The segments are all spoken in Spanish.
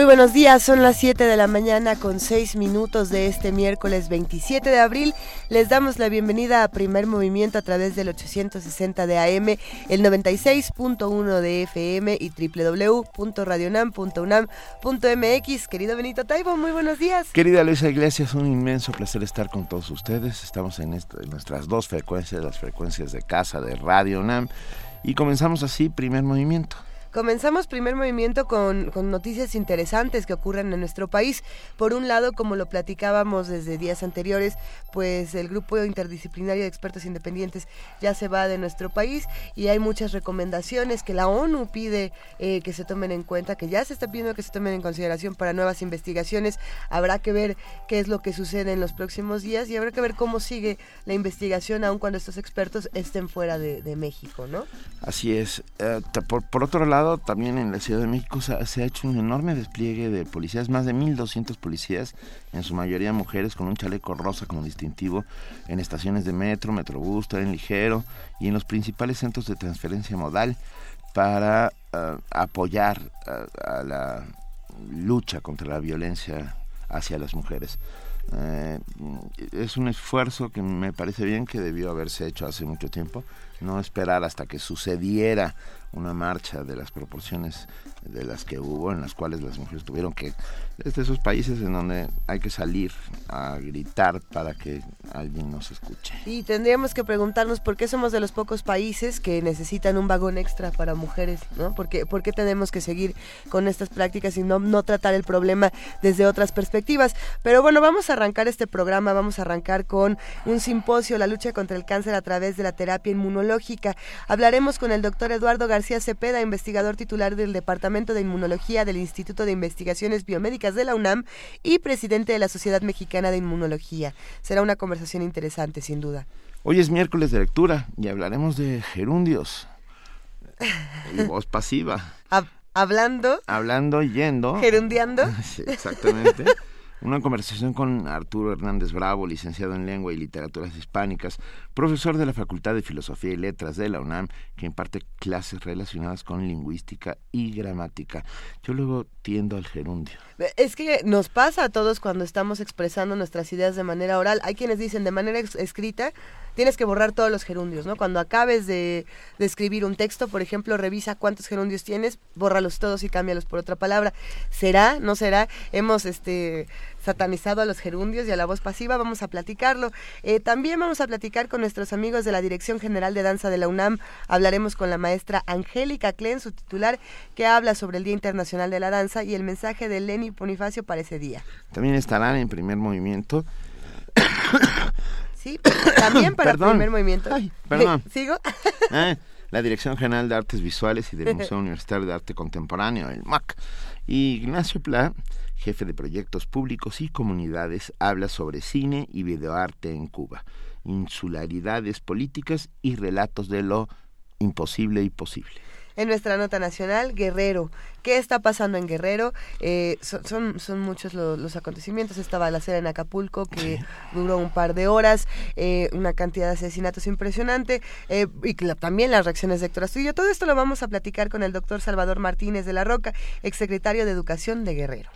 Muy buenos días, son las 7 de la mañana con 6 minutos de este miércoles 27 de abril. Les damos la bienvenida a Primer Movimiento a través del 860 de AM, el 96.1 de FM y www.radionam.unam.mx. Querido Benito Taibo, muy buenos días. Querida Luisa Iglesias, un inmenso placer estar con todos ustedes. Estamos en, en nuestras dos frecuencias, las frecuencias de casa de Radio UNAM, y comenzamos así Primer Movimiento. Comenzamos primer movimiento con, con, noticias interesantes que ocurren en nuestro país. Por un lado, como lo platicábamos desde días anteriores, pues el grupo interdisciplinario de expertos independientes ya se va de nuestro país y hay muchas recomendaciones que la ONU pide eh, que se tomen en cuenta, que ya se está pidiendo que se tomen en consideración para nuevas investigaciones. Habrá que ver qué es lo que sucede en los próximos días y habrá que ver cómo sigue la investigación aun cuando estos expertos estén fuera de, México, ¿no? Así es. Uh, por, por otro lado, también en la Ciudad de México se, ha hecho un enorme despliegue de policías, más de 1.200 policías, en su mayoría mujeres, con un chaleco rosa como distintivo, en estaciones de metro, metrobús, tren ligero y en los principales centros de transferencia modal para uh, apoyar uh, a la lucha contra la violencia hacia las mujeres. Eh, es un esfuerzo que me parece bien que debió haberse hecho hace mucho tiempo, no esperar hasta que sucediera una marcha de las proporciones de las que hubo, en las cuales las mujeres tuvieron que, desde esos países en donde hay que salir a gritar para que alguien nos escuche. Y tendríamos que preguntarnos por qué somos de los pocos países que necesitan un vagón extra para mujeres, ¿no? ¿Por qué, por qué tenemos que seguir con estas prácticas y no, no tratar el problema desde otras perspectivas? Pero bueno, vamos a arrancar este programa, vamos a arrancar con un simposio, la lucha contra el cáncer a través de la terapia inmunológica. Hablaremos con el doctor Eduardo García Cepeda, investigador titular del Departamento de Inmunología del Instituto de Investigaciones Biomédicas de la UNAM y presidente de la Sociedad Mexicana de Inmunología. Será una conversación interesante, sin duda. Hoy es miércoles de lectura y hablaremos de gerundios y voz pasiva. hablando. Hablando, yendo. Gerundiando. Sí, exactamente. Una conversación con Arturo Hernández Bravo, licenciado en Lengua y Literaturas Hispánicas, profesor de la Facultad de Filosofía y Letras de la UNAM, que imparte clases relacionadas con lingüística y gramática. Yo luego tiendo al gerundio. Es que nos pasa a todos cuando estamos expresando nuestras ideas de manera oral. Hay quienes dicen de manera escrita, tienes que borrar todos los gerundios, ¿no? Cuando acabes de, escribir un texto, por ejemplo, revisa cuántos gerundios tienes, bórralos todos y cámbialos por otra palabra. ¿Será? ¿No será? Hemos este satanizado a los gerundios y a la voz pasiva, vamos a platicarlo. Eh, también vamos a platicar con nuestros amigos de la Dirección General de Danza de la UNAM. Hablaremos con la maestra Angélica Klen, su titular, que habla sobre el Día Internacional de la Danza y el mensaje de Lenny Bonifacio para ese día. También estarán en primer movimiento. Sí, también para el primer movimiento. Ay, perdón. ¿Sigo? Ah, la Dirección General de Artes Visuales y del Museo Universitario de Arte Contemporáneo, el MAC. Y Ignacio Pla jefe de proyectos públicos y comunidades, habla sobre cine y videoarte en Cuba, insularidades políticas y relatos de lo imposible y posible. En nuestra nota nacional, Guerrero. ¿Qué está pasando en Guerrero? Eh, son, son, son, muchos los, los, acontecimientos. Estaba la cera en Acapulco, que sí. duró un par de horas, eh, una cantidad de asesinatos impresionante, eh, y la, también las reacciones de Héctor Astudillo. Todo esto lo vamos a platicar con el doctor Salvador Martínez de la Roca, exsecretario de Educación de Guerrero.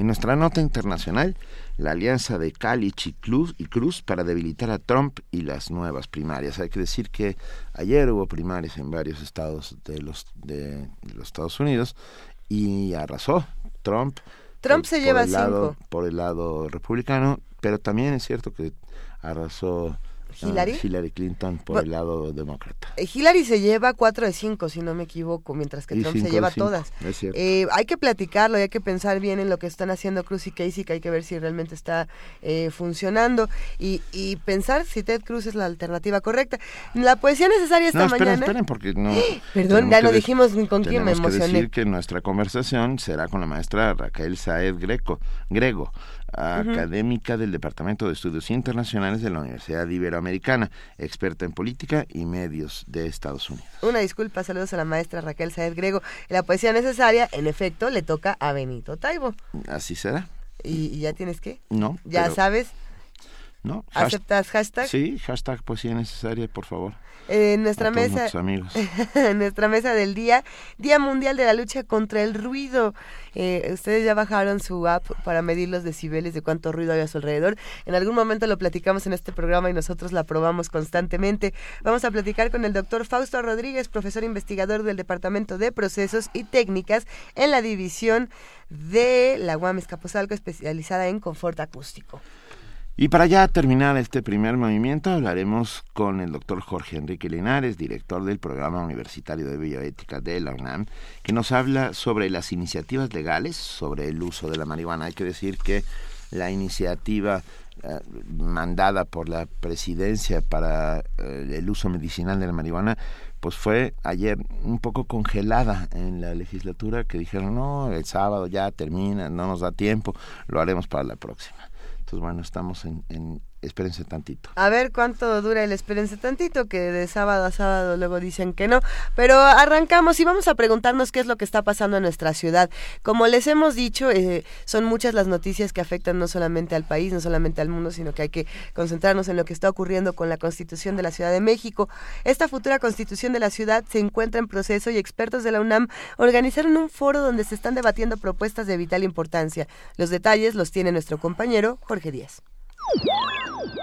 En nuestra nota internacional, la alianza de Kalich y Cruz, y Cruz para debilitar a Trump y las nuevas primarias. Hay que decir que ayer hubo primarias en varios estados de los, de los Estados Unidos y arrasó Trump. Trump se lleva el lado, cinco. Por el lado republicano, pero también es cierto que arrasó Hillary. Uh, Hillary Clinton por But, el lado demócrata. Hillary se lleva cuatro de cinco, si no me equivoco, mientras que y Trump se lleva todas. Es cierto. Eh, hay que platicarlo y hay que pensar bien en lo que están haciendo Cruz y Casey, que hay que ver si realmente está eh, funcionando y, y, pensar si Ted Cruz es la alternativa correcta. La poesía necesaria esta no, esperen, mañana. Esperen, porque no. Perdón, ya lo dijimos con quién me emocioné. Que decir que nuestra conversación será con la maestra Raquel Saed Greco, Grego académica del Departamento de Estudios Internacionales de la Universidad Iberoamericana, experta en política y medios de Estados Unidos. Una disculpa, saludos a la maestra Raquel Saed Grego. La poesía necesaria, en efecto, le toca a Benito Taibo. Así será. ¿Y, y ya tienes qué? No. ¿Ya pero... sabes? ¿no? ¿Aceptas hashtag? Sí, hashtag poesía necesaria, por favor. En nuestra mesa, amigos. en nuestra mesa del día, Día Mundial de la Lucha contra el Ruido. Eh, ustedes ya bajaron su app para medir los decibeles de cuánto ruido hay a su alrededor. En algún momento lo platicamos en este programa y nosotros la probamos constantemente. Vamos a platicar con el doctor Fausto Rodríguez, profesor investigador del Departamento de Procesos y Técnicas en la división de la UAM Escaposalco, especializada en confort acústico. Y para ya terminar este primer movimiento, hablaremos con el doctor Jorge Enrique Linares, director del Programa Universitario de Bioética de la UNAM, que nos habla sobre las iniciativas legales sobre el uso de la marihuana. Hay que decir que la iniciativa eh, mandada por la presidencia para eh, el uso medicinal de la marihuana pues fue ayer un poco congelada en la legislatura que dijeron no el sábado ya termina no nos da tiempo lo haremos para la próxima pues bueno, estamos en, en espérense tantito. A ver cuánto dura el espérense tantito, que de sábado a sábado luego dicen que no. Pero arrancamos y vamos a preguntarnos qué es lo que está pasando en nuestra ciudad. Como les hemos dicho, eh, son muchas las noticias que afectan no solamente al país, no solamente al mundo, sino que hay que concentrarnos en lo que está ocurriendo con la constitución de la Ciudad de México. Esta futura constitución de la ciudad se encuentra en proceso y expertos de la UNAM organizaron un foro donde se están debatiendo propuestas de vital importancia. Los detalles los tiene nuestro compañero Jorge Díaz. Woo!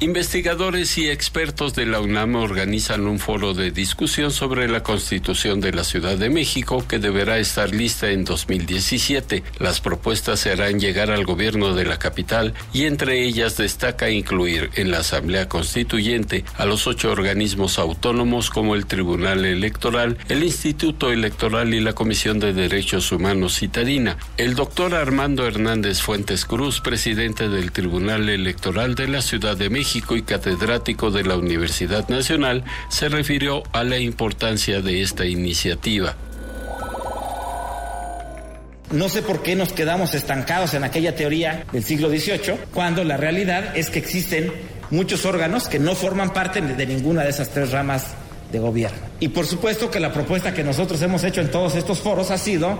Investigadores y expertos de la UNAM organizan un foro de discusión sobre la Constitución de la Ciudad de México que deberá estar lista en 2017. Las propuestas se harán llegar al gobierno de la capital y entre ellas destaca incluir en la Asamblea Constituyente a los ocho organismos autónomos como el Tribunal Electoral, el Instituto Electoral y la Comisión de Derechos Humanos citadina. El doctor Armando Hernández Fuentes Cruz, presidente del Tribunal Electoral de la Ciudad de México, y catedrático de la Universidad Nacional, se refirió a la importancia de esta iniciativa. No sé por qué nos quedamos estancados en aquella teoría del siglo XVIII, cuando la realidad es que existen muchos órganos que no forman parte de ninguna de esas tres ramas de gobierno. Y por supuesto que la propuesta que nosotros hemos hecho en todos estos foros ha sido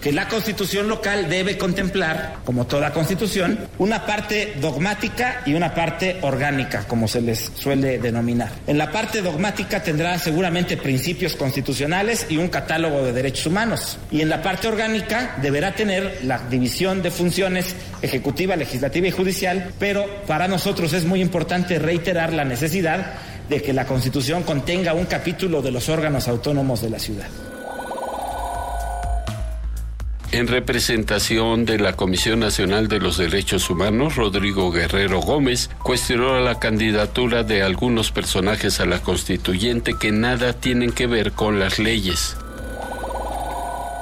que la constitución local debe contemplar, como toda constitución, una parte dogmática y una parte orgánica, como se les suele denominar. En la parte dogmática tendrá seguramente principios constitucionales y un catálogo de derechos humanos. Y en la parte orgánica deberá tener la división de funciones ejecutiva, legislativa y judicial, pero para nosotros es muy importante reiterar la necesidad de que la Constitución contenga un capítulo de los órganos autónomos de la ciudad. En representación de la Comisión Nacional de los Derechos Humanos, Rodrigo Guerrero Gómez cuestionó la candidatura de algunos personajes a la constituyente que nada tienen que ver con las leyes.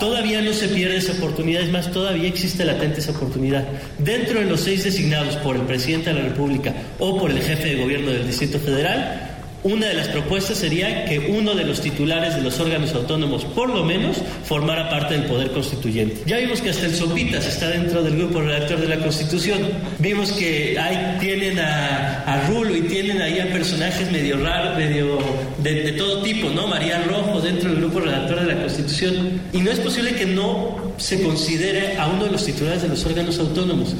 Todavía no se pierde esa oportunidad, es más, todavía existe latente esa oportunidad. Dentro de los seis designados por el presidente de la República o por el jefe de gobierno del Distrito Federal, una de las propuestas sería que uno de los titulares de los órganos autónomos, por lo menos, formara parte del poder constituyente. Ya vimos que hasta el Sopitas está dentro del grupo redactor de la Constitución. Vimos que ahí tienen a, Rulo y tienen ahí a personajes medio raros, medio de, de, todo tipo, ¿no? María Rojo dentro del grupo redactor de la Constitución. Y no es posible que no se considere a uno de los titulares de los órganos autónomos.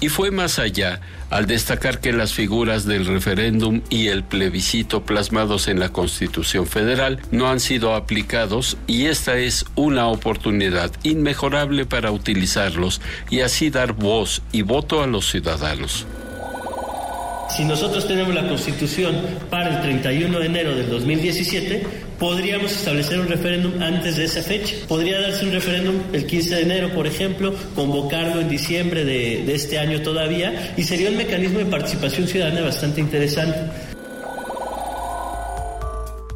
Y fue más allá al destacar que las figuras del referéndum y el plebiscito plasmados en la Constitución Federal no han sido aplicados y esta es una oportunidad inmejorable para utilizarlos y así dar voz y voto a los ciudadanos. Si nosotros tenemos la Constitución para el 31 de enero del 2017, podríamos establecer un referéndum antes de esa fecha. Podría darse un referéndum el 15 de enero, por ejemplo, convocarlo en diciembre de, este año todavía, y sería un mecanismo de participación ciudadana bastante interesante.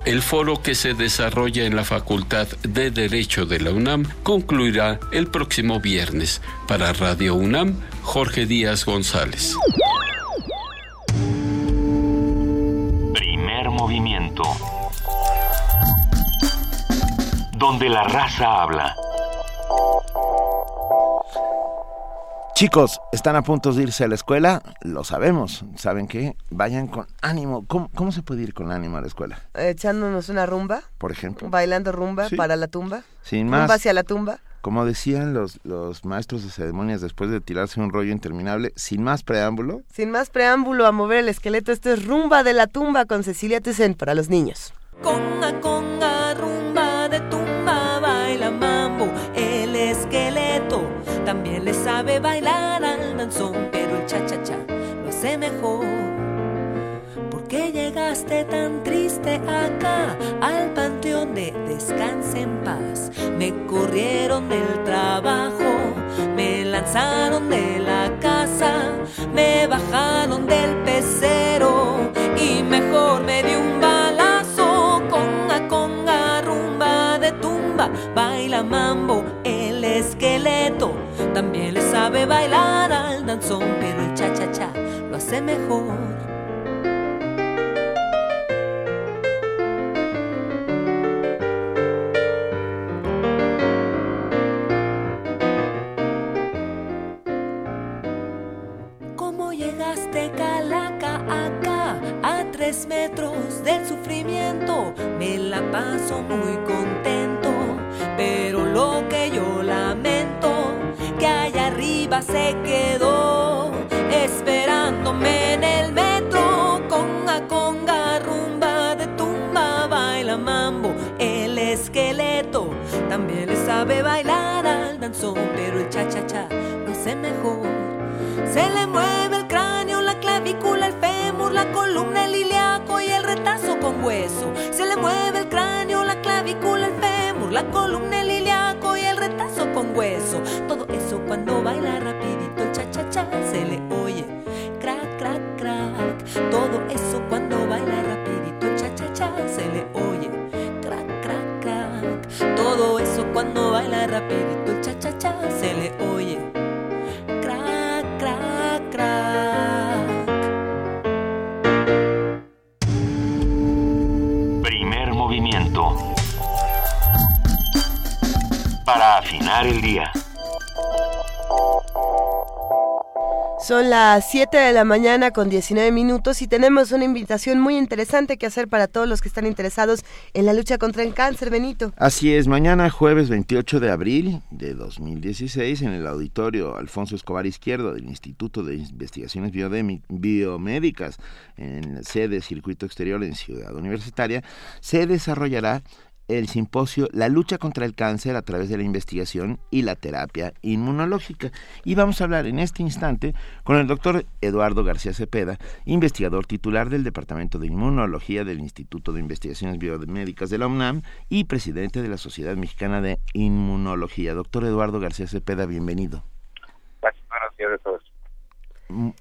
El foro que se desarrolla en la Facultad de Derecho de la UNAM concluirá el próximo viernes. Para Radio UNAM, Jorge Díaz González. Donde la raza habla. Chicos, están a punto de irse a la escuela, lo sabemos. ¿Saben qué? Vayan con ánimo. ¿Cómo, se puede ir con ánimo a la escuela? Echándonos una rumba. Por ejemplo. Bailando rumba para la tumba. Sin más. Rumba hacia la tumba. Como decían los, los maestros de ceremonias después de tirarse un rollo interminable, sin más preámbulo. Sin más preámbulo a mover el esqueleto, esto es Rumba de la Tumba con Cecilia Tucen para los niños. Conga, conga, rumba de tumba, baila mambo, el esqueleto también le sabe bailar al danzón, pero el cha-cha-cha lo hace mejor qué llegaste tan triste acá al panteón de descanse en paz? Me corrieron del trabajo, me lanzaron de la casa, me bajaron del pecero y mejor me di un balazo. Conga, conga, rumba de tumba, baila mambo, el esqueleto también le sabe bailar al danzón, pero el cha-cha-cha lo hace mejor. Las 7 de la mañana con 19 minutos y tenemos una invitación muy interesante que hacer para todos los que están interesados en la lucha contra el cáncer, Benito. Así es, mañana jueves 28 de abril de 2016 en el auditorio Alfonso Escobar Izquierdo del Instituto de Investigaciones Biomédicas en sede Circuito Exterior en Ciudad Universitaria se desarrollará el simposio La lucha contra el cáncer a través de la investigación y la terapia inmunológica. Y vamos a hablar en este instante con el doctor Eduardo García Cepeda, investigador titular del Departamento de Inmunología del Instituto de Investigaciones Biomédicas de la UNAM y presidente de la Sociedad Mexicana de Inmunología. Doctor Eduardo García Cepeda, bienvenido. Gracias, a todos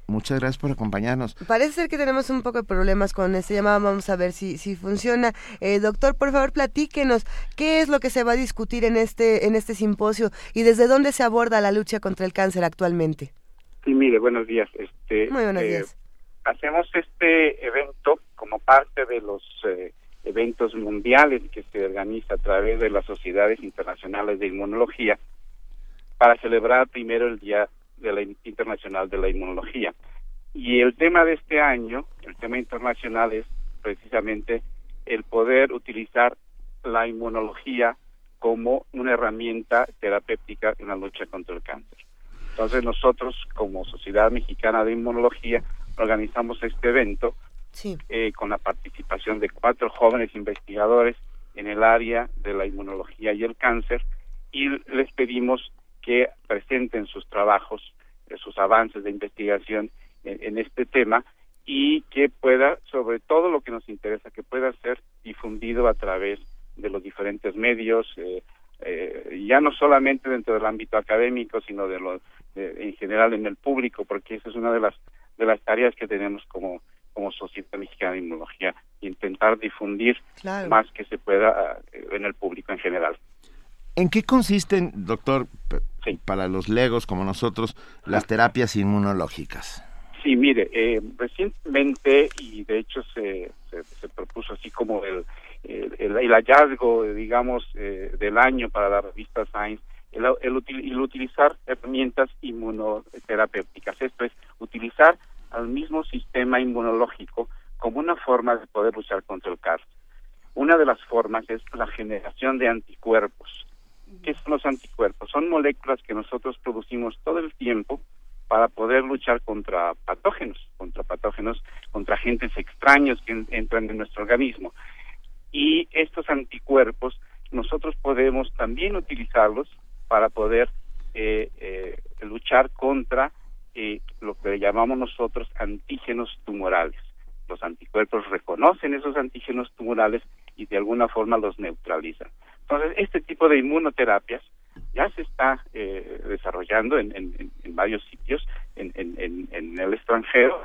muchas gracias por acompañarnos. Parece ser que tenemos un poco de problemas con este llamado, vamos a ver si, si funciona. Eh, doctor, por favor, platíquenos qué es lo que se va a discutir en este, en este simposio y desde dónde se aborda la lucha contra el cáncer actualmente. Sí, mire, buenos días. Este, Muy buenos eh, días. Hacemos este evento como parte de los eh, eventos mundiales que se organiza a través de las sociedades internacionales de inmunología para celebrar primero el Día de la Internacional de la Inmunología. Y el tema de este año, el tema internacional es precisamente el poder utilizar la inmunología como una herramienta terapéutica en la lucha contra el cáncer. Entonces nosotros como Sociedad Mexicana de Inmunología organizamos este evento eh, con la participación de cuatro jóvenes investigadores en el área de la inmunología y el cáncer y les pedimos que presenten sus trabajos, eh, sus avances de investigación en, este tema y que pueda, sobre todo lo que nos interesa, que pueda ser difundido a través de los diferentes medios, eh, eh, ya no solamente dentro del ámbito académico, sino de lo, en general en el público, porque esa es una de las de las tareas que tenemos como como Sociedad Mexicana de Inmunología, intentar difundir más que se pueda en el público en general. ¿En qué consisten, doctor, para los legos como nosotros, las terapias inmunológicas? Sí, mire, eh, recientemente, y de hecho se, se, propuso así como el, el, hallazgo, digamos, eh, del año para la revista Science, el, el, utilizar herramientas inmunoterapéuticas. Esto es, utilizar al mismo sistema inmunológico como una forma de poder luchar contra el cáncer. Una de las formas es la generación de anticuerpos. ¿Qué son los anticuerpos? son moléculas que nosotros producimos todo el tiempo para poder luchar contra patógenos, contra patógenos, contra agentes extraños que entran en nuestro organismo. Y estos anticuerpos nosotros podemos también utilizarlos para poder eh, eh, luchar contra eh, lo que llamamos nosotros antígenos tumorales. Los anticuerpos reconocen esos antígenos tumorales y de alguna forma los neutralizan. Entonces, este tipo de inmunoterapias ya se está eh, desarrollando en, en, varios sitios en, en el extranjero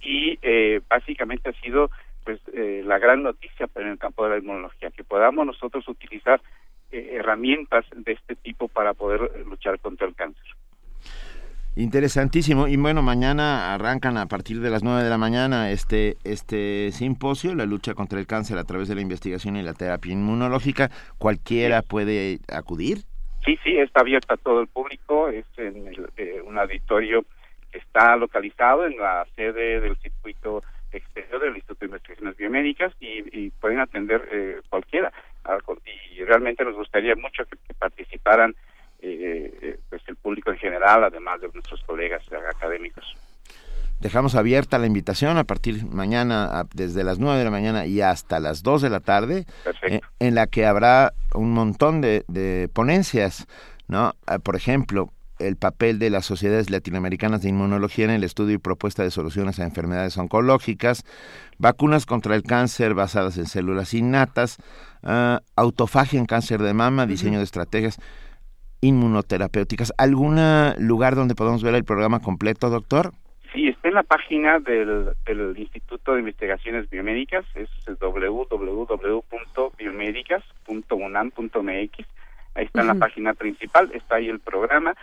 y eh, básicamente ha sido pues eh, la gran noticia en el campo de la inmunología que podamos nosotros utilizar eh, herramientas de este tipo para poder luchar contra el cáncer. Interesantísimo. Y bueno, mañana arrancan a partir de las 9 de la mañana este, este simposio, la lucha contra el cáncer a través de la investigación y la terapia inmunológica. ¿Cualquiera puede acudir? Sí, sí, está abierta a todo el público. Es en eh, un auditorio que está localizado en la sede del circuito exterior del Instituto de Investigaciones Biomédicas y, pueden atender eh, cualquiera. Y realmente nos gustaría mucho que participaran eh, pues el público en general, además de nuestros colegas académicos. Dejamos abierta la invitación a partir mañana, desde las 9 de la mañana y hasta las 2 de la tarde, eh, en la que habrá un montón de, de ponencias, ¿no? Ah, por ejemplo, el papel de las sociedades latinoamericanas de inmunología en el estudio y propuesta de soluciones a enfermedades oncológicas, vacunas contra el cáncer basadas en células innatas, uh, autofagia en cáncer de mama, diseño de estrategias inmunoterapéuticas. ¿Algún lugar donde podamos ver el programa completo, doctor? Sí, está en la página del, Instituto de Investigaciones Biomédicas, es www.biomédicas.unam.mx. Ahí está en la página principal, está ahí el programa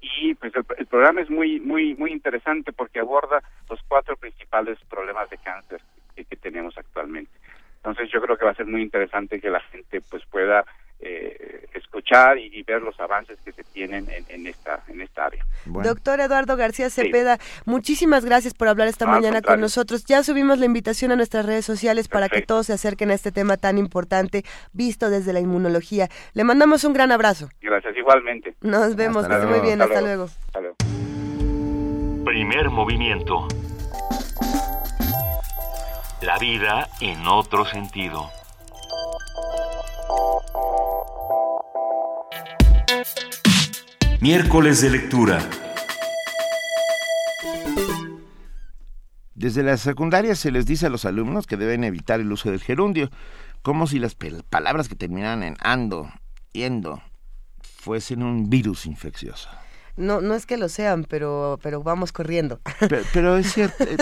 y pues el, programa es muy muy muy interesante porque aborda los cuatro principales problemas de cáncer que, que tenemos actualmente. Entonces yo creo que va a ser muy interesante que la gente pues pueda eh, escuchar y, ver los avances que se tienen en, esta en esta área. Doctor Eduardo García Cepeda, muchísimas gracias por hablar esta mañana con nosotros. Ya subimos la invitación a nuestras redes sociales para que todos se acerquen a este tema tan importante visto desde la inmunología. Le mandamos un gran abrazo. Gracias, igualmente. Nos vemos, muy bien, hasta, luego. Hasta luego. Primer movimiento. La vida en otro sentido. Miércoles de lectura. Desde la secundaria se les dice a los alumnos que deben evitar el uso del gerundio, como si las palabras que terminan en ando, yendo, fuesen un virus infeccioso no, no es que lo sean, pero, pero vamos corriendo. Pero, es cierto, eh,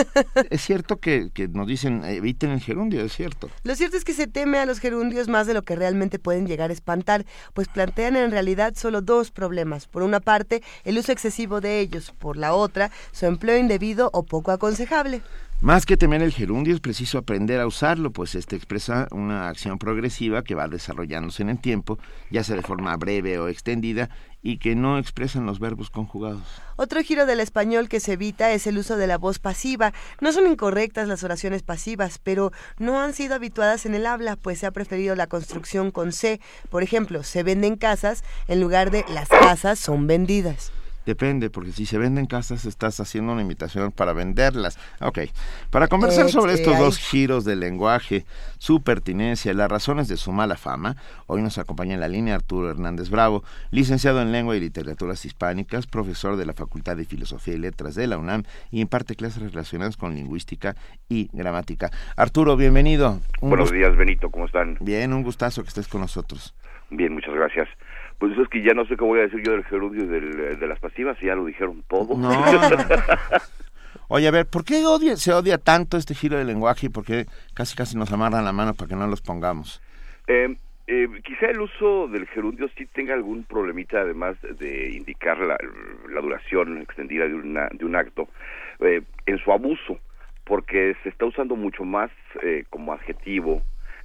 es cierto que, que, nos dicen eviten el gerundio, es cierto. Lo cierto es que se teme a los gerundios más de lo que realmente pueden llegar a espantar, pues plantean en realidad solo dos problemas. Por una parte, el uso excesivo de ellos, por la otra, su empleo indebido o poco aconsejable. Más que temer el gerundio es preciso aprender a usarlo, pues este expresa una acción progresiva que va desarrollándose en el tiempo, ya sea de forma breve o extendida, y que no expresan los verbos conjugados. Otro giro del español que se evita es el uso de la voz pasiva. No son incorrectas las oraciones pasivas, pero no han sido habituadas en el habla, pues se ha preferido la construcción con C. Por ejemplo, se venden casas en lugar de las casas son vendidas. Depende, porque si se venden casas estás haciendo una invitación para venderlas. Ok, para conversar sobre estos dos giros del lenguaje, su pertinencia y las razones de su mala fama, hoy nos acompaña en la línea Arturo Hernández Bravo, licenciado en Lengua y Literaturas Hispánicas, profesor de la Facultad de Filosofía y Letras de la UNAM y imparte clases relacionadas con lingüística y gramática. Arturo, bienvenido. Buenos días, Benito, ¿cómo están? Bien, un gustazo que estés con nosotros. Bien, muchas gracias. Pues eso es que ya no sé qué voy a decir yo del gerundio y de las pasivas, ya lo dijeron todo. No. Oye, a ver, ¿por qué odia, se odia tanto este giro del lenguaje y por qué casi casi nos amarran la mano para que no los pongamos? Eh, eh, quizá el uso del gerundio sí tenga algún problemita, además de indicar la, duración extendida de, una, de un acto, eh, en su abuso, porque se está usando mucho más como adjetivo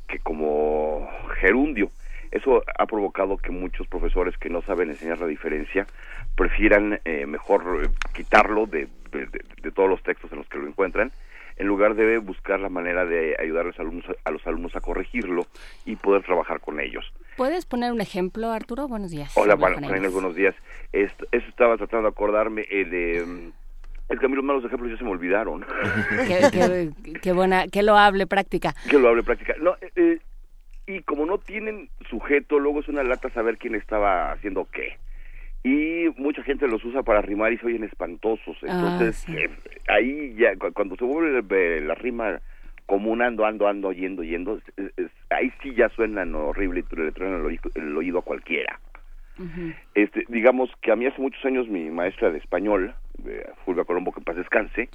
que como gerundio. Eso ha provocado que muchos profesores que no saben enseñar la diferencia prefieran eh, mejor eh, quitarlo de, de, todos los textos en los que lo encuentran en lugar de buscar la manera de ayudar a los alumnos a, los alumnos a corregirlo y poder trabajar con ellos. ¿Puedes poner un ejemplo, Arturo? Buenos días. Hola, Juan buenos días. Esto, eso estaba tratando de acordarme eh, de... Mm, es que a mí los malos ejemplos ya se me olvidaron. qué, buena, qué loable práctica. Qué loable práctica. No, eh, eh, y como no tienen sujeto, luego es una lata saber quién estaba haciendo qué y mucha gente los usa para rimar y se oyen espantosos. Ah, Entonces, eh, ahí ya, cuando se vuelve la rima común, ando, ando, ando, yendo, yendo, ahí sí ya suenan horrible y le traen el, el, oído a cualquiera. este, digamos que a mí hace muchos años mi maestra de español, Fulvia Colombo, que en paz descanse,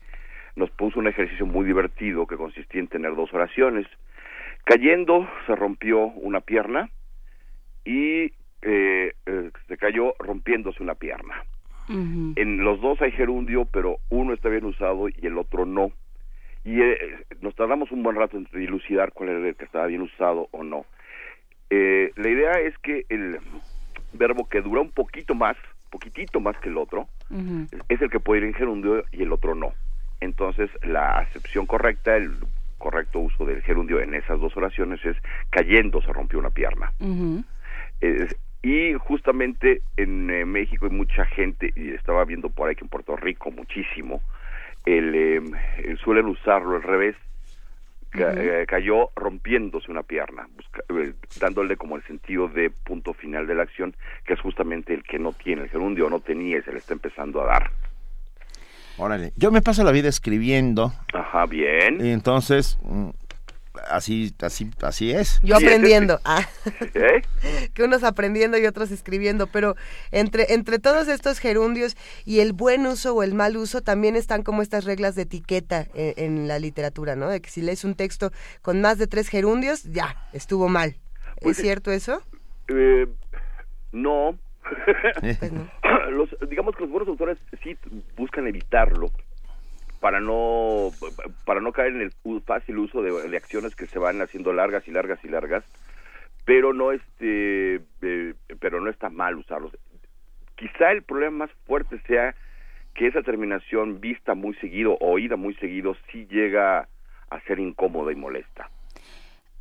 nos puso un ejercicio muy divertido que consistía en tener dos oraciones. Cayendo, se rompió una pierna y eh, eh, se cayó rompiéndose una pierna. En los dos hay gerundio, pero uno está bien usado y el otro no. Y eh, nos tardamos un buen rato en dilucidar cuál era el que estaba bien usado o no. Eh, la idea es que el verbo que dura un poquito más, poquitito más que el otro, es el que puede ir en gerundio y el otro no. Entonces, la acepción correcta, el correcto uso del gerundio en esas dos oraciones es cayendo se rompió una pierna. Y justamente en eh, México hay mucha gente, y estaba viendo por ahí que en Puerto Rico muchísimo, el, em, suelen usarlo al revés, eh, cayó rompiéndose una pierna, eh, dándole como el sentido de punto final de la acción, que es justamente el que no tiene, el gerundio no tenía se le está empezando a dar. Órale, yo me paso la vida escribiendo. Ajá, bien. Y entonces mm, así, así, así es. Yo aprendiendo. Ah. ¿Eh? que unos aprendiendo y otros escribiendo, pero entre, entre todos estos gerundios y el buen uso o el mal uso también están como estas reglas de etiqueta en, la literatura, ¿no? De que si lees un texto con más de tres gerundios, ya, estuvo mal. ¿Es pues, cierto eso? Eh, no. Pues no. digamos que los buenos autores sí buscan evitarlo para no para no caer en el fácil uso de, acciones que se van haciendo largas y largas y largas pero no este eh, pero no está mal usarlos quizá el problema más fuerte sea que esa terminación vista muy seguido oída muy seguido sí llega a ser incómoda y molesta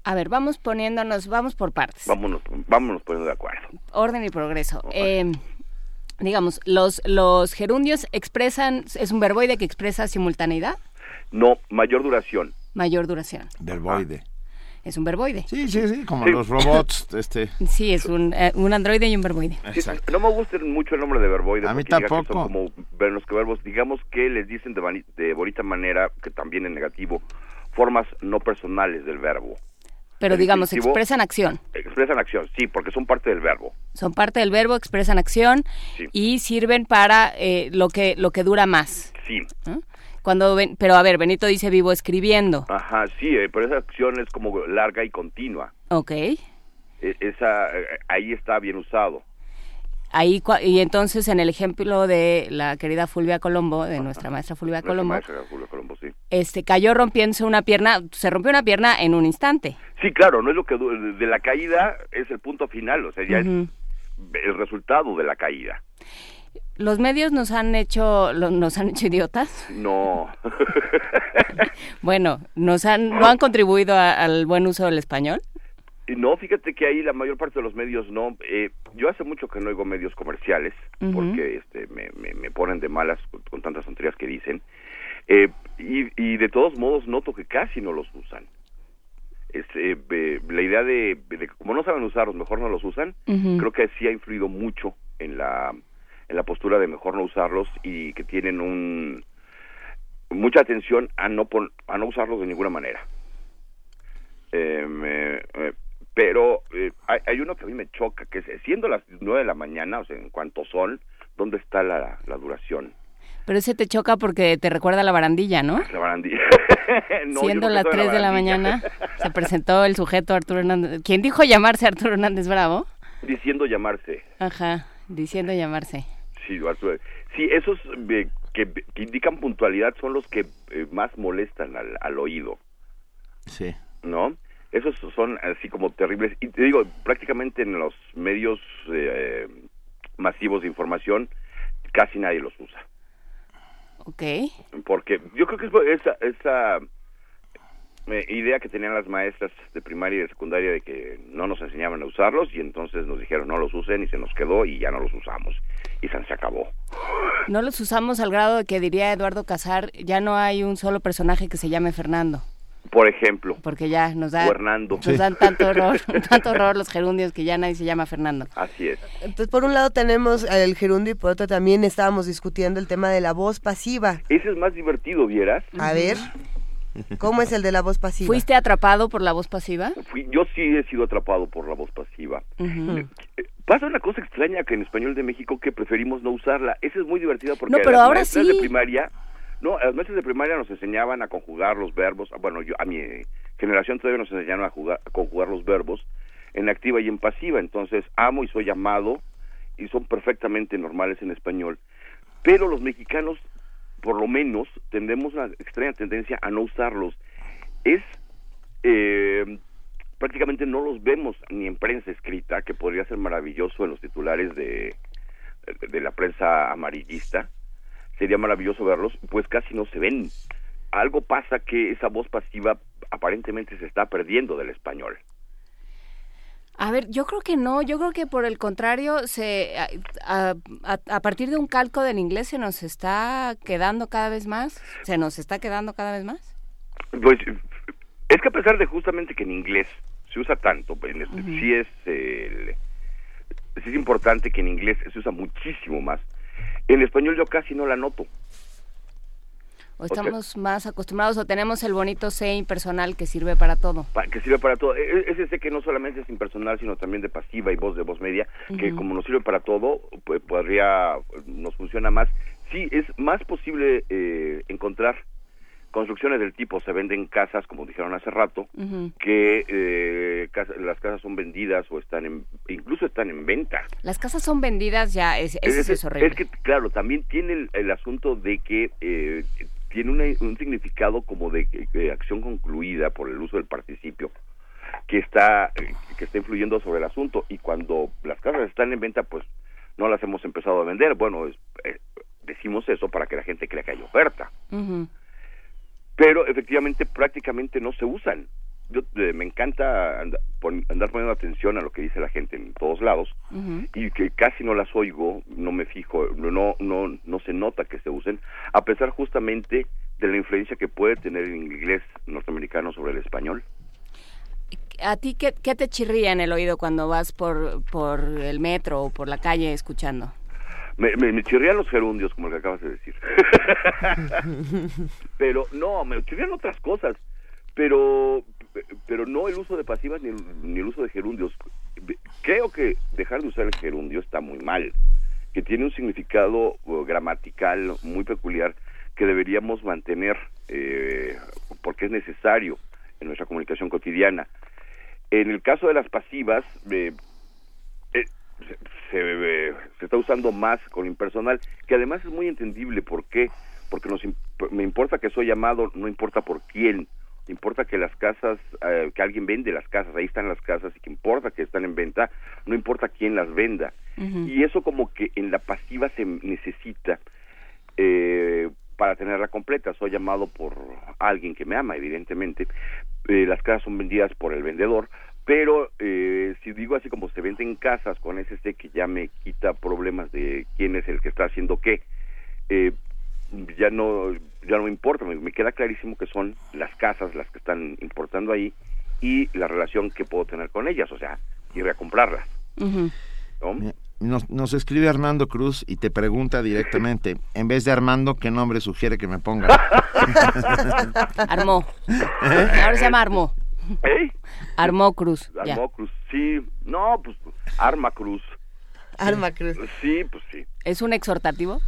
a ver, vamos poniéndonos, vamos por partes. Vámonos, vámonos poniendo de acuerdo. Orden y progreso. Eh, digamos, los, los gerundios expresan, ¿es un verboide que expresa simultaneidad? No, mayor duración. Mayor duración. Verboide. Es un verboide. Sí, sí, sí, como los robots. este. Sí, es un, eh, un androide y un verboide. no me gusta mucho el nombre de verboide. A mí tampoco. Son como los que verbos, digamos que les dicen de, de bonita manera, que también en negativo, formas no personales del verbo. Pero digamos, expresan acción. Expresan acción, sí, porque son parte del verbo. Son parte del verbo, expresan acción y sirven para eh, lo que lo que dura más. Sí. Cuando pero a ver, Benito dice vivo escribiendo. Ajá, sí, eh, pero esa acción es como larga y continua. Ok. E, esa eh, ahí está bien usado. Ahí, y entonces en el ejemplo de la querida Fulvia Colombo, de nuestra maestra Fulvia Colombo, este cayó rompiéndose una pierna, se rompió una pierna en un instante. Sí, claro, no es lo que de la caída es el punto final, o sea, ya es el resultado de la caída. ¿Los medios nos han hecho nos han hecho idiotas? No. bueno, nos han no han contribuido al buen uso del español. No, fíjate que ahí la mayor parte de los medios no. Eh, yo hace mucho que no oigo medios comerciales porque este, me, me, ponen de malas con, tantas tonterías que dicen. Eh, y, de todos modos noto que casi no los usan. Este, la idea de, como no saben usarlos, mejor no los usan. Creo que sí ha influido mucho en la en la postura de mejor no usarlos y que tienen un mucha atención a no a no usarlos de ninguna manera. Eh, eh, pero eh, hay, uno que a mí me choca, que es siendo las nueve de la mañana, o sea, en cuanto son, ¿dónde está la, duración? Pero ese te choca porque te recuerda a la barandilla, ¿no? La barandilla. Siendo las tres de la mañana, se presentó el sujeto Arturo Hernández. ¿Quién dijo llamarse Arturo Hernández Bravo? Diciendo llamarse. Ajá, diciendo llamarse. Sí, Arturo. Sí, esos eh, que, indican puntualidad son los que eh, más molestan al, al oído. Sí. ¿No? Esos son así como terribles y te digo prácticamente en los medios eh, masivos de información casi nadie los usa Ok. Porque yo creo que es esa, esa eh, idea que tenían las maestras de primaria y de secundaria de que no nos enseñaban a usarlos y entonces nos dijeron no los usen y se nos quedó y ya no los usamos y se, se acabó. No los usamos al grado de que diría Eduardo Casar, ya no hay un solo personaje que se llame Fernando. Por ejemplo. Porque ya nos, da, Fernando. nos dan tanto horror, tanto horror los gerundios que ya nadie se llama Fernando. Así es. Entonces, por un lado tenemos el gerundio y por otro también estábamos discutiendo el tema de la voz pasiva. Ese es más divertido, ¿vieras? A ver, ¿cómo es el de la voz pasiva? ¿Fuiste atrapado por la voz pasiva? Fui, yo sí he sido atrapado por la voz pasiva. Eh, Pasa una cosa extraña que en español de México que preferimos no usarla. Esa es muy divertida porque No, pero las ahora sí. de primaria, no, las maestras de primaria nos enseñaban a conjugar los verbos. Bueno, yo a mi generación todavía nos enseñaron a, jugar, a conjugar los verbos en activa y en pasiva. Entonces, amo y soy amado y son perfectamente normales en español. Pero los mexicanos, por lo menos, tendemos una extraña tendencia a no usarlos. Es eh, prácticamente no los vemos ni en prensa escrita, que podría ser maravilloso en los titulares de, de la prensa amarillista. Sería maravilloso verlos, pues casi no se ven. Algo pasa que esa voz pasiva aparentemente se está perdiendo del español. A ver, yo creo que no, yo creo que por el contrario, se a, a- partir de un calco del inglés se nos está quedando cada vez más, se nos está quedando cada vez más. Pues es que a pesar de justamente que en inglés se usa tanto, pues, sí es el- sí es importante que en inglés se usa muchísimo más. En español yo casi no la noto. O sea- estamos más acostumbrados o tenemos el bonito C impersonal que sirve para todo. que sirve para todo. E- e- Ese sé que no solamente es impersonal, sino también de pasiva y voz de voz media, que como nos sirve para todo, pues podría, nos funciona más. Sí, es más posible eh, encontrar construcciones del tipo, se venden casas, como dijeron hace rato, que eh, casa- las casas son vendidas o están en, incluso están en venta. Las casas son vendidas ya, es, es horrible. Es que, claro, también tiene el, el asunto de que eh, tiene una- un significado como de, de acción concluida por el uso del participio que está eh, que está influyendo sobre el asunto y cuando las casas están en venta pues no las hemos empezado a vender bueno es- eh, decimos eso para que la gente crea que hay oferta Ujú. Pero efectivamente prácticamente no se usan. Yo eh, me encanta and- pon- andar poniendo atención a lo que dice la gente en todos lados y que casi no las oigo, no me fijo, no no no se nota que se usen, a pesar justamente de la influencia que puede tener el inglés norteamericano sobre el español. ¿A ti qué, qué te chirría en el oído cuando vas por, por el metro o por la calle escuchando? Me, me, me chirrían los gerundios, como el que acabas de decir. pero no, me chirrían otras cosas. Pero pero no el uso de pasivas ni el, ni el uso de gerundios. Creo que dejar de usar el gerundio está muy mal, que tiene un significado gramatical muy peculiar que deberíamos mantener eh, porque es necesario en nuestra comunicación cotidiana. En el caso de las pasivas, eh, se, se, se está usando más con impersonal, que además es muy entendible. ¿Por qué? Porque nos, me importa que soy llamado, no importa por quién. Importa que las casas, eh, que alguien vende las casas, ahí están las casas, y que importa que están en venta, no importa quién las venda. Y eso como que en la pasiva se necesita eh, para tenerla completa. Soy llamado por alguien que me ama, evidentemente. Eh, las casas son vendidas por el vendedor, pero eh, si digo así como se venden casas con ese C que ya me quita problemas de quién es el que está haciendo qué, eh, ya no ya no me importa, me, me queda clarísimo que son las casas las que están importando ahí y la relación que puedo tener con ellas, o sea, ir a comprarlas. Nos, nos escribe Armando Cruz y te pregunta directamente, en vez de Armando, ¿qué nombre sugiere que me ponga? Armó. Ahora se llama Armó. ¿Eh? Armó Cruz. ya. Armó Cruz, sí, no, pues Arma Cruz, Arma Cruz. sí, pues sí. ¿Es un exhortativo?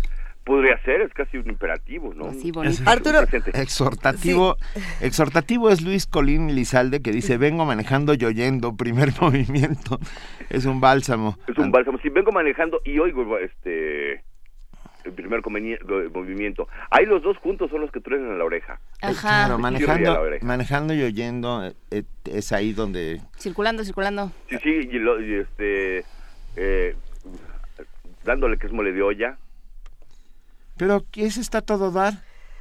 Podría ser, es casi un imperativo, ¿no? Así bonito. Arturo. Exhortativo, exhortativo es Luis Colín Lizalde que dice, vengo manejando y oyendo, primer movimiento. Es un bálsamo. Es un bálsamo. Si vengo manejando y oigo este el primer movimiento, ahí los dos juntos son los que truenan en la oreja. Ajá. Claro, manejando, la oreja. manejando y oyendo eh, eh, es ahí donde... Circulando, circulando. Sí, sí, y, lo- y este eh, dándole que es mole de olla. Pero ese está todo dar.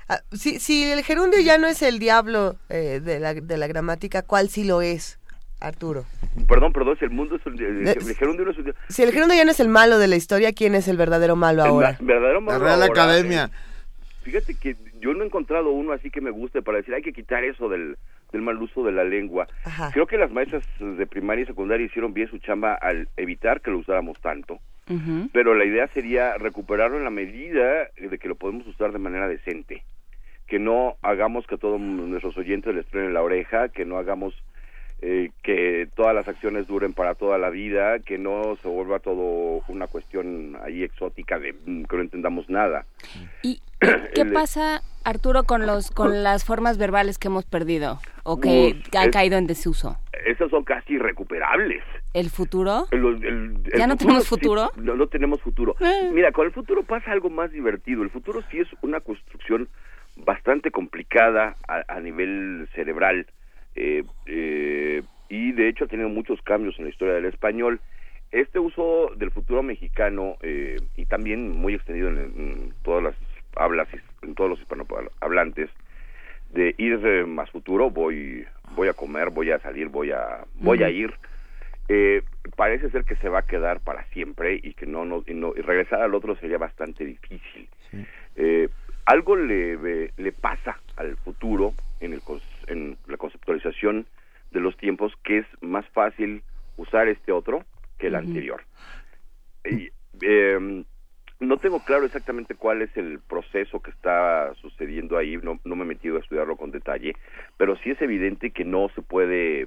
Ah, si, si el gerundio ya no es el diablo eh, de, la, de la gramática, ¿cuál sí lo es, Arturo? Perdón, perdón, si el mundo es el, el- De- el gerundio no es un- Si el gerundio ya no es el malo de la historia, ¿quién es el verdadero malo el ahora? ma- verdadero La malo Real ahora, Academia. eh, fíjate que yo no he encontrado uno así que me guste para decir hay que quitar eso del, del mal uso de la lengua. Ajá. Creo que las maestras de primaria y secundaria hicieron bien su chamba al evitar que lo usáramos tanto. Pero la idea sería recuperarlo en la medida de que lo podemos usar de manera decente. Que no hagamos que a todos nuestros oyentes les truene la oreja, que no hagamos eh, que todas las acciones duren para toda la vida, que no se vuelva todo una cuestión ahí exótica de mm, que no entendamos nada. ¿Y qué pasa, Arturo, con los con las formas verbales que hemos perdido o que Pues, han es- caído en desuso? Esas son casi irrecuperables. ¿El futuro? El- el- el ¿Ya no tenemos sí, futuro? no, no tenemos futuro. Eh. Mira, con el futuro pasa algo más divertido. El futuro sí es una construcción bastante complicada a, a nivel cerebral eh, eh, y de hecho ha tenido muchos cambios en la historia del español. Este uso del futuro mexicano eh, y también muy extendido en, en todas las hablas, en todos los hispanohablantes, de ir más futuro, voy, voy a comer, voy a salir, voy a, voy a ir. Eh, parece ser que se va a quedar para siempre y que no, no, y no- y regresar al otro sería bastante difícil. Eh, algo le, le pasa al futuro en, el, en la conceptualización de los tiempos que es más fácil usar este otro que el anterior. Y, eh, no tengo claro exactamente cuál es el proceso que está sucediendo ahí, no, no me he metido a estudiarlo con detalle, pero sí es evidente que no se puede,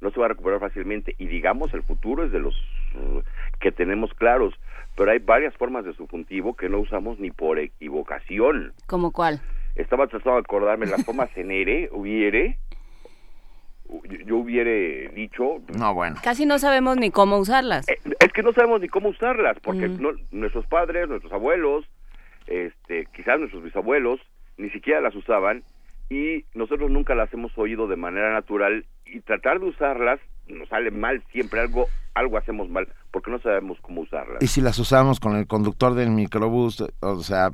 no se va a recuperar fácilmente y digamos el futuro es de los uh, que tenemos claros, pero hay varias formas de subjuntivo que no usamos ni por equivocación. ¿Como cuál? Estaba tratando de acordarme las formas en ere, hubiere, yo, yo hubiere dicho, No, bueno. Casi no sabemos ni cómo usarlas. es que no sabemos ni cómo usarlas, porque Mm. no- nuestros padres, nuestros abuelos, este, quizás nuestros bisabuelos, ni siquiera las usaban y nosotros nunca las hemos oído de manera natural y tratar de usarlas nos sale mal siempre, algo, algo hacemos mal porque no sabemos cómo usarlas. Y si las usamos con el conductor del microbús, o sea,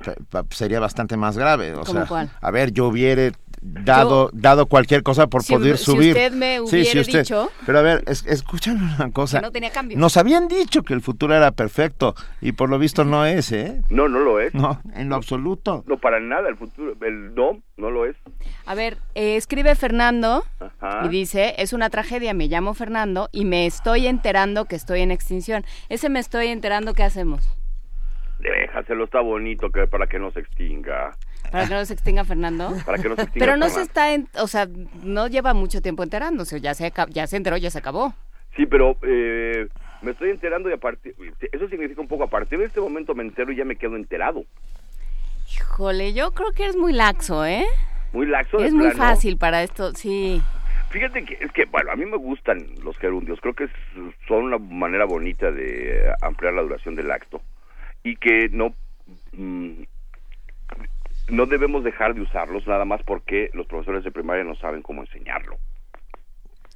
sería bastante más grave. O ¿Cómo sea, cuál? a ver, yo hubiera dado, dado cualquier cosa por Si- poder si subir. usted me Sí, hubiera si usted- dicho- Pero a ver, es, escúchame una cosa. Que no tenía cambio. Nos habían dicho que el futuro era perfecto y por lo visto no es, ¿eh? No, no lo es. No, en lo absoluto. No, para nada, el futuro, el no, no lo es. A ver, eh, escribe Fernando Ajá. y dice, es una tragedia, me llamo Fernando y me estoy enterando que estoy en extinción. Ese me estoy enterando, ¿qué hacemos? Déjaselo, está bonito que para que no se extinga. Para que no se extinga Fernando. Para que no se extinga. Pero no se está, en, o sea, no lleva mucho tiempo enterándose, ya se, ya se enteró, ya se acabó. Sí, pero eh, me estoy enterando y a partir, eso significa un poco, a partir de este momento me entero y ya me quedo enterado. Híjole, yo creo que eres muy laxo, ¿eh? Muy laxo de Es muy fácil para esto, sí. Fíjate que es que, bueno, a mí me gustan los gerundios, creo que son una manera bonita de eh, ampliar la duración del acto y que no mm, no debemos dejar de usarlos nada más porque los profesores de primaria no saben cómo enseñarlo.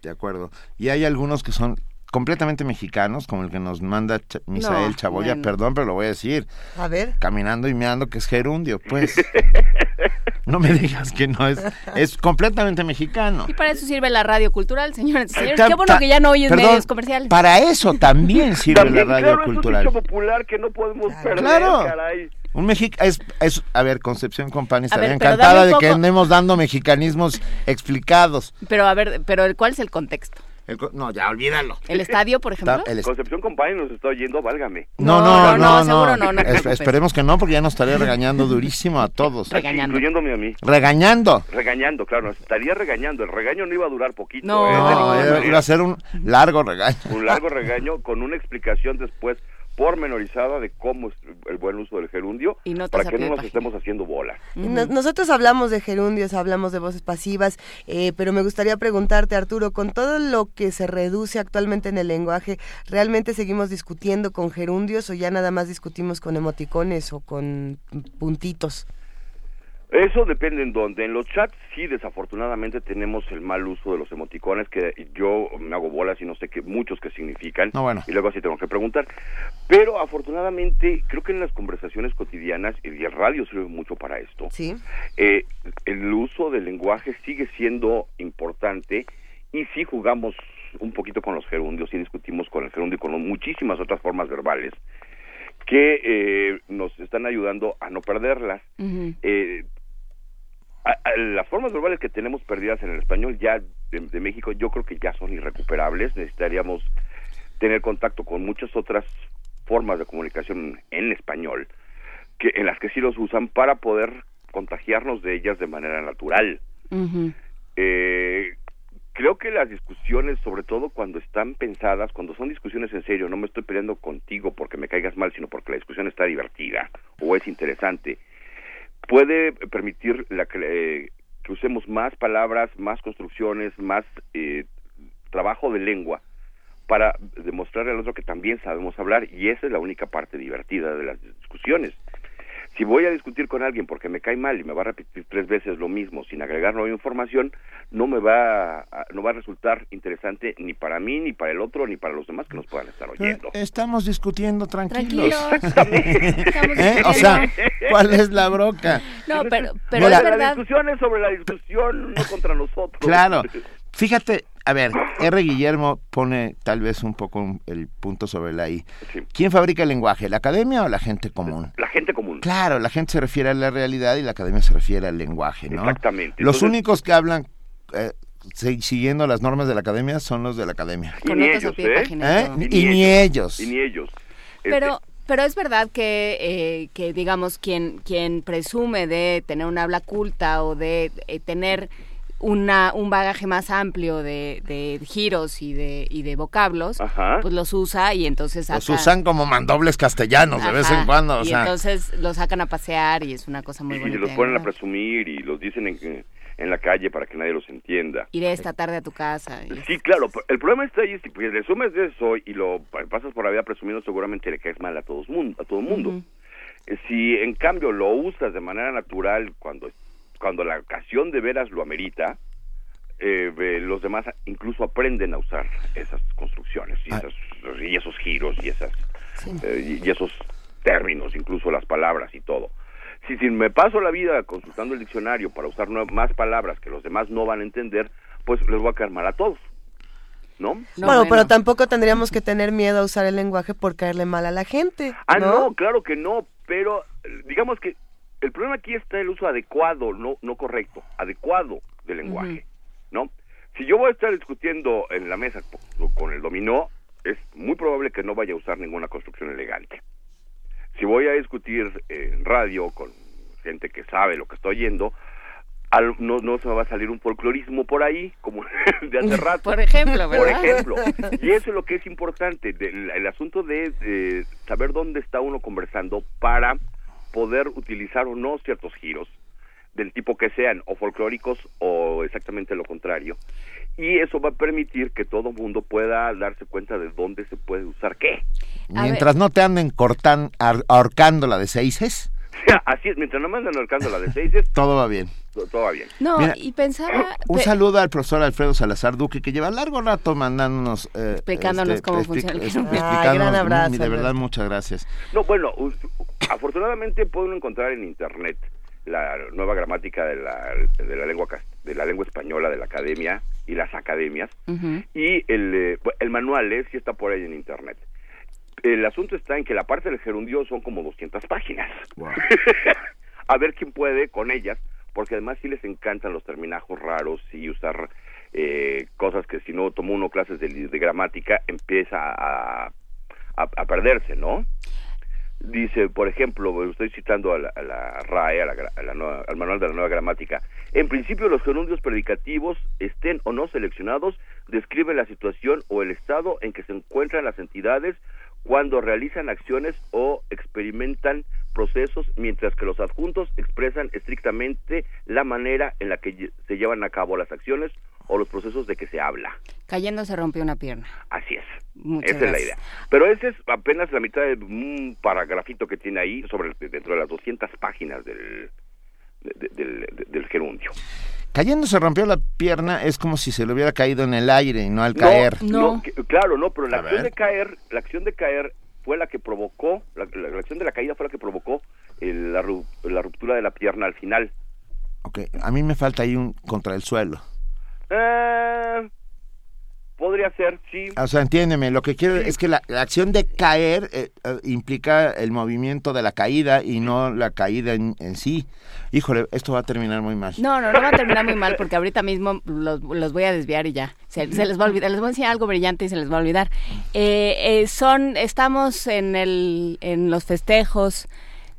De acuerdo. Y hay algunos que son completamente mexicanos, como el que nos manda Ch- Misael No, Chaboya, bueno. perdón, pero lo voy a decir. A ver. Caminando y meando, que es gerundio, pues. no me digas que no es. Es completamente mexicano. Y para eso sirve la radio cultural, señores y señores. Ta- Qué bueno que ya no oyes perdón, medios comerciales. Para eso también sirve También, la radio claro, es cultural. un popular que no podemos perder, Claro. caray. Un Mexic es, es, a ver, Concepción Company estaría ver, encantada de que andemos dando mexicanismos explicados. Pero a ver, pero ¿cuál es el contexto? El no, ya olvídalo. ¿El estadio, por ejemplo? el est- Concepción Company nos está oyendo, válgame. No, no, no, no. seguro no, no Es- esperemos que no, porque ya nos estaría regañando durísimo a todos. Regañando. Incluyéndome a mí. Regañando. Regañando, claro, nos estaría regañando. El regaño no iba a durar poquito. No. ¿eh? No, iba a ser un largo regaño. un largo regaño con una explicación después pormenorizada de cómo es el buen uso del gerundio Y para que no nos página. estemos haciendo no- nosotros hablamos de gerundios, hablamos de voces pasivas, eh, pero me gustaría preguntarte, Arturo, con todo lo que se reduce actualmente en el lenguaje, ¿realmente seguimos discutiendo con gerundios o ya nada más discutimos con emoticones o con puntitos? Eso depende en dónde. En los chats sí, desafortunadamente tenemos el mal uso de los emoticones que yo me hago bolas y no sé qué muchos que significan. No, bueno. Y luego así tengo que preguntar. Pero afortunadamente creo que en las conversaciones cotidianas y el radio sirve mucho para esto. Sí. eh, el uso del lenguaje sigue siendo importante y sí jugamos un poquito con los gerundios y discutimos con el gerundio y con muchísimas otras formas verbales que eh, nos están ayudando a no perderlas. Eh, a- a- las formas verbales que tenemos perdidas en el español ya de, de México yo creo que ya son irrecuperables. Necesitaríamos tener contacto con muchas otras formas de comunicación en español que en las que sí los usan para poder contagiarnos de ellas de manera natural. Eh, creo que las discusiones, sobre todo cuando están pensadas, cuando son discusiones en serio, no me estoy peleando contigo porque me caigas mal, sino porque la discusión está divertida o es interesante, puede permitir la, que, eh, que usemos más palabras, más construcciones, más eh, trabajo de lengua para demostrarle al otro que también sabemos hablar y esa es la única parte divertida de las discusiones. Si voy a discutir con alguien porque me cae mal y me va a repetir tres veces lo mismo sin agregar nueva información, no me va a, no va a resultar interesante ni para mí, ni para el otro, ni para los demás que nos puedan estar oyendo. Estamos discutiendo tranquilos. Tranquilos. Estamos ¿Eh? O sea, ¿cuál es la broca? No, pero, pero Mira, es la verdad. discusión es sobre la discusión, no contra nosotros. Claro. Fíjate, a ver, R. Guillermo pone tal vez un poco el punto sobre la I. Sí. ¿Quién fabrica el lenguaje, la academia o la gente común? La gente común. Claro, la gente se refiere a la realidad y la academia se refiere al lenguaje, ¿no? Exactamente. Los Entonces- únicos que hablan eh, si- siguiendo las normas de la academia son los de la academia. Y Con ni notas a ellos, ¿eh? y ¿Eh? ni ellos. Y ni ellos. Pero, Este, pero es verdad que, eh, que digamos, quien, quien presume de tener un habla culta o de eh, tener una, un bagaje más amplio de, de giros y de, y de vocablos, Ajá. pues los usa y entonces Los usan como mandobles castellanos de vez en cuando. O y sea, entonces los sacan a pasear y es una cosa muy y bonita. los ponen a presumir y los dicen en, en la calle para que nadie los entienda. Iré esta tarde a tu casa. y- Sí, claro, el problema está ahí, si pues, resumes de eso y lo pa- pasas por la vida presumiendo, seguramente le caes mal a todo mundo. A todo mundo. Ujú. Eh, Si en cambio lo usas de manera natural cuando, cuando la ocasión de veras lo amerita, eh, ve- los demás incluso aprenden a usar esas construcciones y, Ah. esas- y esos giros y esas eh, y y esos términos, incluso las palabras y todo. Si, si me paso la vida consultando el diccionario para usar más palabras que los demás no van a entender, pues les voy a caer mal a todos. ¿No? No, bueno, pero tampoco tendríamos que tener miedo a usar el lenguaje por caerle mal a la gente. Ah, ¿no? no, claro que no, pero eh, digamos que el problema aquí está el uso adecuado, no, no correcto, adecuado del lenguaje, ¿no? Si yo voy a estar discutiendo en la mesa co- con el dominó, es muy probable que no vaya a usar ninguna construcción elegante. Si voy a discutir en radio con gente que sabe lo que estoy oyendo, no, no se me va a salir un folclorismo por ahí, como de hace rato. Por ejemplo, Por ¿verdad? ejemplo. Y eso es lo que es importante, del- el asunto de eh, saber dónde está uno conversando para poder utilizar o no ciertos giros del tipo que sean, o folclóricos o exactamente lo contrario. Y eso va a permitir que todo mundo pueda darse cuenta de dónde se puede usar qué. mientras no te anden cortan, ahorcando la de seises, Así es, mientras no me andan marcando la de seises, todo va bien. to- todo va bien. No, Mira, y pensaba... Un pe- saludo al profesor Alfredo Salazar Duque, que lleva largo rato mandándonos... eh, Explicándonos cómo expli- funciona el explicándonos, gran abrazo, y de verdad, muchas gracias. No, bueno, afortunadamente pueden encontrar en internet la nueva gramática de la, de la lengua de la lengua española de la academia y las academias y el, eh, el manual eh, sí está por ahí en internet. El asunto está en que la parte del gerundio son como 200 páginas. A ver quién puede con ellas, porque además sí les encantan los terminajos raros y usar eh, cosas que si no tomó uno clases de, de gramática empieza a, a, a perderse, ¿no? Dice, por ejemplo, estoy citando a la, RAE, a la al manual de la nueva gramática. En principio, los gerundios predicativos, estén o no seleccionados, describen la situación o el estado en que se encuentran las entidades cuando realizan acciones o experimentan procesos, mientras que los adjuntos expresan estrictamente la manera en la que se llevan a cabo las acciones o los procesos de que se habla. Cayendo se rompió una pierna. Así es. Muchas Esa es la gracias. idea. Pero ese es apenas la mitad de un paragrafito que tiene ahí sobre el- dentro de las 200 páginas del, de- del, del gerundio. Cayendo se rompió la pierna es como si se le hubiera caído en el aire y no al No, caer. no, que- claro, no, pero la A acción ver. de caer, la acción de caer fue la que provocó, la, la- la acción de la caída fue la que provocó el- la, ru- la ruptura de la pierna al final. Ok, a mí me falta ahí un contra el suelo. Eh, podría ser, sí. O sea, entiéndeme, lo que quiero es que la, la acción de caer eh, eh, implica el movimiento de la caída y no la caída en, en sí. Híjole, esto va a terminar muy mal. No, no, no va a terminar muy mal porque ahorita mismo los, los voy a desviar y ya. Se, se les va a olvidar. Les voy a enseñar algo brillante y se les va a olvidar. Eh, eh, son, estamos en, el, en los festejos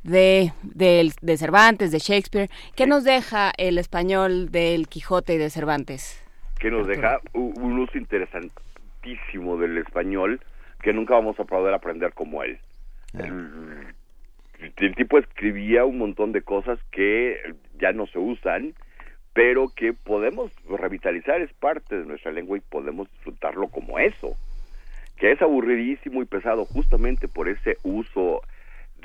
de, del- de Cervantes, de Shakespeare. ¿Qué nos deja el español del Quijote y de Cervantes? que nos deja un uso interesantísimo del español que nunca vamos a poder aprender como él. El, el tipo escribía un montón de cosas que ya no se usan, pero que podemos revitalizar, es parte de nuestra lengua y podemos disfrutarlo como eso, que es aburridísimo y pesado justamente por ese uso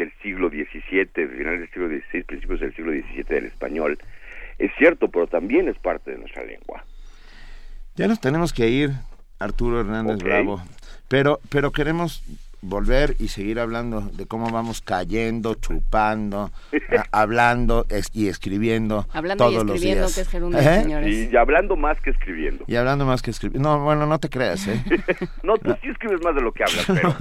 del siglo XVII, final del siglo XVI, principios del siglo XVII del español. Es cierto, pero también es parte de nuestra lengua. Ya nos tenemos que ir, Arturo Hernández. Bravo. Pero, pero queremos volver y seguir hablando de cómo vamos cayendo, chupando, a- hablando es- y escribiendo Hablando y todos los escribiendo, días. que es gerundio, ¿Eh? señores. Y hablando más que escribiendo. Y hablando más que escribiendo. No, bueno, no te creas, ¿eh? No, tú sí escribes más de lo que hablas, pero,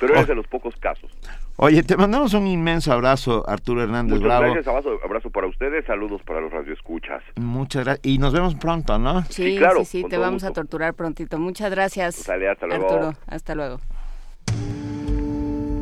pero eres de los pocos casos. Oye, te mandamos un inmenso abrazo, Arturo Hernández Muchas Bravo. gracias, abrazo, abrazo para ustedes, saludos para los radioescuchas. Muchas gracias. Y nos vemos pronto, ¿no? Sí, claro, sí, sí, te vamos a torturar prontito. Muchas gracias. Sale, hasta luego. Arturo, hasta luego.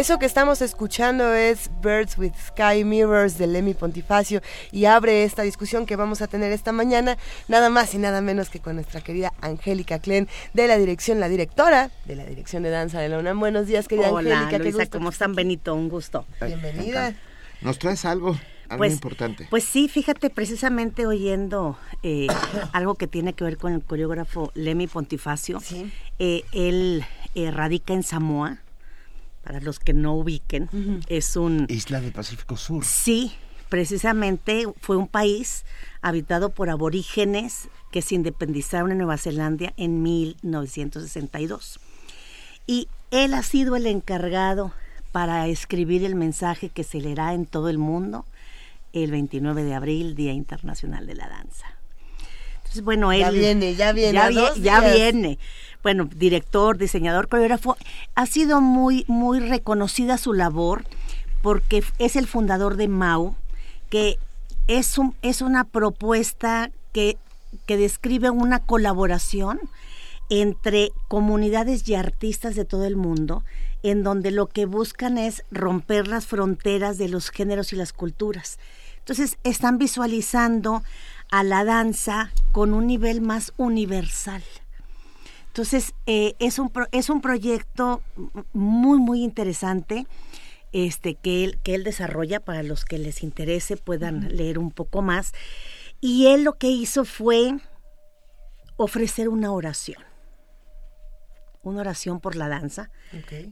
Eso que estamos escuchando es Birds with Sky Mirrors de Lemmy Pontifacio y abre esta discusión que vamos a tener esta mañana, nada más y nada menos que con nuestra querida Angélica Klen de la dirección, la directora de la dirección de danza de la UNAM. Buenos días, querida Hola, Angélica. qué Luisa, gusto ¿cómo están, Benito? Un gusto. Bienvenida. ¿Nos traes algo? Algo Pues, importante. Pues sí, fíjate, precisamente oyendo eh, algo que tiene que ver con el coreógrafo Lemmy Pontifacio. Eh, él eh, radica en Samoa, para los que no ubiquen. Es un... Isla del Pacífico Sur. Sí, precisamente fue un país habitado por aborígenes que se independizaron en Nueva Zelanda en 1962. Y él ha sido el encargado para escribir el mensaje que se leerá en todo el mundo el 29 de abril, Día Internacional de la Danza. Entonces, bueno, él... Ya viene, ya viene, Ya, vi- ya viene. Bueno, director, diseñador, coreógrafo. Ha sido muy, muy reconocida su labor porque es el fundador de MAU, que es, un, es una propuesta que, que describe una colaboración entre comunidades y artistas de todo el mundo, en donde lo que buscan es romper las fronteras de los géneros y las culturas. Entonces, están visualizando a la danza con un nivel más universal. Entonces, eh, es, un pro- es un proyecto muy, muy interesante este, que, él, que él desarrolla para los que les interese puedan leer un poco más. Y él lo que hizo fue ofrecer una oración, una oración por la danza,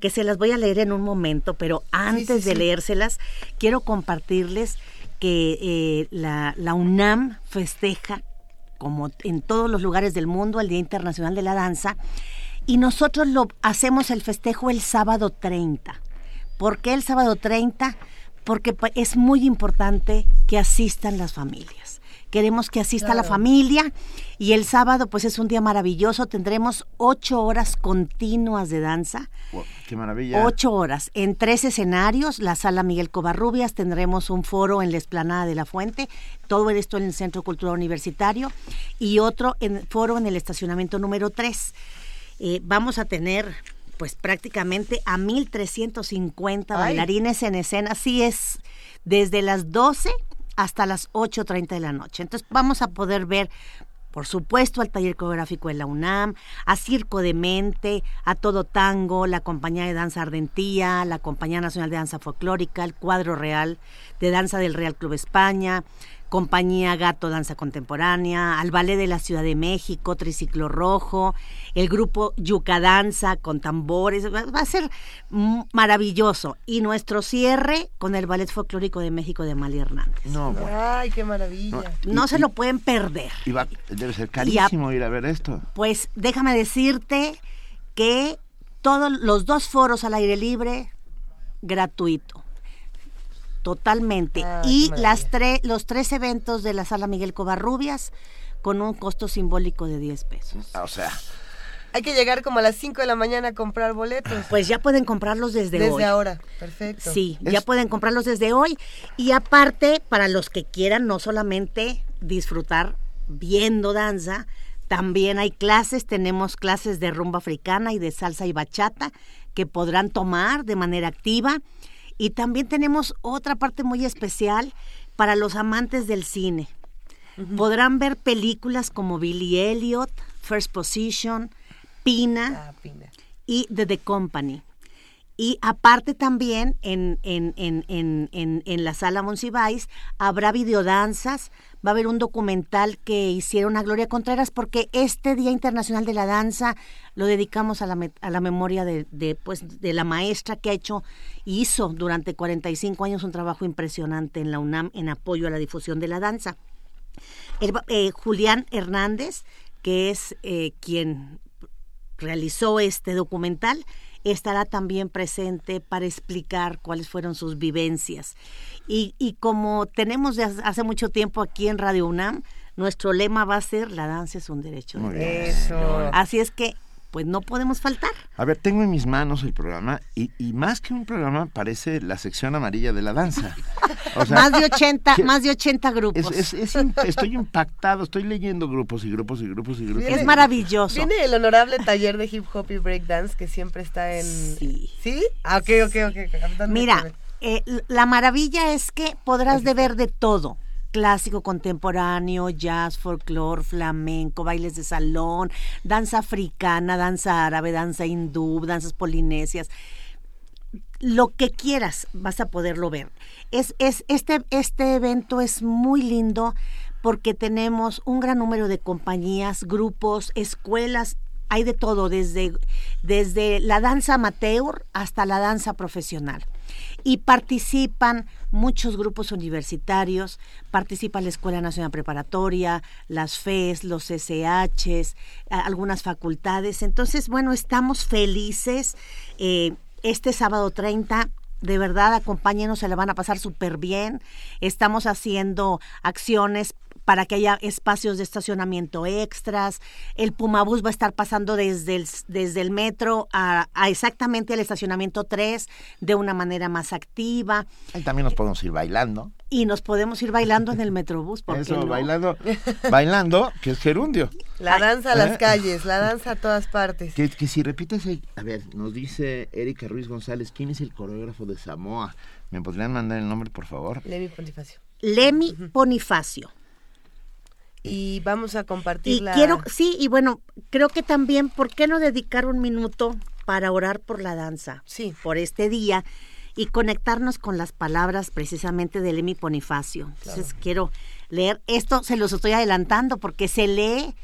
que se las voy a leer en un momento, pero antes sí, de sí. leérselas, quiero compartirles que eh, la, la UNAM festeja, como en todos los lugares del mundo, el Día Internacional de la Danza, y nosotros lo hacemos el festejo el sábado 30. ¿Por qué el sábado 30? Porque pa- es muy importante que asistan las familias. Queremos que asista la familia y el sábado pues es un día maravilloso. Tendremos ocho horas continuas de danza. Wow, qué maravilla. Ocho horas en tres escenarios, la sala Miguel Covarrubias, tendremos un foro en la explanada de la Fuente, todo esto en el Centro Cultural Universitario y otro en, foro en el estacionamiento número 3. eh, vamos a tener pues prácticamente a 1350 bailarines en escena, así es, desde las 12 hasta las 8.30 de la noche. Entonces vamos a poder ver por supuesto al taller coreográfico de la UNAM, a Circo de Mente, a Todo Tango, la Compañía de Danza Ardentía, la Compañía Nacional de Danza Folclórica, el Cuadro Real de Danza del Real Club España, Compañía Gato Danza Contemporánea, al Ballet de la Ciudad de México, Triciclo Rojo, el grupo Yuca Danza con tambores, va, a ser maravilloso. Y nuestro cierre con el Ballet Folclórico de México de Mali Hernández. No, Ay, qué maravilla. No, se lo pueden perder. Y debe ser carísimo ir a ver esto. Pues déjame decirte que todos los dos foros al aire libre, gratuito totalmente. Ah, y las tres, los tres eventos de la sala Miguel Covarrubias con un costo simbólico de 10 pesos. O sea, hay que llegar como a las 5 de la mañana a comprar boletos. Pues ya pueden comprarlos desde, hoy. Desde ahora, perfecto. Sí, ya pueden comprarlos desde hoy. Y aparte, para los que quieran no solamente disfrutar viendo danza, también hay clases, tenemos clases de rumba africana y de salsa y bachata que podrán tomar de manera activa. Y también tenemos otra parte muy especial para los amantes del cine. Podrán ver películas como Billy Elliot, First Position, Pina, ah, y The Company. Y aparte también en, en, en, en, en la sala Monsiváis habrá videodanzas, va a haber un documental que hicieron a Gloria Contreras porque este Día Internacional de la Danza lo dedicamos a la, a la memoria de, de, pues, de la maestra que ha hecho, hizo durante 45 años un trabajo impresionante en la UNAM en apoyo a la difusión de la danza. Eh, Julián Hernández, que es eh, quien realizó este documental, estará también presente para explicar cuáles fueron sus vivencias. Y, y como tenemos hace mucho tiempo aquí en Radio UNAM, nuestro lema va a ser la danza es un derecho. De Eso. Así es que pues no podemos faltar. A ver, tengo en mis manos el programa y, y más que un programa parece la sección amarilla de la danza. más de 80, más de 80 grupos. estoy impactado, estoy leyendo grupos y grupos y grupos y grupos. Es maravilloso. Viene el honorable taller de hip hop y break dance que siempre está en Sí. ¿Sí? Ah, ok, ok, ok. Mira, eh, la maravilla es que podrás de ver de todo clásico contemporáneo, jazz, folclore, flamenco, bailes de salón, danza africana, danza árabe, danza hindú, danzas polinesias. Lo que quieras vas a poderlo ver. Es, es, este, este evento es muy lindo porque tenemos un gran número de compañías, grupos, escuelas hay de todo, desde, desde la danza amateur hasta la danza profesional y participan muchos grupos universitarios, participa la Escuela Nacional Preparatoria, las FES, los SHs, algunas facultades. Entonces, bueno, estamos felices. Eh, este sábado 30 de verdad acompáñenos, se le van a pasar súper bien. Estamos haciendo acciones para que haya espacios de estacionamiento extras. El Pumabús va a estar pasando desde el, desde el metro a, exactamente al estacionamiento 3 de una manera más activa. Y también nos podemos ir bailando. Y nos podemos ir bailando en el Metrobús. ¿por Eso, no? bailando, bailando, que es gerundio. La danza a las ¿Eh? calles, la danza a todas partes. Que, que si repites, a ver, nos dice Erika Ruiz González, ¿quién es el coreógrafo de Samoa? ¿Me podrían mandar el nombre, por favor? Lemi Bonifacio. Lemi Bonifacio y vamos a compartir y quiero sí y bueno creo que también por qué no dedicar un minuto para orar por la danza sí. Por este día y conectarnos con las palabras precisamente de Lemi Bonifacio. Entonces quiero leer esto se los estoy adelantando porque se lee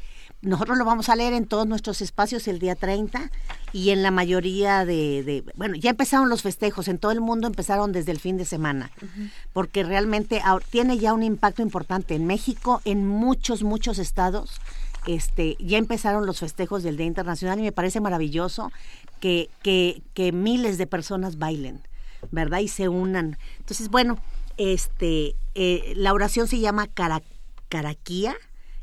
nosotros lo vamos a leer en todos nuestros espacios el día 30 y en la mayoría de, bueno, ya empezaron los festejos, en todo el mundo empezaron desde el fin de semana, porque realmente tiene ya un impacto importante en México, en muchos, muchos estados. Este, ya empezaron los festejos del Día Internacional y me parece maravilloso que, que, que miles de personas bailen, ¿verdad? Y se unan. Entonces, bueno, este, eh, la oración se llama Caraquía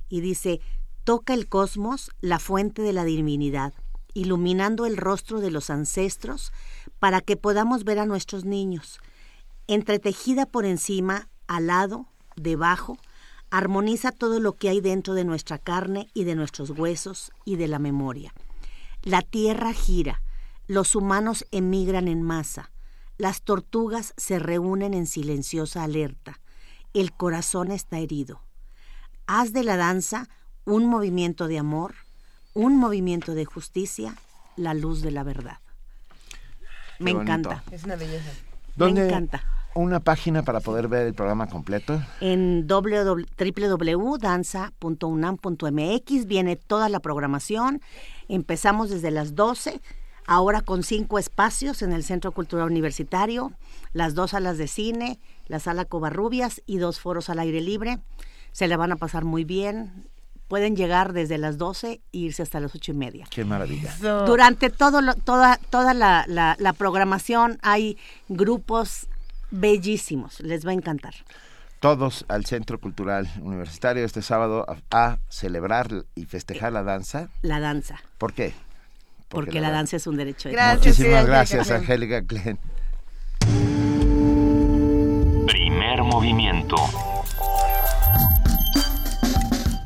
y dice, toca el cosmos la fuente de la divinidad, iluminando el rostro de los ancestros para que podamos ver a nuestros niños. Entretejida por encima, al lado, debajo, armoniza todo lo que hay dentro de nuestra carne y de nuestros huesos y de la memoria. La Tierra gira, los humanos emigran en masa, las tortugas se reúnen en silenciosa alerta, el corazón está herido. Haz de la danza un movimiento de amor, un movimiento de justicia, la luz de la verdad. Me bonito. encanta. Es una belleza. ¿Dónde- Me encanta. Una página para poder ver el programa completo. En www- www.danza.unam.mx viene toda la programación. Empezamos desde las 12, ahora con cinco espacios en el Centro Cultural Universitario, las dos salas de cine, la sala Covarrubias y dos foros al aire libre. Se le van a pasar muy bien. Pueden llegar desde las 12 e irse hasta las ocho y media. Qué maravilla. Durante todo lo- toda, toda la, la- la programación hay grupos bellísimos. Les va a encantar. Todos al Centro Cultural Universitario este sábado a, a celebrar y festejar la danza. La danza. ¿Por qué? Porque, la danza es un derecho de Muchísimas gracias, Angélica Klein. Primer movimiento.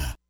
America.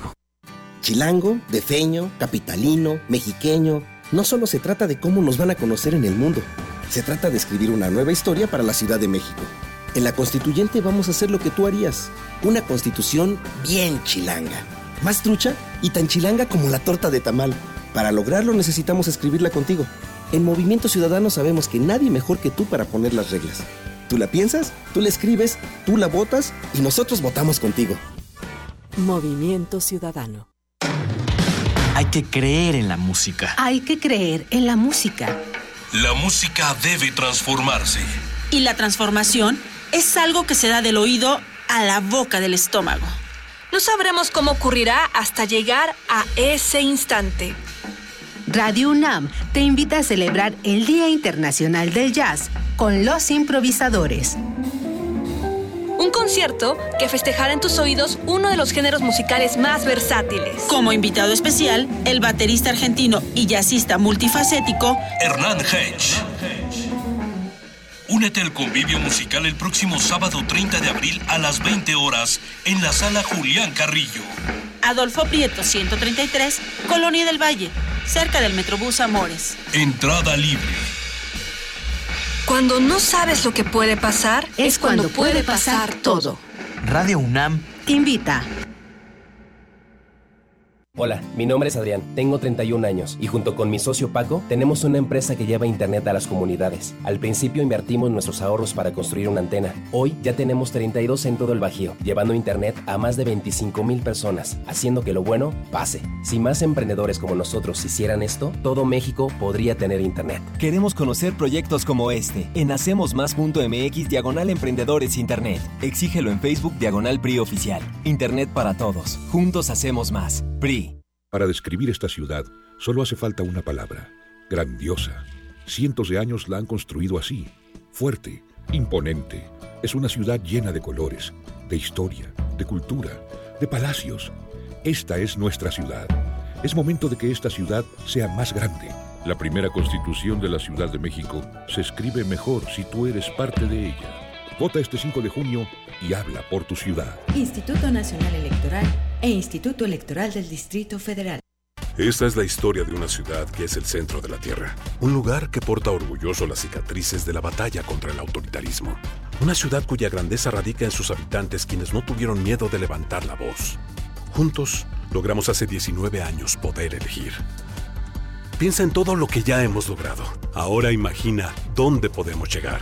Chilango, defeño, capitalino, mexiqueño. No solo se trata de cómo nos van a conocer en el mundo, se trata de escribir una nueva historia para la Ciudad de México. En la constituyente vamos a hacer lo que tú harías, una constitución bien chilanga. Más trucha y tan chilanga como la torta de tamal. Para lograrlo necesitamos escribirla contigo. En Movimiento Ciudadano sabemos que nadie mejor que tú para poner las reglas. Tú la piensas, tú la escribes, tú la votas y nosotros votamos contigo. Movimiento Ciudadano. Hay que creer en la música. Hay que creer en la música. La música debe transformarse. Y la transformación es algo que se da del oído a la boca del estómago. No sabremos cómo ocurrirá hasta llegar a ese instante. Radio UNAM te invita a celebrar el Día Internacional del Jazz con los improvisadores. Un concierto que festejará en tus oídos uno de los géneros musicales más versátiles. Como invitado especial, el baterista argentino y jazzista multifacético Hernán Hedge. Únete al convivio musical el próximo sábado 30 de abril a las 20 horas en la sala Julián Carrillo. Adolfo Prieto 133, Colonia del Valle, cerca del Metrobús Amores. Entrada libre. Cuando no sabes lo que puede pasar, Es cuando puede pasar todo. Radio UNAM Te invita. Hola, mi nombre es Adrián, tengo 31 años y junto con mi socio Paco tenemos una empresa que lleva Internet a las comunidades. Al principio invertimos nuestros ahorros para construir una antena. Hoy ya tenemos 32 en todo el Bajío, llevando Internet a más de 25 mil personas, haciendo que lo bueno pase. Si más emprendedores como nosotros hicieran esto, todo México podría tener Internet. Queremos conocer proyectos como este en hacemosmás.mx diagonal emprendedores internet. Exígelo en Facebook diagonal PRI oficial. Internet para todos. Juntos hacemos más. PRI. Para describir esta ciudad solo hace falta una palabra, grandiosa. Cientos de años la han construido así, fuerte, imponente. Es una ciudad llena de colores, de historia, de cultura, de palacios. Esta es nuestra ciudad. Es momento de que esta ciudad sea más grande, La primera constitución de la Ciudad de México se escribe mejor si tú eres parte de ella. Vota este 5 de junio y habla por tu ciudad. Instituto Nacional Electoral e Instituto Electoral del Distrito Federal. Esta es la historia de una ciudad que es el centro de la Tierra. Un lugar que porta orgulloso las cicatrices de la batalla contra el autoritarismo. Una ciudad cuya grandeza radica en sus habitantes quienes no tuvieron miedo de levantar la voz. Juntos logramos hace 19 años poder elegir. Piensa en todo lo que ya hemos logrado. Ahora imagina dónde podemos llegar.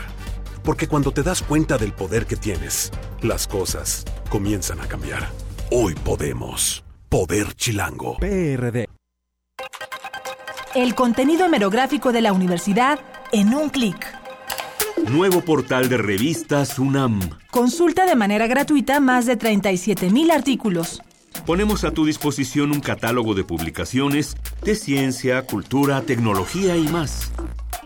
Porque cuando te das cuenta del poder que tienes, las cosas comienzan a cambiar. Hoy podemos. Poder Chilango. PRD. El contenido hemerográfico de la universidad en un clic. Nuevo portal de revistas UNAM. Consulta de manera gratuita más de 37 mil artículos. Ponemos a tu disposición un catálogo de publicaciones de ciencia, cultura, tecnología y más.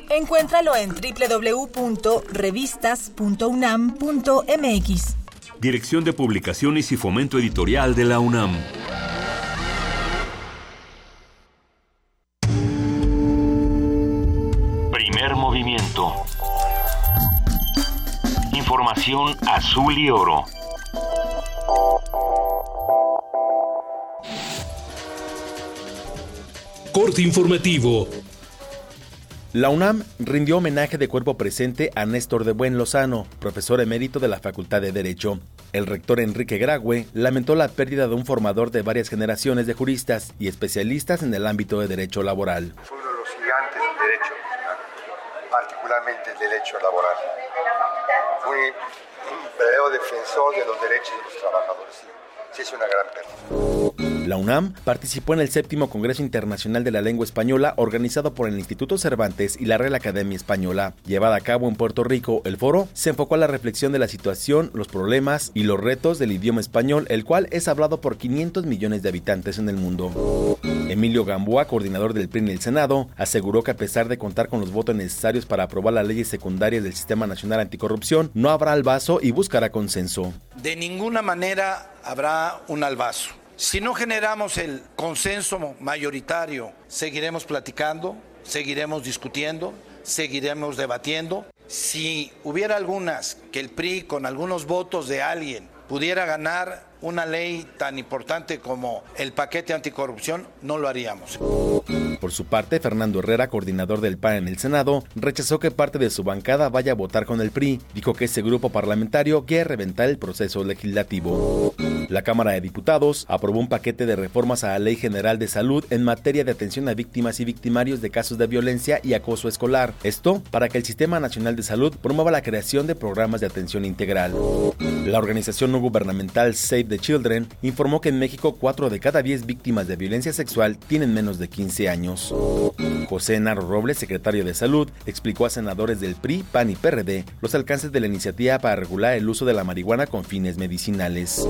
Encuéntralo en www.revistas.unam.mx. Dirección de Publicaciones y Fomento Editorial de la UNAM. Primer movimiento. Información azul y oro. Corte informativo. La UNAM rindió homenaje de cuerpo presente a Néstor de Buen Lozano, profesor emérito de la Facultad de Derecho. El rector Enrique Grague lamentó la pérdida de un formador de varias generaciones de juristas y especialistas en el ámbito de derecho laboral. Fue uno de los gigantes del derecho, particularmente el derecho laboral. Fue un verdadero defensor de los derechos de los trabajadores. Sí, es una gran pérdida. La UNAM participó en el séptimo Congreso Internacional de la Lengua Española organizado por el Instituto Cervantes y la Real Academia Española. Llevada a cabo en Puerto Rico, el foro se enfocó a la reflexión de la situación, los problemas y los retos del idioma español, el cual es hablado por 500 millones de habitantes en el mundo. Emilio Gamboa, coordinador del PRI en el Senado, aseguró que a pesar de contar con los votos necesarios para aprobar las leyes secundarias del Sistema Nacional Anticorrupción, no habrá albazo y buscará consenso. De ninguna manera habrá un albazo. Si no generamos el consenso mayoritario, seguiremos platicando, seguiremos discutiendo, seguiremos debatiendo. Si hubiera algunas que el PRI con algunos votos de alguien pudiera ganar una ley tan importante como el paquete anticorrupción, no lo haríamos. Por su parte, Fernando Herrera, coordinador del PAN en el Senado, rechazó que parte de su bancada vaya a votar con el PRI. Dijo que ese grupo parlamentario quiere reventar el proceso legislativo. La Cámara de Diputados aprobó un paquete de reformas a la Ley General de Salud en materia de atención a víctimas y victimarios de casos de violencia y acoso escolar. Esto para que el Sistema Nacional de Salud promueva la creación de programas de atención integral. La organización no gubernamental Save the Children informó que en México 4 de cada 10 víctimas de violencia sexual tienen menos de 15 años. José Narro Robles, secretario de Salud, explicó a senadores del PRI, PAN y PRD los alcances de la iniciativa para regular el uso de la marihuana con fines medicinales.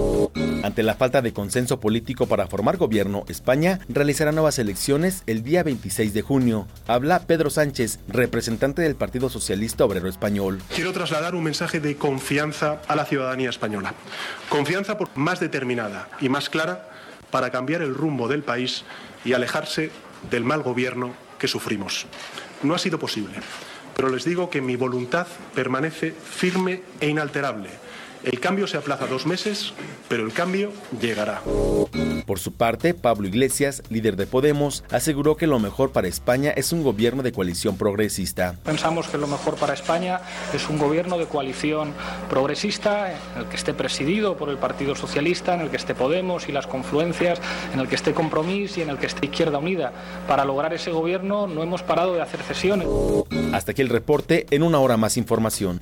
Ante la falta de consenso político para formar gobierno, España realizará nuevas elecciones el día 26 de junio. Habla Pedro Sánchez, representante del Partido Socialista Obrero Español. Quiero trasladar un mensaje de confianza a la ciudadanía española. Confianza por más determinada y más clara para cambiar el rumbo del país y alejarse del mal gobierno que sufrimos. No ha sido posible, pero les digo que mi voluntad permanece firme e inalterable. El cambio se aplaza dos meses, pero el cambio llegará. Por su parte, Pablo Iglesias, líder de Podemos, aseguró que lo mejor para España es un gobierno de coalición progresista. Pensamos que lo mejor para España es un gobierno de coalición progresista, en el que esté presidido por el Partido Socialista, en el que esté Podemos y las confluencias, en el que esté Compromís y en el que esté Izquierda Unida. Para lograr ese gobierno no hemos parado de hacer cesiones. Hasta aquí el reporte, en una hora más información.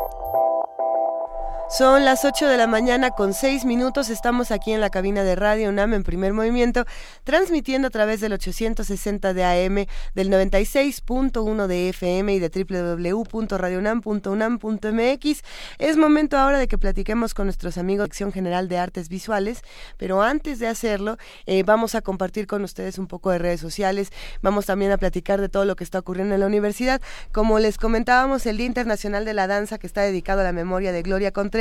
Son las 8 de la mañana con 6 minutos. Estamos aquí en la cabina de Radio UNAM en primer movimiento, transmitiendo a través del 860 de AM, del 96.1 de FM y de www.radiounam.unam.mx. Es momento ahora de que platiquemos con nuestros amigos de Dirección General de Artes Visuales, pero antes de hacerlo, eh, vamos a compartir con ustedes un poco de redes sociales. Vamos también a platicar de todo lo que está ocurriendo en la universidad. Como les comentábamos, el Día Internacional de la Danza, que está dedicado a la memoria de Gloria Contreras,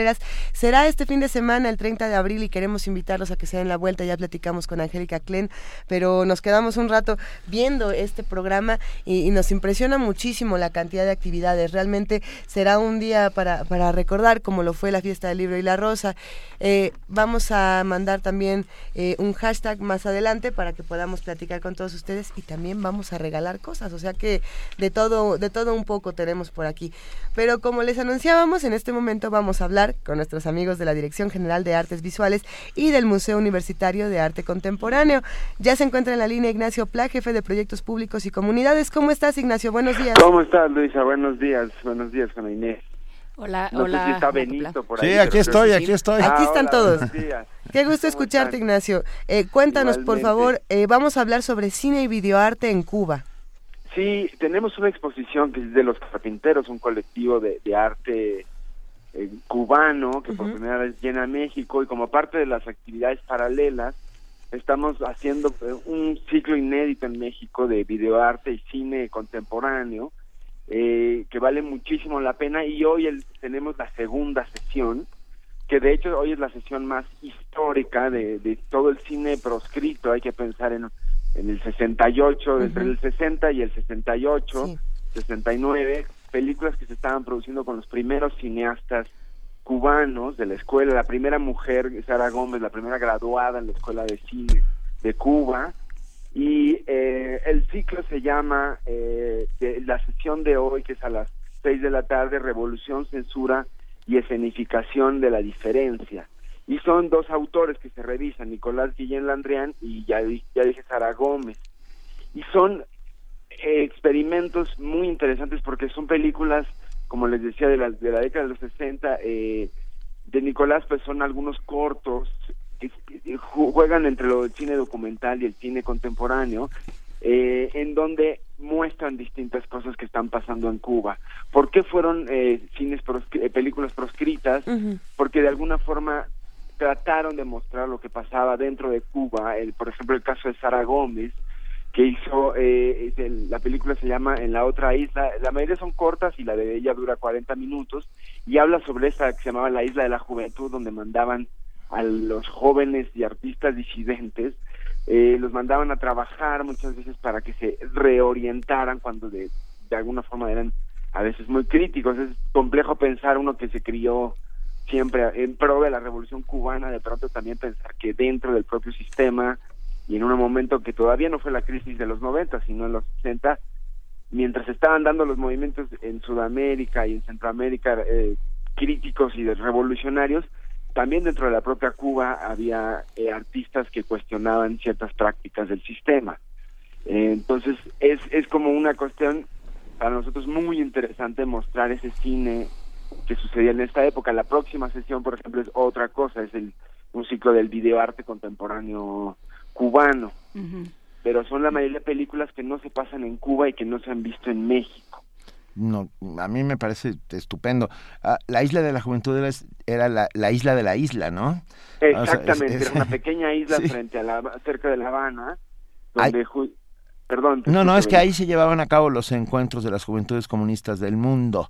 Será este fin de semana, el 30 de abril, y queremos invitarlos a que se den la vuelta. Ya platicamos con Angélica Klen, pero nos quedamos un rato viendo este programa y, nos impresiona muchísimo la cantidad de actividades. Realmente será un día para, para recordar como lo fue la fiesta del libro y la rosa. Eh, vamos a mandar también eh, un hashtag más adelante para que podamos platicar con todos ustedes y también vamos a regalar cosas. O sea que de todo, de todo un poco tenemos por aquí. Pero como les anunciábamos, en este momento vamos a hablar con nuestros amigos de la Dirección General de Artes Visuales y del Museo Universitario de Arte Contemporáneo. Ya se encuentra en la línea Ignacio Pla, jefe de Proyectos Públicos y Comunidades. ¿Cómo estás, Ignacio? Buenos días. ¿Cómo estás, Luisa? Buenos días. Buenos días, con Inés. Hola, no hola. Sé si está Benito por ahí. Sí, aquí estoy, aquí estoy. Aquí están hola, todos. buenos días. Qué gusto escucharte, Ignacio. Eh, cuéntanos, por favor, eh, vamos a hablar sobre cine y videoarte en Cuba. Sí, tenemos una exposición que es de los carpinteros, un colectivo de, de arte eh, cubano que por primera vez llena México y como parte de las actividades paralelas estamos haciendo eh, un ciclo inédito en México de videoarte y cine contemporáneo eh, que vale muchísimo la pena y hoy el- tenemos la segunda sesión que de hecho hoy es la sesión más histórica de, de todo el cine proscrito, hay que pensar en, en el 68, entre Ujú. el 60 y el 68, Sí. 69, películas que se estaban produciendo con los primeros cineastas cubanos de la escuela, la primera mujer, Sara Gómez, la primera graduada en la escuela de cine de Cuba, y eh, el ciclo se llama, eh, la sesión de hoy, que es a las 6 de la tarde, Revolución, Censura y Escenificación de la Diferencia. Y son dos autores que se revisan, Nicolás Guillén Landrián y ya, ya dije Sara Gómez. Y son experimentos muy interesantes porque son películas, como les decía, de la, de la década de los 60. Eh, de Nicolás, pues son algunos cortos que que ju- juegan entre lo del cine documental y el cine contemporáneo, eh, en donde muestran distintas cosas que están pasando en Cuba. ¿Por qué fueron eh, cines proscri- eh, películas proscritas? Porque de alguna forma trataron de mostrar lo que pasaba dentro de Cuba. El, por ejemplo, el caso de Sara Gómez, que hizo, eh, la película se llama En la otra isla, la mayoría son cortas y la de ella dura 40 minutos, y habla sobre esa que se llamaba la isla de la juventud, donde mandaban a los jóvenes y artistas disidentes, eh, los mandaban a trabajar muchas veces para que se reorientaran cuando de, de alguna forma eran a veces muy críticos. Es complejo pensar uno que se crió siempre en pro de la revolución cubana, de pronto también pensar que dentro del propio sistema y en un momento que todavía no fue la crisis de los 90, sino en los 60, mientras estaban dando los movimientos en Sudamérica y en Centroamérica eh, críticos y revolucionarios, también dentro de la propia Cuba había eh, artistas que cuestionaban ciertas prácticas del sistema. Eh, entonces es, es como una cuestión para nosotros muy interesante mostrar ese cine que sucedía en esta época. La próxima sesión, por ejemplo, es otra cosa, es el, un ciclo del videoarte contemporáneo cubano, pero son la mayoría de películas que no se pasan en Cuba y que no se han visto en México. No, a mí me parece estupendo. Ah, la isla de la juventud era, era la, la isla de la isla, ¿no? O sea, es- Exactamente, es- era una pequeña isla Sí. frente a la cerca de La Habana, donde ju- perdón. No, no, es que ahí se llevaban a cabo los encuentros de las juventudes comunistas del mundo.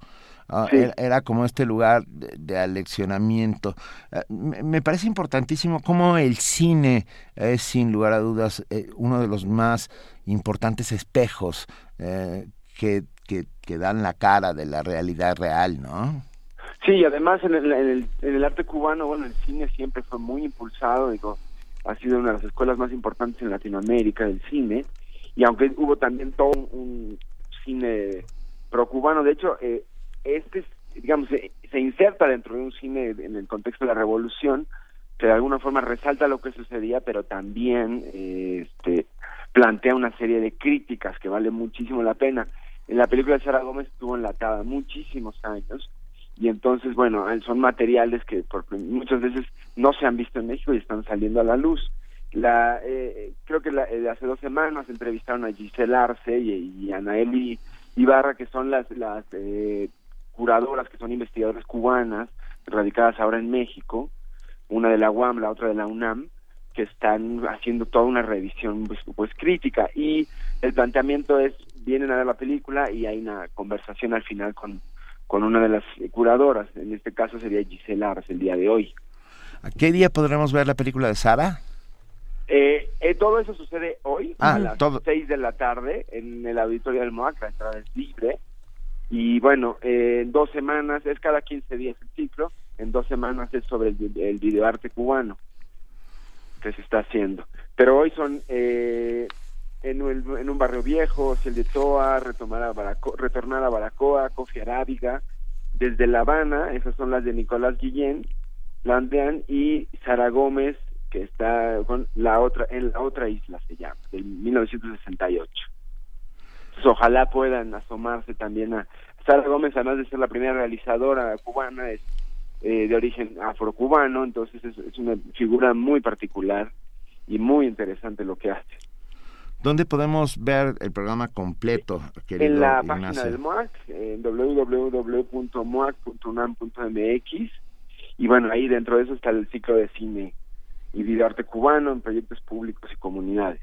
Ah, Sí. era, como este lugar de, de aleccionamiento. Ah, me, me parece importantísimo cómo el cine es, sin lugar a dudas, eh, uno de los más importantes espejos eh, que, que, que dan la cara de la realidad real, ¿no? Sí, y además en el, en, el, en el arte cubano, bueno, el cine siempre fue muy impulsado, digo, ha sido una de las escuelas más importantes en Latinoamérica del cine, y aunque hubo también todo un, un cine pro-cubano, de hecho, eh, este, es, digamos, se, se inserta dentro de un cine en el contexto de la revolución, que de alguna forma resalta lo que sucedía, pero también eh, este, plantea una serie de críticas que vale muchísimo la pena. En la película de Sara Gómez estuvo enlatada muchísimos años, y entonces, bueno, son materiales que por, muchas veces no se han visto en México y están saliendo a la luz. La, eh, creo que la, eh, hace dos semanas entrevistaron a Giselle Arce y, y Anaeli Ibarra, que son las, las eh, curadoras, que son investigadoras cubanas, radicadas ahora en México, una de la UAM, la otra de la UNAM, que están haciendo toda una revisión pues, pues crítica y el planteamiento es vienen a ver la película y hay una conversación al final con con una de las curadoras, en este caso sería Gisela Ars el día de hoy. ¿A qué día podremos ver la película de Sara? Eh, eh, todo eso sucede hoy ah, a las seis de la tarde en el auditorio del MOAC, la entrada es libre. Y bueno, eh, en dos semanas, es cada 15 días el ciclo, en dos semanas es sobre el, el videoarte cubano que se está haciendo. Pero hoy son eh, en, un barrio viejo, Toa, retomar a retornar a Baracoa, Cofi Arábiga, desde La Habana, esas son las de Nicolás Guillén, Landean y Sara Gómez, que está con la otra, en la otra isla se llama, del 1968. Entonces, ojalá puedan asomarse también a Sara Gómez, además de ser la primera realizadora cubana, es eh, de origen afrocubano, entonces es, es una figura muy particular y muy interesante lo que hace. ¿Dónde podemos ver el programa completo? En la página del MOAC, en www.moac.unam.mx. Y bueno, ahí dentro de eso está el ciclo de cine y videoarte cubano en proyectos públicos y comunidades.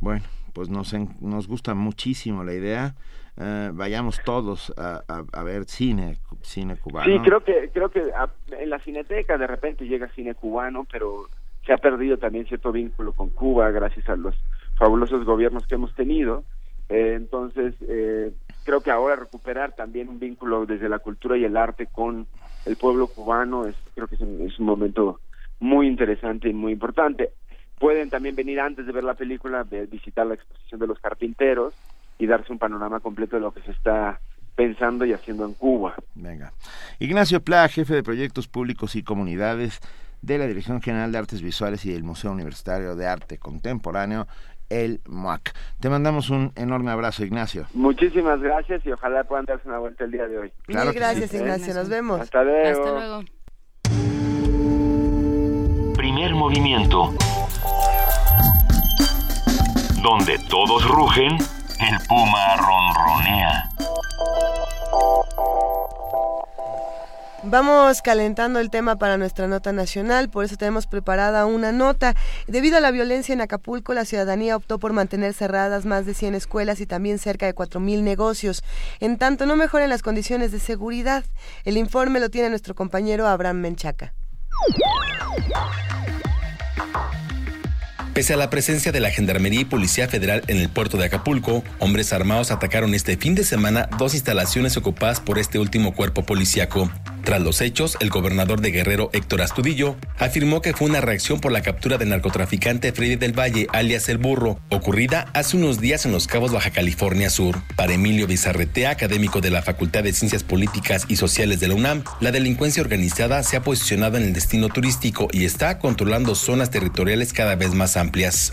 Bueno, pues nos, nos gusta muchísimo la idea. Eh, vayamos todos a, ver cine cine cubano. Sí, creo que creo que en la cineteca de repente llega cine cubano, pero se ha perdido también cierto vínculo con Cuba gracias a los fabulosos gobiernos que hemos tenido. Eh, entonces, eh, creo que ahora recuperar también un vínculo desde la cultura y el arte con el pueblo cubano es creo que es un, es un momento muy interesante y muy importante. Pueden también venir antes de ver la película, visitar la exposición de los carpinteros y darse un panorama completo de lo que se está pensando y haciendo en Cuba. Venga. Ignacio Pla, jefe de proyectos públicos y comunidades de la Dirección General de Artes Visuales y del Museo Universitario de Arte Contemporáneo, el MUAC. Te mandamos un enorme abrazo, Ignacio. Muchísimas gracias y ojalá puedan darse una vuelta el día de hoy. Claro gracias, Ignacio. Nos vemos. Hasta luego. Hasta luego. Primer movimiento. Donde todos rugen, el puma ronronea. Vamos calentando el tema para nuestra nota nacional, por eso tenemos preparada una nota. Debido a la violencia en Acapulco, la ciudadanía optó por mantener cerradas más de 100 escuelas y también cerca de 4.000 negocios. En tanto, no mejoren las condiciones de seguridad. El informe lo tiene nuestro compañero Abraham Menchaca. Pese a la presencia de la Gendarmería y Policía Federal en el puerto de Acapulco, hombres armados atacaron este fin de semana dos instalaciones ocupadas por este último cuerpo policiaco. Tras los hechos, el gobernador de Guerrero, Héctor Astudillo, afirmó que fue una reacción por la captura del narcotraficante Freddy del Valle, alias El Burro, ocurrida hace unos días en Los Cabos, Baja California Sur. Para Emilio Bizarretea, académico de la Facultad de Ciencias Políticas y Sociales de la UNAM, la delincuencia organizada se ha posicionado en el destino turístico y está controlando zonas territoriales cada vez más amplias.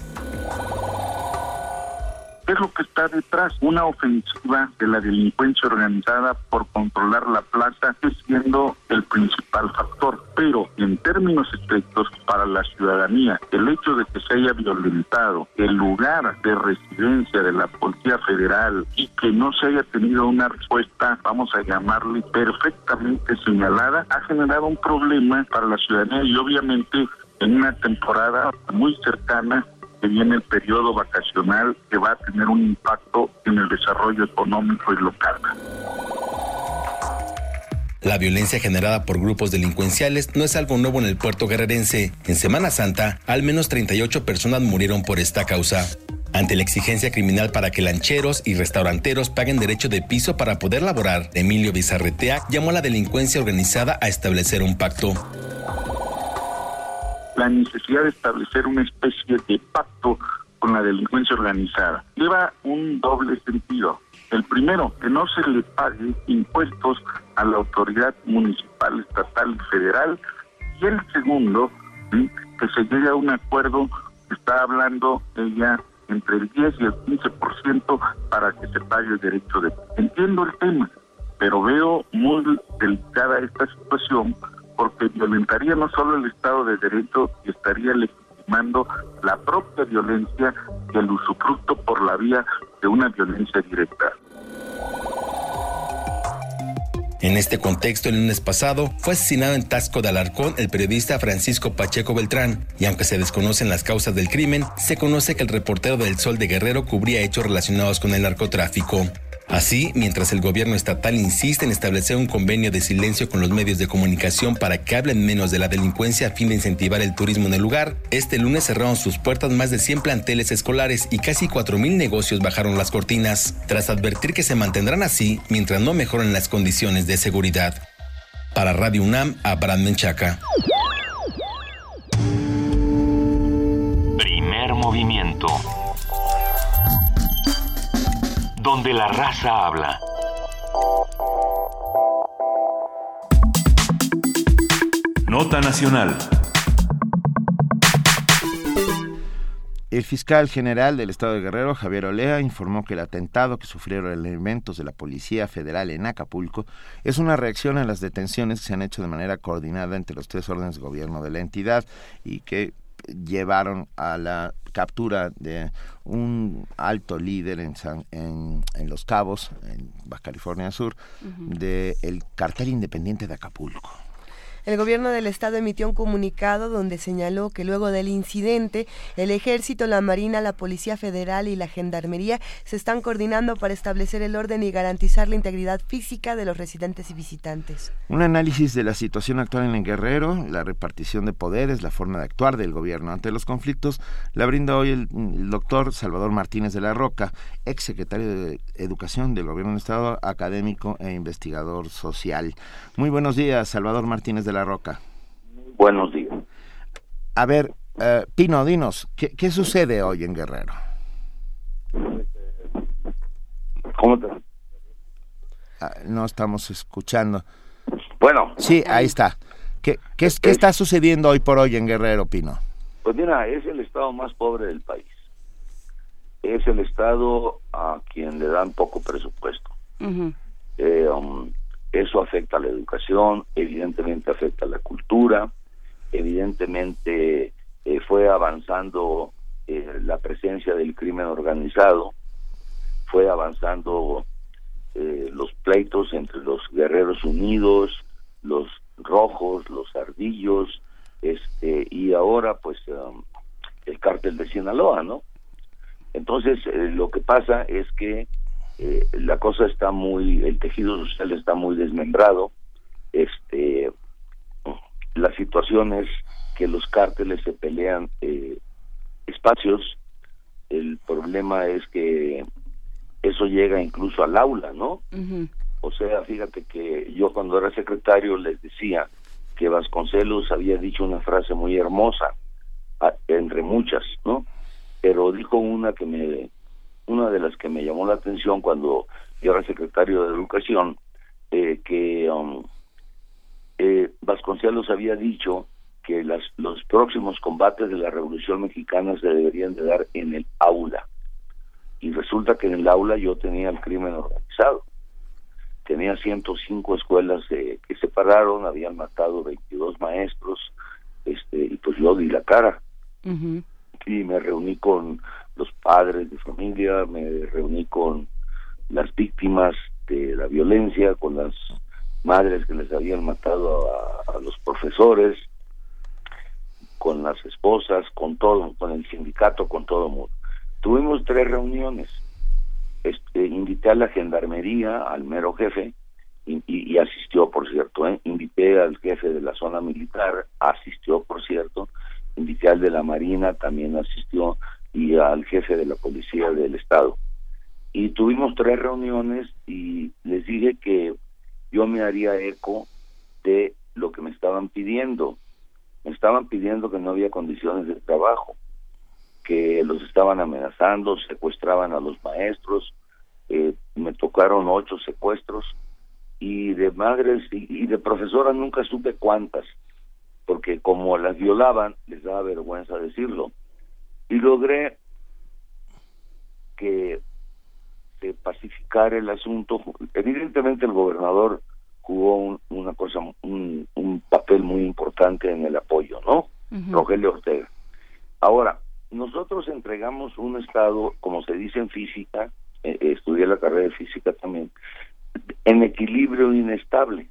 ¿Qué es lo que está detrás? Una ofensiva de la delincuencia organizada por controlar la plaza, siendo el principal factor. Pero en términos estrictos, para la ciudadanía, el hecho de que se haya violentado el lugar de residencia de la Policía Federal y que no se haya tenido una respuesta, vamos a llamarle perfectamente señalada, ha generado un problema para la ciudadanía y obviamente en una temporada muy cercana que viene el periodo vacacional que va a tener un impacto en el desarrollo económico y local. La violencia generada por grupos delincuenciales no es algo nuevo en el puerto guerrerense. En Semana Santa, al menos 38 personas murieron por esta causa. Ante la exigencia criminal para que lancheros y restauranteros paguen derecho de piso para poder laborar, Emilio Bizarretea llamó a la delincuencia organizada a establecer un pacto la necesidad de establecer una especie de pacto con la delincuencia organizada. Lleva un doble sentido. El primero, que no se le pague impuestos a la autoridad municipal, estatal y federal. Y el segundo, que se llegue a un acuerdo, está hablando ella entre el 10 y el 15% para que se pague el derecho de... Entiendo el tema, pero veo muy delicada esta situación porque violentaría no solo el Estado de Derecho estaría legitimando la propia violencia y el usufructo por la vía de una violencia directa. En este contexto, el lunes pasado, fue asesinado en Tasco de Alarcón el periodista Francisco Pacheco Beltrán, y aunque se desconocen las causas del crimen, se conoce que el reportero del Sol de Guerrero cubría hechos relacionados con el narcotráfico. Así, mientras el gobierno estatal insiste en establecer un convenio de silencio con los medios de comunicación para que hablen menos de la delincuencia a fin de incentivar el turismo en el lugar, este lunes cerraron sus puertas más de 100 planteles escolares y casi 4.000 negocios bajaron las cortinas, tras advertir que se mantendrán así mientras no mejoren las condiciones de seguridad. Para Radio UNAM, Abraham Menchaca. Primer movimiento donde la raza habla. Nota Nacional. El fiscal general del estado de Guerrero, Javier Olea, informó que el atentado que sufrieron elementos de la Policía Federal en Acapulco es una reacción a las detenciones que se han hecho de manera coordinada entre los tres órdenes de gobierno de la entidad y que llevaron a la captura de un alto líder en, en, Los Cabos, en Baja California Sur, del cartel independiente de Acapulco. El gobierno del estado emitió un comunicado donde señaló que luego del incidente, el ejército, la marina, la policía federal y la gendarmería se están coordinando para establecer el orden y garantizar la integridad física de los residentes y visitantes. Un análisis de la situación actual en el Guerrero, la repartición de poderes, la forma de actuar del gobierno ante los conflictos, la brinda hoy el, doctor Salvador Martínez de la Roca, ex secretario de Educación del gobierno del estado, académico e investigador social. Muy buenos días, Salvador Martínez de la Roca. Buenos días. A ver, eh, Pino, dinos, ¿qué, sucede hoy en Guerrero? ¿Cómo te... Ah, no estamos escuchando. Bueno. Sí, ahí está. ¿Qué, qué, es, ¿Qué está sucediendo hoy por hoy en Guerrero, Pino? Pues mira, es el estado más pobre del país. Es el estado a quien le dan poco presupuesto. eh, um, eso afecta a la educación, evidentemente afecta a la cultura, evidentemente eh, fue avanzando eh, la presencia del crimen organizado, fue avanzando eh, los pleitos entre los guerreros unidos, los rojos, los ardillos, este y ahora pues um, el cártel de Sinaloa, ¿no? Entonces lo que pasa es que eh, la cosa está muy, el tejido social está muy desmembrado, este, la situación es que los cárteles se pelean eh, espacios, el problema es que eso llega incluso al aula, ¿no? O sea, fíjate que yo cuando era secretario les decía que Vasconcelos había dicho una frase muy hermosa, entre muchas, ¿no? Pero dijo una que me una de las que me llamó la atención cuando yo era secretario de Educación, eh, que um, eh, Vasconcelos había dicho que las, los próximos combates de la Revolución Mexicana se deberían de dar en el aula. Y resulta que en el aula yo tenía el crimen organizado. Tenía 105 escuelas que se pararon, habían matado 22 maestros, este, y pues yo di la cara. Y me reuní con los padres de familia, me reuní con las víctimas de la violencia, con las madres que les habían matado a, los profesores, con las esposas, con todo, con el sindicato, con todo mundo. Tuvimos tres reuniones. Este, invité a la gendarmería, al mero jefe, y, asistió, por cierto. ¿eh? Invité al jefe de la zona militar, asistió, por cierto. Invité al de la Marina, también asistió y al jefe de la policía del estado. Y tuvimos tres reuniones y les dije que yo me haría eco de lo que me estaban pidiendo. Me estaban pidiendo que no había condiciones de trabajo, que los estaban amenazando, secuestraban a los maestros, eh, me tocaron ocho secuestros y de madres y, y de profesoras nunca supe cuántas, porque como las violaban, les daba vergüenza decirlo y logré que se pacificar el asunto. Evidentemente el gobernador jugó una cosa, un, un, papel muy importante en el apoyo, ¿no? Rogelio Ortega. Ahora, nosotros entregamos un estado, como se dice en física, eh, estudié la carrera de física también, en equilibrio inestable.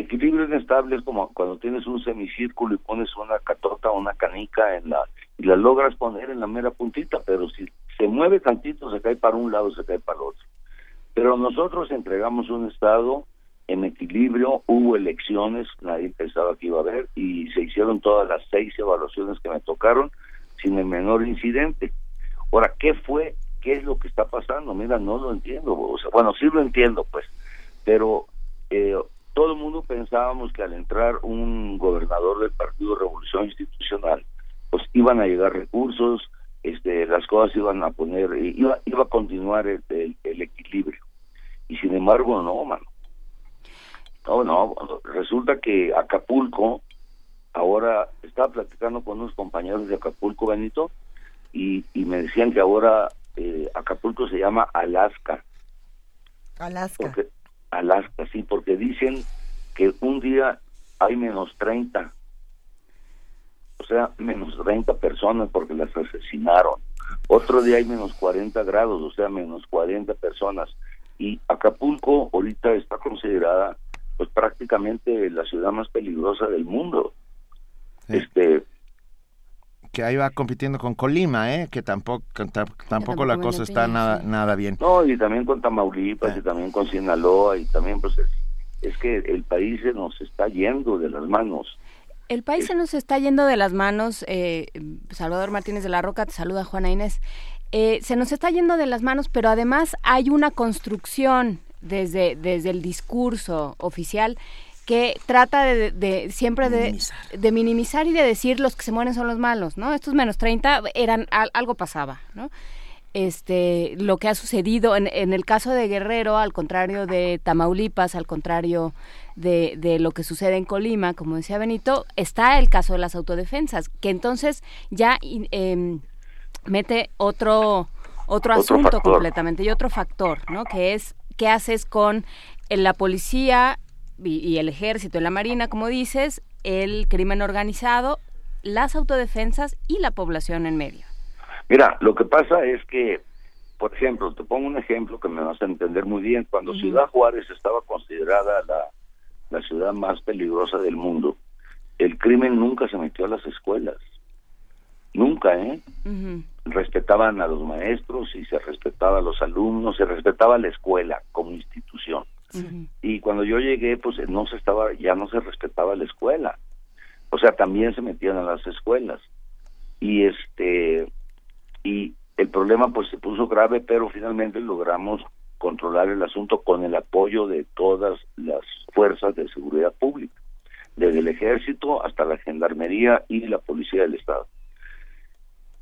Equilibrio inestable es como cuando tienes un semicírculo y pones una catota o una canica en la y la logras poner en la mera puntita, pero si se mueve tantito se cae para un lado, se cae para el otro. Pero nosotros entregamos un estado en equilibrio, hubo elecciones, nadie pensaba que iba a haber y se hicieron todas las seis evaluaciones que me tocaron sin el menor incidente. Ahora, ¿qué fue? ¿Qué es lo que está pasando? Mira, no lo entiendo. O sea, bueno, sí lo entiendo, pues, pero eh, todo el mundo pensábamos que al entrar un gobernador del Partido Revolución Institucional, pues iban a llegar recursos, este, las cosas iban a poner, iba, iba a continuar el, el, equilibrio. Y sin embargo, no, mano. No, no, resulta que Acapulco, ahora estaba platicando con unos compañeros de Acapulco, Benito, y, y me decían que ahora eh, Acapulco se llama Alaska. Alaska. Alaska, sí, porque dicen que un día hay menos 30, o sea, menos 30 personas porque las asesinaron. Otro día hay menos 40 grados, o sea, menos 40 personas. Y Acapulco ahorita está considerada pues prácticamente la ciudad más peligrosa del mundo. Este que ahí va compitiendo con Colima, ¿eh? que tampoco tampoco la cosa está nada nada bien. No, y también con Tamaulipas y también con Sinaloa y también pues es, que el país se nos está yendo de las manos. El país se nos está yendo de las manos, eh, Salvador Martínez de la Roca, te saluda Juana Inés. Eh, se nos está yendo de las manos, pero además hay una construcción desde, desde el discurso oficial que trata de, siempre de minimizar. y de decir los que se mueren son los malos, ¿no? Estos menos 30 eran algo pasaba, ¿no? Este, lo que ha sucedido en, en, el caso de Guerrero, al contrario de Tamaulipas, al contrario de, de, lo que sucede en Colima, como decía Benito, está el caso de las autodefensas, que entonces ya em, mete otro, otro, asunto completamente y otro factor, ¿no? Que es qué haces con la policía y, el ejército y la marina, como dices, el crimen organizado, las autodefensas y la población en medio. Mira, lo que pasa es que, por ejemplo, te pongo un ejemplo que me vas a entender muy bien. Cuando Ciudad Juárez estaba considerada la, la ciudad más peligrosa del mundo, el crimen nunca se metió a las escuelas. Nunca, ¿eh? Respetaban a los maestros y se respetaba a los alumnos, se respetaba la escuela como institución. Y cuando yo llegué, pues no se estaba, ya no se respetaba la escuela. O sea, también se metían a las escuelas. Y este, y el problema pues se puso grave, pero finalmente logramos controlar el asunto con el apoyo de todas las fuerzas de seguridad pública, desde el ejército hasta la gendarmería y la policía del estado.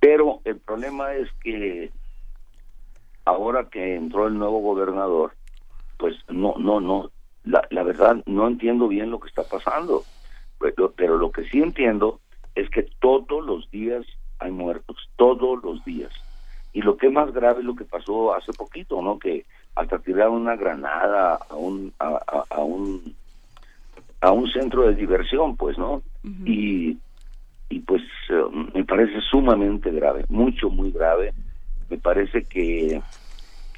Pero el problema es que ahora que entró el nuevo gobernador, pues no, no, no, la, la verdad no entiendo bien lo que está pasando, pero, pero lo que sí entiendo es que todos los días hay muertos, todos los días. Y lo que es más grave es lo que pasó hace poquito, ¿no? Que hasta tiraron una granada a un, a, a, un a un centro de diversión, pues, ¿no? Y y pues eh, me parece sumamente grave, mucho, muy grave. Me parece que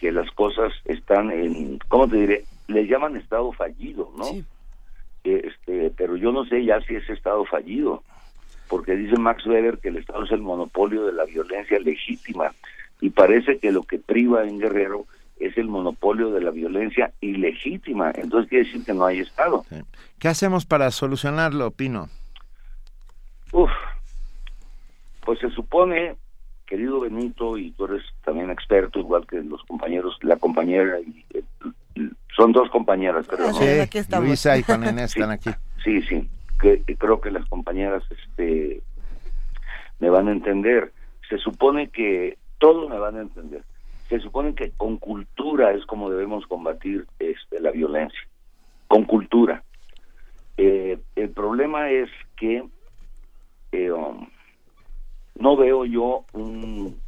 que las cosas están en, ¿cómo te diré? Le llaman estado fallido, ¿no? Este, pero yo no sé ya si es estado fallido, porque dice Max Weber que el Estado es el monopolio de la violencia legítima y parece que lo que priva en Guerrero es el monopolio de la violencia ilegítima. Entonces quiere decir que no hay Estado. ¿Qué hacemos para solucionarlo, Pino? Uf, pues se supone querido Benito, y tú eres también experto, igual que los compañeros, la compañera, y, son dos compañeras, creo. Sí, Luisa y Juan Inés están aquí. Sí, sí, que, creo que las compañeras este, me van a entender. Se supone que todos me van a entender. Se supone que con cultura es como debemos combatir este, la violencia, con cultura. Eh, el problema es que eh, um, no veo yo un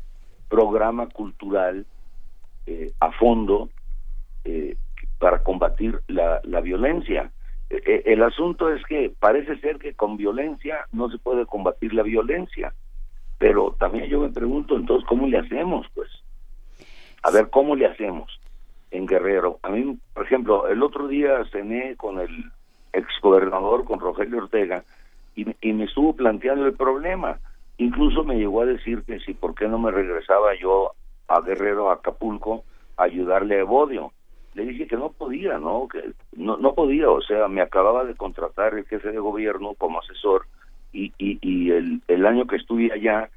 programa cultural eh, a fondo eh, para combatir la, la violencia. Eh, eh, el asunto es que parece ser que con violencia no se puede combatir la violencia, pero también yo me pregunto entonces cómo le hacemos, pues. A ver, ¿cómo le hacemos en Guerrero? A mí, por ejemplo, el otro día cené con el exgobernador, con Rogelio Ortega, y me estuvo planteando el problema. Incluso me llegó a decir que si, ¿por qué no me regresaba yo a Guerrero, a Acapulco, a ayudarle a Evodio? Le dije que no podía, ¿no? Que no, no podía, o sea, me acababa de contratar el jefe de gobierno como asesor y, y, y el, el año que estuve allá,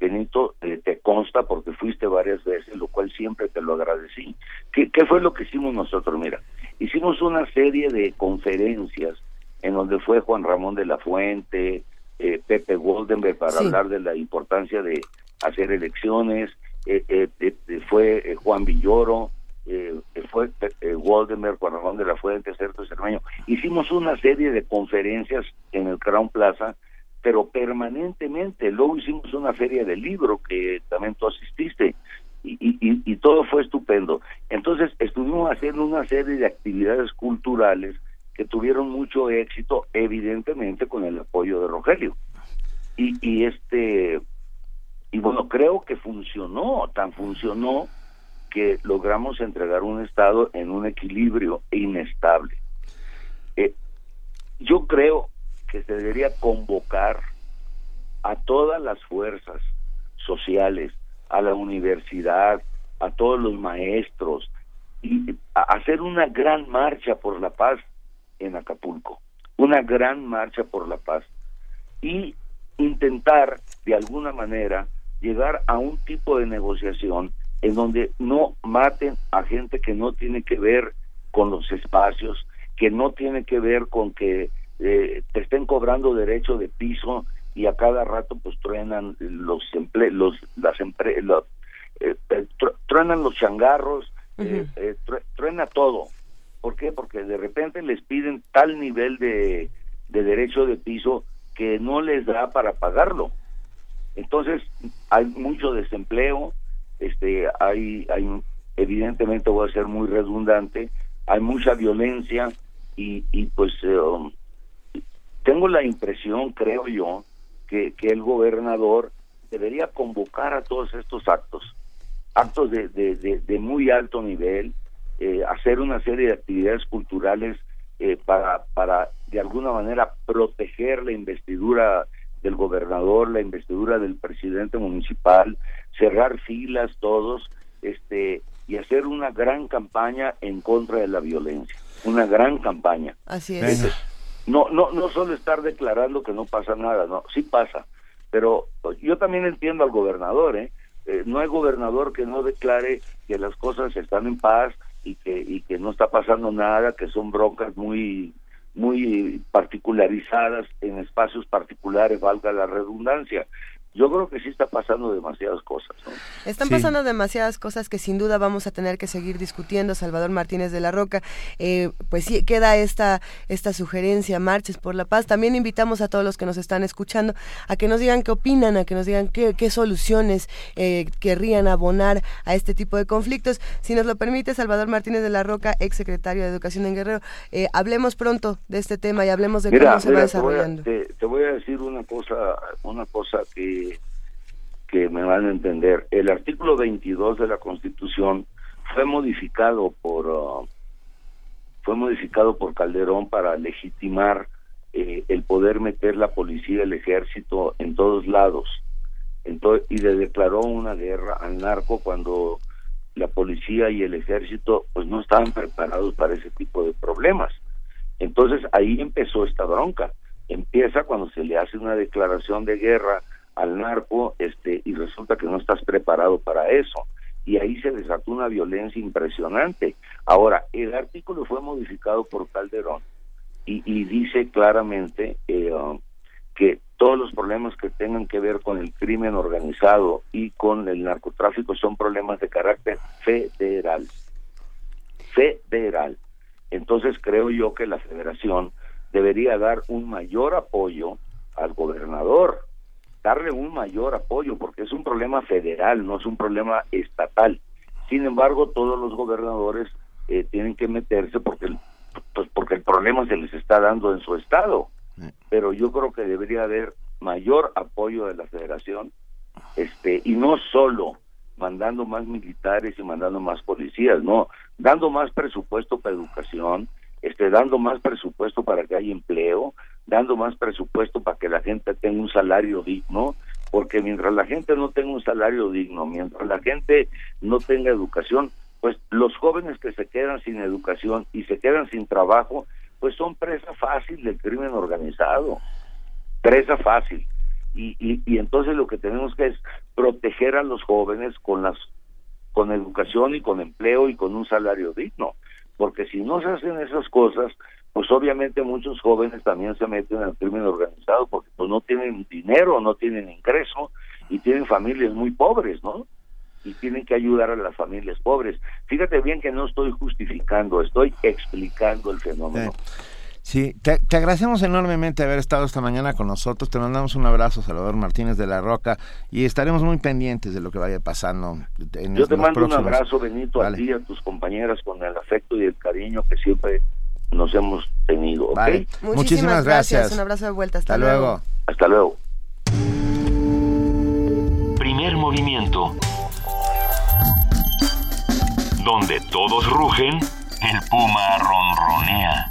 Benito, eh, te consta porque fuiste varias veces, lo cual siempre te lo agradecí. ¿Qué, ¿Qué fue lo que hicimos nosotros? Mira, hicimos una serie de conferencias en donde fue Juan Ramón de la Fuente, eh, Pepe Goldenberg para Sí. hablar de la importancia de hacer elecciones, eh, eh, fue eh, Juan Villoro, eh, fue eh, Goldenberg, Juan Ramón de la Fuente, Sergio Cermeño. Hicimos una serie de conferencias en el Crown Plaza, pero permanentemente. Luego hicimos una feria del libro que también tú asististe y, y- y todo fue estupendo. Entonces estuvimos haciendo una serie de actividades culturales que tuvieron mucho éxito, evidentemente con el apoyo de Rogelio. Y, este y bueno, creo que funcionó, tan funcionó que logramos entregar un estado en un equilibrio inestable. Eh, yo creo que se debería convocar a todas las fuerzas sociales, a la universidad, a todos los maestros, y hacer una gran marcha por la paz en Acapulco, una gran marcha por la paz, y intentar de alguna manera llegar a un tipo de negociación en donde no maten a gente que no tiene que ver con los espacios, que no tiene que ver con que eh, te estén cobrando derecho de piso y a cada rato pues truenan los emple los las empre los, eh, eh, tru- truenan los changarros eh, eh, tru- truena todo ¿por qué? porque de repente les piden tal nivel de, de derecho de piso que no les da para pagarlo entonces hay mucho desempleo este hay hay evidentemente voy a ser muy redundante hay mucha violencia y, y pues eh, um, tengo la impresión creo yo que, que el gobernador debería convocar a todos estos actos actos de, de, de, de muy alto nivel eh, hacer una serie de actividades culturales eh, para para de alguna manera proteger la investidura del gobernador, la investidura del presidente municipal, cerrar filas todos, este y hacer una gran campaña en contra de la violencia, una gran campaña. Así es. Este, No no no solo estar declarando que no pasa nada, no, sí pasa, pero yo también entiendo al gobernador, ¿eh? Eh, no hay gobernador que no declare que las cosas están en paz y que y que no está pasando nada, que son broncas muy muy particularizadas en espacios particulares, valga la redundancia. Yo creo que sí está pasando demasiadas cosas. ¿no? Están pasando demasiadas cosas que sin duda vamos a tener que seguir discutiendo. Salvador Martínez de la Roca, eh, pues sí, queda esta, esta sugerencia, Marches por la Paz. También invitamos a todos los que nos están escuchando a que nos digan qué opinan, a que nos digan qué, qué soluciones eh, querrían abonar a este tipo de conflictos. Si nos lo permite, Salvador Martínez de la Roca, ex secretario de Educación en Guerrero, eh, hablemos pronto de este tema y hablemos de Mira, cómo se va mira, te, voy a, desarrollando. te- te voy a decir una cosa, una cosa que, que me van a entender. El artículo 22 de la Constitución fue modificado por uh, fue modificado por Calderón para legitimar eh, el poder meter la policía, el ejército en todos lados. Ento- y le declaró una guerra al narco cuando la policía y el ejército pues no estaban preparados para ese tipo de problemas. Entonces ahí empezó esta bronca. Empieza cuando se le hace una declaración de guerra al narco, este, y resulta que no estás preparado para eso. Y ahí se desató una violencia impresionante. Ahora, el artículo fue modificado por Calderón y, dice claramente eh, um, que todos los problemas que tengan que ver con el crimen organizado y con el narcotráfico son problemas de carácter federal. Federal. Entonces creo yo que la federación debería dar un mayor apoyo al gobernador, darle un mayor apoyo, porque es un problema federal, no es un problema estatal. Sin embargo, todos los gobernadores eh, tienen que meterse porque el, pues porque el problema se les está dando en su estado. Pero yo creo que debería haber mayor apoyo de la federación este y no solo mandando más militares y mandando más policías, no, dando más presupuesto para educación, este, dando más presupuesto para que haya empleo, dando más presupuesto para que la gente tenga un salario digno, porque mientras la gente no tenga un salario digno, mientras la gente no tenga educación, pues los jóvenes que se quedan sin educación y se quedan sin trabajo, pues son presa fácil del crimen organizado, presa fácil. Y, y, entonces lo que tenemos que es proteger a los jóvenes con las con educación y con empleo y con un salario digno porque si no se hacen esas cosas pues obviamente muchos jóvenes también se meten en el crimen organizado porque pues no tienen dinero no tienen ingreso y tienen familias muy pobres no y tienen que ayudar a las familias pobres. Fíjate bien que no estoy justificando estoy explicando el fenómeno. Sí, te, agradecemos enormemente haber estado esta mañana con nosotros. Te mandamos un abrazo, Salvador Martínez de la Roca, y estaremos muy pendientes de lo que vaya pasando. En Yo te mando un abrazo, Benito, a ti, a tus compañeras, con el afecto y el cariño que siempre nos hemos tenido. Muchísimas, gracias. Un abrazo de vuelta. Hasta, luego. Hasta luego. Primer movimiento. Donde todos rugen, el puma ronronea.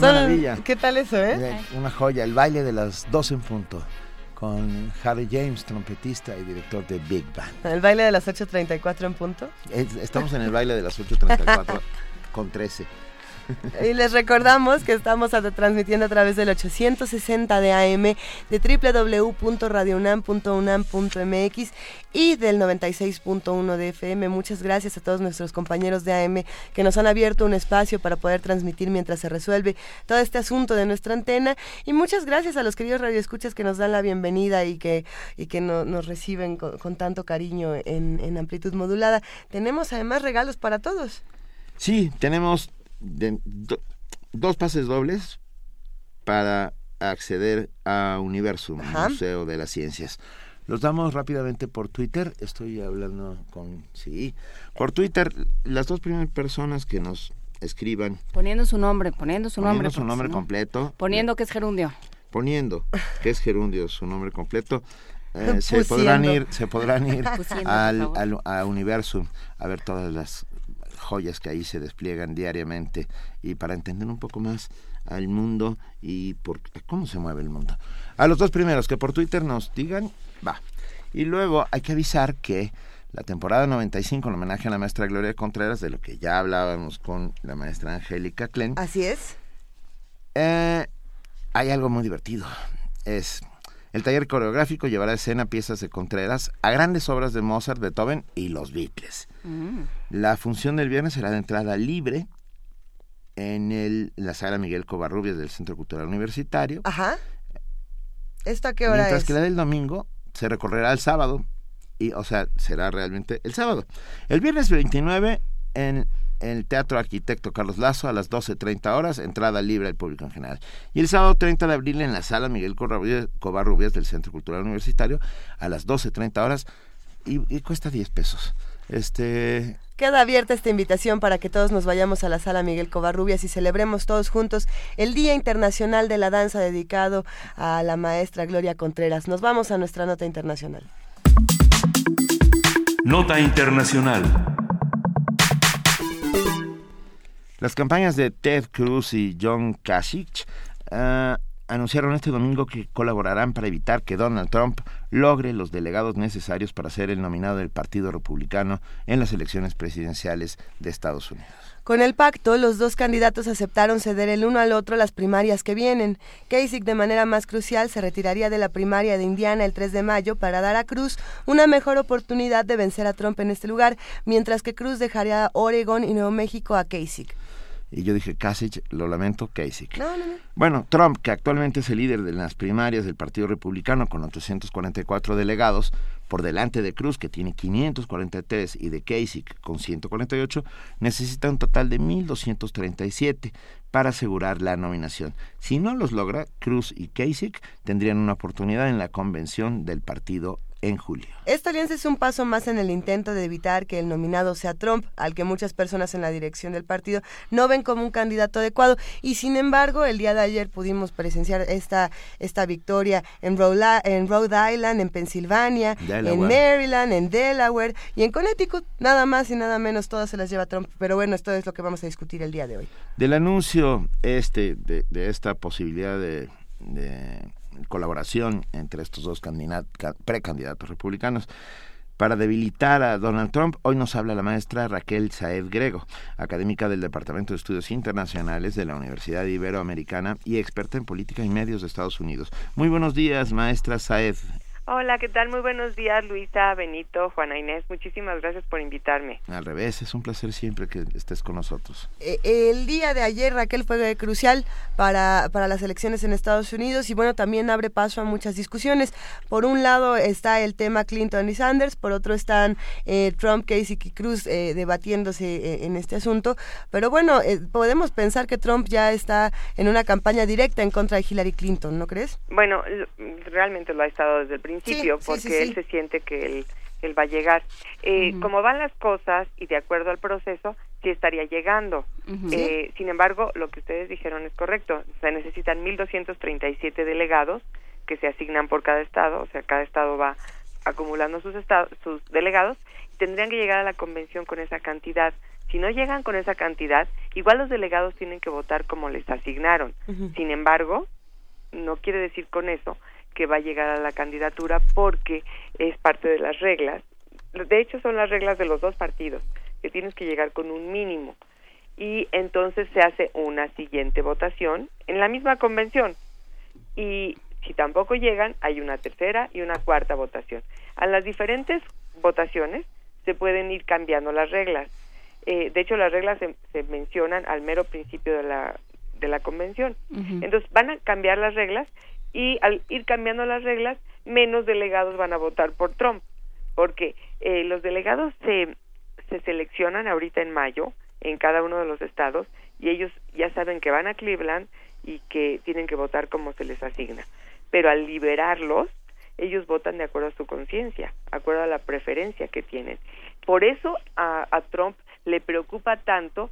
Qué maravilla. ¿Qué tal eso, eh? Una joya, el baile de las dos en punto con Harry James, trompetista y director de Big Band. ¿El baile de las 8.34 en punto? Estamos en el baile de las 8.34 con 13. Y les recordamos que estamos transmitiendo a través del 860 de AM, de www.radionam.unam.mx y del 96.1 de FM. Muchas gracias a todos nuestros compañeros de AM que nos han abierto un espacio para poder transmitir mientras se resuelve todo este asunto de nuestra antena. Y muchas gracias a los queridos radioescuchas que nos dan la bienvenida y que, y que nos reciben con, tanto cariño en, en amplitud modulada. Tenemos además regalos para todos. Sí, tenemos dos pases dobles para acceder a Universum, Museo de las Ciencias. Los damos rápidamente por Twitter. Estoy hablando con... Sí. Por Twitter, las dos primeras personas que nos escriban... Poniendo su nombre, poniendo su nombre. Poniendo su nombre completo. Poniendo que es gerundio. Poniendo que es gerundio, su nombre completo. Eh, se podrán ir, se podrán ir al, al, a Universum a ver todas las joyas que ahí se despliegan diariamente y para entender un poco más al mundo y por cómo se mueve el mundo. A los dos primeros que por Twitter nos digan, va. Y luego hay que avisar que la temporada 95 en homenaje a la maestra Gloria Contreras, de lo que ya hablábamos con la maestra Angélica Klen. Así es. Eh, hay algo muy divertido. Es el taller coreográfico llevará a escena piezas de Contreras a grandes obras de Mozart, Beethoven y los Beatles. Mm. La función del viernes será de entrada libre en, el, la sala Miguel Covarrubias del Centro Cultural Universitario. Ajá. ¿Esta qué hora Mientras es? que la del domingo se recorrerá el sábado. Y, o sea, será realmente el sábado. El viernes 29 en el Teatro Arquitecto Carlos Lazo a las 12.30 horas, entrada libre al público en general. Y el sábado 30 de abril en la sala Miguel Covarrubias del Centro Cultural Universitario a las 12.30 horas, y, cuesta 10 pesos. Este, Queda abierta esta invitación para que todos nos vayamos a la sala Miguel Covarrubias y celebremos todos juntos el Día Internacional de la Danza dedicado a la maestra Gloria Contreras. Nos vamos a nuestra nota internacional. Nota internacional. Las campañas de Ted Cruz y John Kasich ah, anunciaron este domingo que colaborarán para evitar que Donald Trump logre los delegados necesarios para ser el nominado del Partido Republicano en las elecciones presidenciales de Estados Unidos. Con el pacto, los dos candidatos aceptaron ceder el uno al otro las primarias que vienen. Kasich, de manera más crucial, se retiraría de la primaria de Indiana el 3 de mayo para dar a Cruz una mejor oportunidad de vencer a Trump en este lugar, mientras que Cruz dejaría Oregon y Nuevo México a Kasich. Y yo dije, Kasich, lo lamento, Kasich. Bueno, Trump, que actualmente es el líder de las primarias del Partido Republicano con 844 delegados, por delante de Cruz, que tiene 543, y de Kasich con 148, necesita un total de 1.237 para asegurar la nominación. Si no los logra, Cruz y Kasich tendrían una oportunidad en la convención del partido en julio. Esta alianza es un paso más en el intento de evitar que el nominado sea Trump, al que muchas personas en la dirección del partido no ven como un candidato adecuado. Y sin embargo, el día de ayer pudimos presenciar esta, esta victoria en Rhode, en Rhode Island, en Pensilvania, en Maryland, en Delaware y en Connecticut. Nada más y nada menos, todas se las lleva Trump. Pero bueno, esto es lo que vamos a discutir el día de hoy. Del anuncio este de, esta posibilidad de colaboración entre estos dos precandidatos republicanos. Para debilitar a Donald Trump, hoy nos habla la maestra Raquel Saed Grego, académica del Departamento de Estudios Internacionales de la Universidad Iberoamericana y experta en política y medios de Estados Unidos. Muy buenos días, maestra Saed. Hola, ¿qué tal? Muy buenos días, Luisa, Benito, Juana Inés. Muchísimas gracias por invitarme. Al revés, es un placer siempre que estés con nosotros. Eh, el día de ayer, Raquel, fue crucial para, para las elecciones en Estados Unidos y bueno, también abre paso a muchas discusiones. Por un lado está el tema Clinton y Sanders, por otro están eh, Trump, Casey y Cruz eh, debatiéndose en este asunto. Pero bueno, podemos pensar que Trump ya está en una campaña directa en contra de Hillary Clinton, ¿no crees? Bueno, realmente lo ha estado desde el principio porque él se siente que él, va a llegar. Eh, Como van las cosas y de acuerdo al proceso, sí estaría llegando. eh, sin embargo, lo que ustedes dijeron es correcto. Se necesitan 1.237 delegados que se asignan por cada estado, o sea, cada estado va acumulando sus, estados, sus delegados, tendrían que llegar a la convención con esa cantidad. Si no llegan con esa cantidad, igual los delegados tienen que votar como les asignaron. Sin embargo, no quiere decir con eso que va a llegar a la candidatura porque es parte de las reglas. De hecho, son las reglas de los dos partidos, que tienes que llegar con un mínimo. Y entonces se hace una siguiente votación en la misma convención. Y si tampoco llegan, hay una tercera y una cuarta votación. A las diferentes votaciones se pueden ir cambiando las reglas. Eh, de hecho, las reglas se, mencionan al mero principio de la, de la convención. Entonces, van a cambiar las reglas y al ir cambiando las reglas, menos delegados van a votar por Trump, porque eh, los delegados se, se seleccionan ahorita en mayo en cada uno de los estados y ellos ya saben que van a Cleveland y que tienen que votar como se les asigna. Pero al liberarlos, ellos votan de acuerdo a su conciencia, de acuerdo a la preferencia que tienen. Por eso a, Trump le preocupa tanto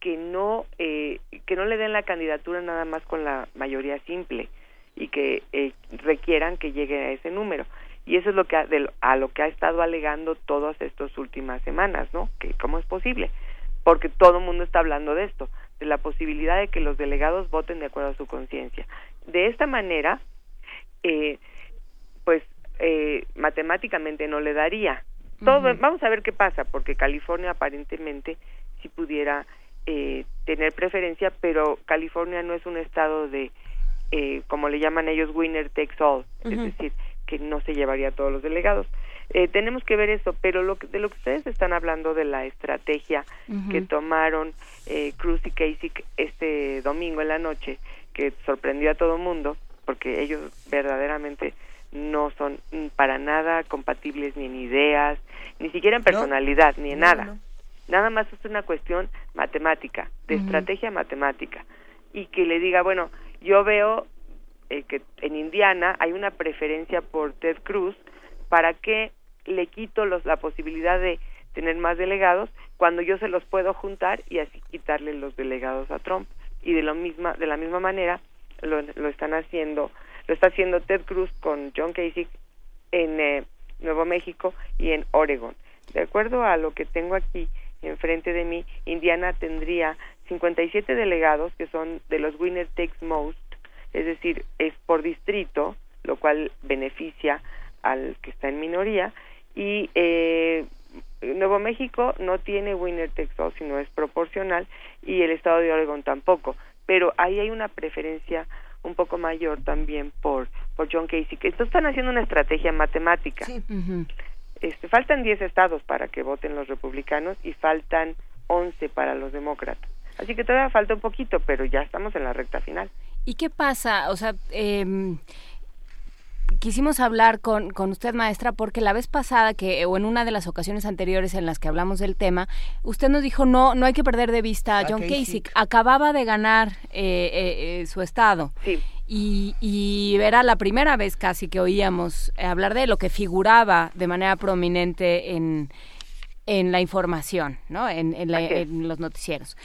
que no eh, que no le den la candidatura nada más con la mayoría simple, y que eh, requieran que llegue a ese número. Y eso es lo que a lo que ha estado alegando todas estas últimas semanas, ¿no? Que cómo es posible, porque todo el mundo está hablando de esto, de la posibilidad de que los delegados voten de acuerdo a su conciencia. De esta manera, eh, pues eh, matemáticamente no le daría. Todo, Vamos a ver qué pasa, porque California aparentemente sí pudiera eh, tener preferencia, pero California no es un estado de eh, como le llaman ellos, winner takes all, es decir, que no se llevaría a todos los delegados. Eh, tenemos que ver eso, pero lo de lo que ustedes están hablando de la estrategia que tomaron eh, Cruz y Casey este domingo en la noche, que sorprendió a todo mundo, porque ellos verdaderamente no son para nada compatibles ni en ideas, ni siquiera en personalidad, ni en nada. Nada más es una cuestión matemática, de estrategia matemática. Y que le diga, bueno, yo veo eh, que en Indiana hay una preferencia por Ted Cruz para que le quito los, la posibilidad de tener más delegados cuando yo se los puedo juntar y así quitarle los delegados a Trump y de lo misma de la misma manera lo, lo están haciendo lo está haciendo Ted Cruz con John Kasich en eh, Nuevo México y en Oregon. De acuerdo a lo que tengo aquí enfrente de mí Indiana tendría 57 delegados que son de los winner takes most es decir es por distrito lo cual beneficia al que está en minoría y eh, Nuevo México no tiene winner takes all, sino es proporcional y el estado de Oregon tampoco, pero ahí hay una preferencia un poco mayor también por por John Casey. que están haciendo una estrategia matemática. este, faltan 10 estados para que voten los republicanos y faltan 11 para los demócratas. Así que todavía falta un poquito, pero ya estamos en la recta final. ¿Y qué pasa? O sea, eh, quisimos hablar con, con usted, maestra, porque la vez pasada, que o en una de las ocasiones anteriores en las que hablamos del tema, usted nos dijo no, no hay que perder de vista a John Kasich. Acababa de ganar eh, eh, eh, su estado. Sí. Y, y, era la primera vez casi que oíamos hablar de lo que figuraba de manera prominente en en la información, ¿no? En, en, los noticieros.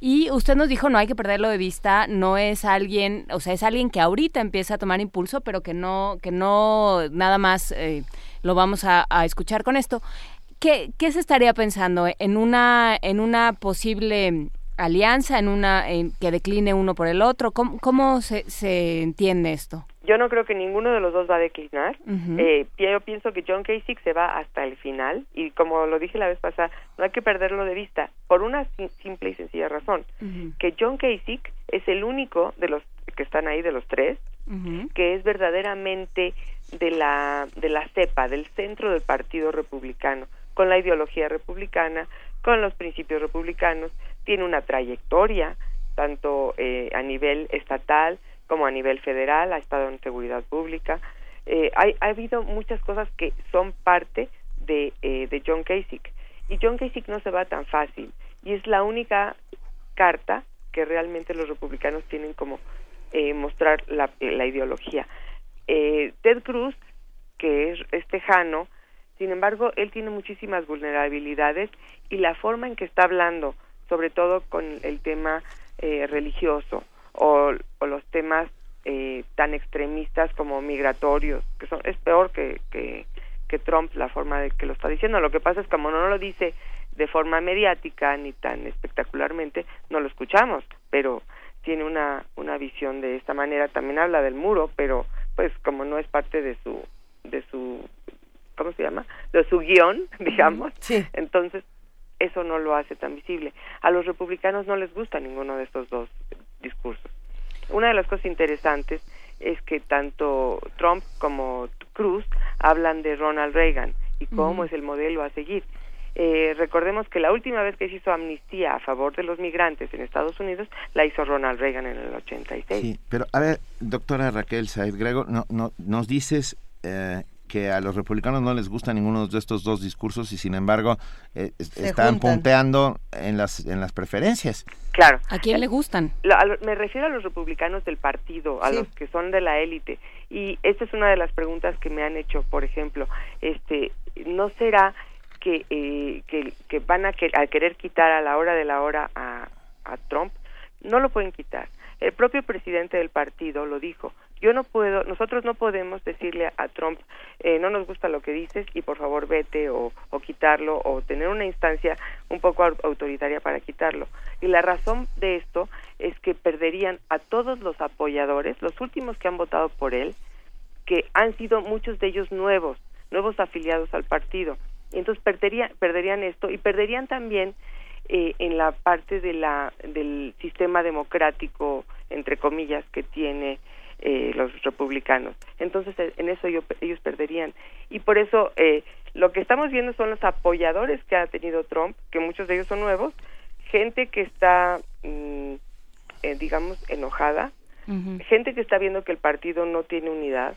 Y usted nos dijo, no hay que perderlo de vista, no es alguien, o sea, es alguien que ahorita empieza a tomar impulso, pero que no, que no nada más eh, lo vamos a, a, escuchar con esto. ¿Qué, ¿Qué se estaría pensando en una, en una posible alianza, en una en que decline uno por el otro? ¿Cómo, cómo se, se entiende esto? Yo no creo que ninguno de los dos va a declinar. eh, yo pienso que John Kasich se va hasta el final y como lo dije la vez pasada, no hay que perderlo de vista por una simple y sencilla razón, que John Kasich es el único de los que están ahí de los tres que es verdaderamente de la de la cepa, del centro del Partido Republicano, con la ideología republicana, con los principios republicanos, tiene una trayectoria tanto eh, a nivel estatal como a nivel federal, ha estado en seguridad pública. Eh, hay, ha habido muchas cosas que son parte de, eh, de John Kasich. Y John Kasich no se va tan fácil. Y es la única carta que realmente los republicanos tienen como eh, mostrar la, la ideología. Eh, Ted Cruz, que es, es tejano, sin embargo, él tiene muchísimas vulnerabilidades y la forma en que está hablando, sobre todo con el tema eh, religioso, o, o los temas eh, tan extremistas como migratorios, que son es peor que, que, que Trump la forma de que lo está diciendo. Lo que pasa es que como no lo dice de forma mediática ni tan espectacularmente, no lo escuchamos, pero tiene una, una visión de esta manera. También habla del muro, pero pues como no es parte de su de su ¿cómo se llama? de su guion, digamos. Sí. Entonces, eso no lo hace tan visible. A los republicanos no les gusta ninguno de estos dos discursos. Una de las cosas interesantes es que tanto Trump como Cruz hablan de Ronald Reagan y cómo es el modelo a seguir. Eh, recordemos que la última vez que se hizo amnistía a favor de los migrantes en Estados Unidos la hizo Ronald Reagan en el 86. Sí, pero a ver, doctora Raquel Said Grego, no, no, nos dices eh, que a los republicanos no les gusta ninguno de estos dos discursos y sin embargo eh, están juntan. punteando en las en las preferencias. Claro. ¿A quién le gustan? Lo- a lo- me refiero a los republicanos del partido, a Sí. los que son de la élite. Y esta es una de las preguntas que me han hecho, por ejemplo, este, ¿no será que, eh, que, que van a, que- a querer quitar a la hora de la hora a, a Trump? No lo pueden quitar. El propio presidente del partido lo dijo. Yo no puedo, nosotros no podemos decirle a Trump, eh, no nos gusta lo que dices y por favor vete o, quitarlo o tener una instancia un poco au- autoritaria para quitarlo. Y la razón de esto es que perderían a todos los apoyadores, los últimos que han votado por él, que han sido muchos de ellos nuevos, nuevos afiliados al partido. Y entonces perdería- perderían esto y perderían también eh, en la parte de la del sistema democrático entre comillas que tiene eh, los republicanos entonces eh, en eso yo- ellos perderían y por eso eh, lo que estamos viendo son los apoyadores que ha tenido Trump que muchos de ellos son nuevos gente que está mm, eh, digamos enojada gente que está viendo que el partido no tiene unidad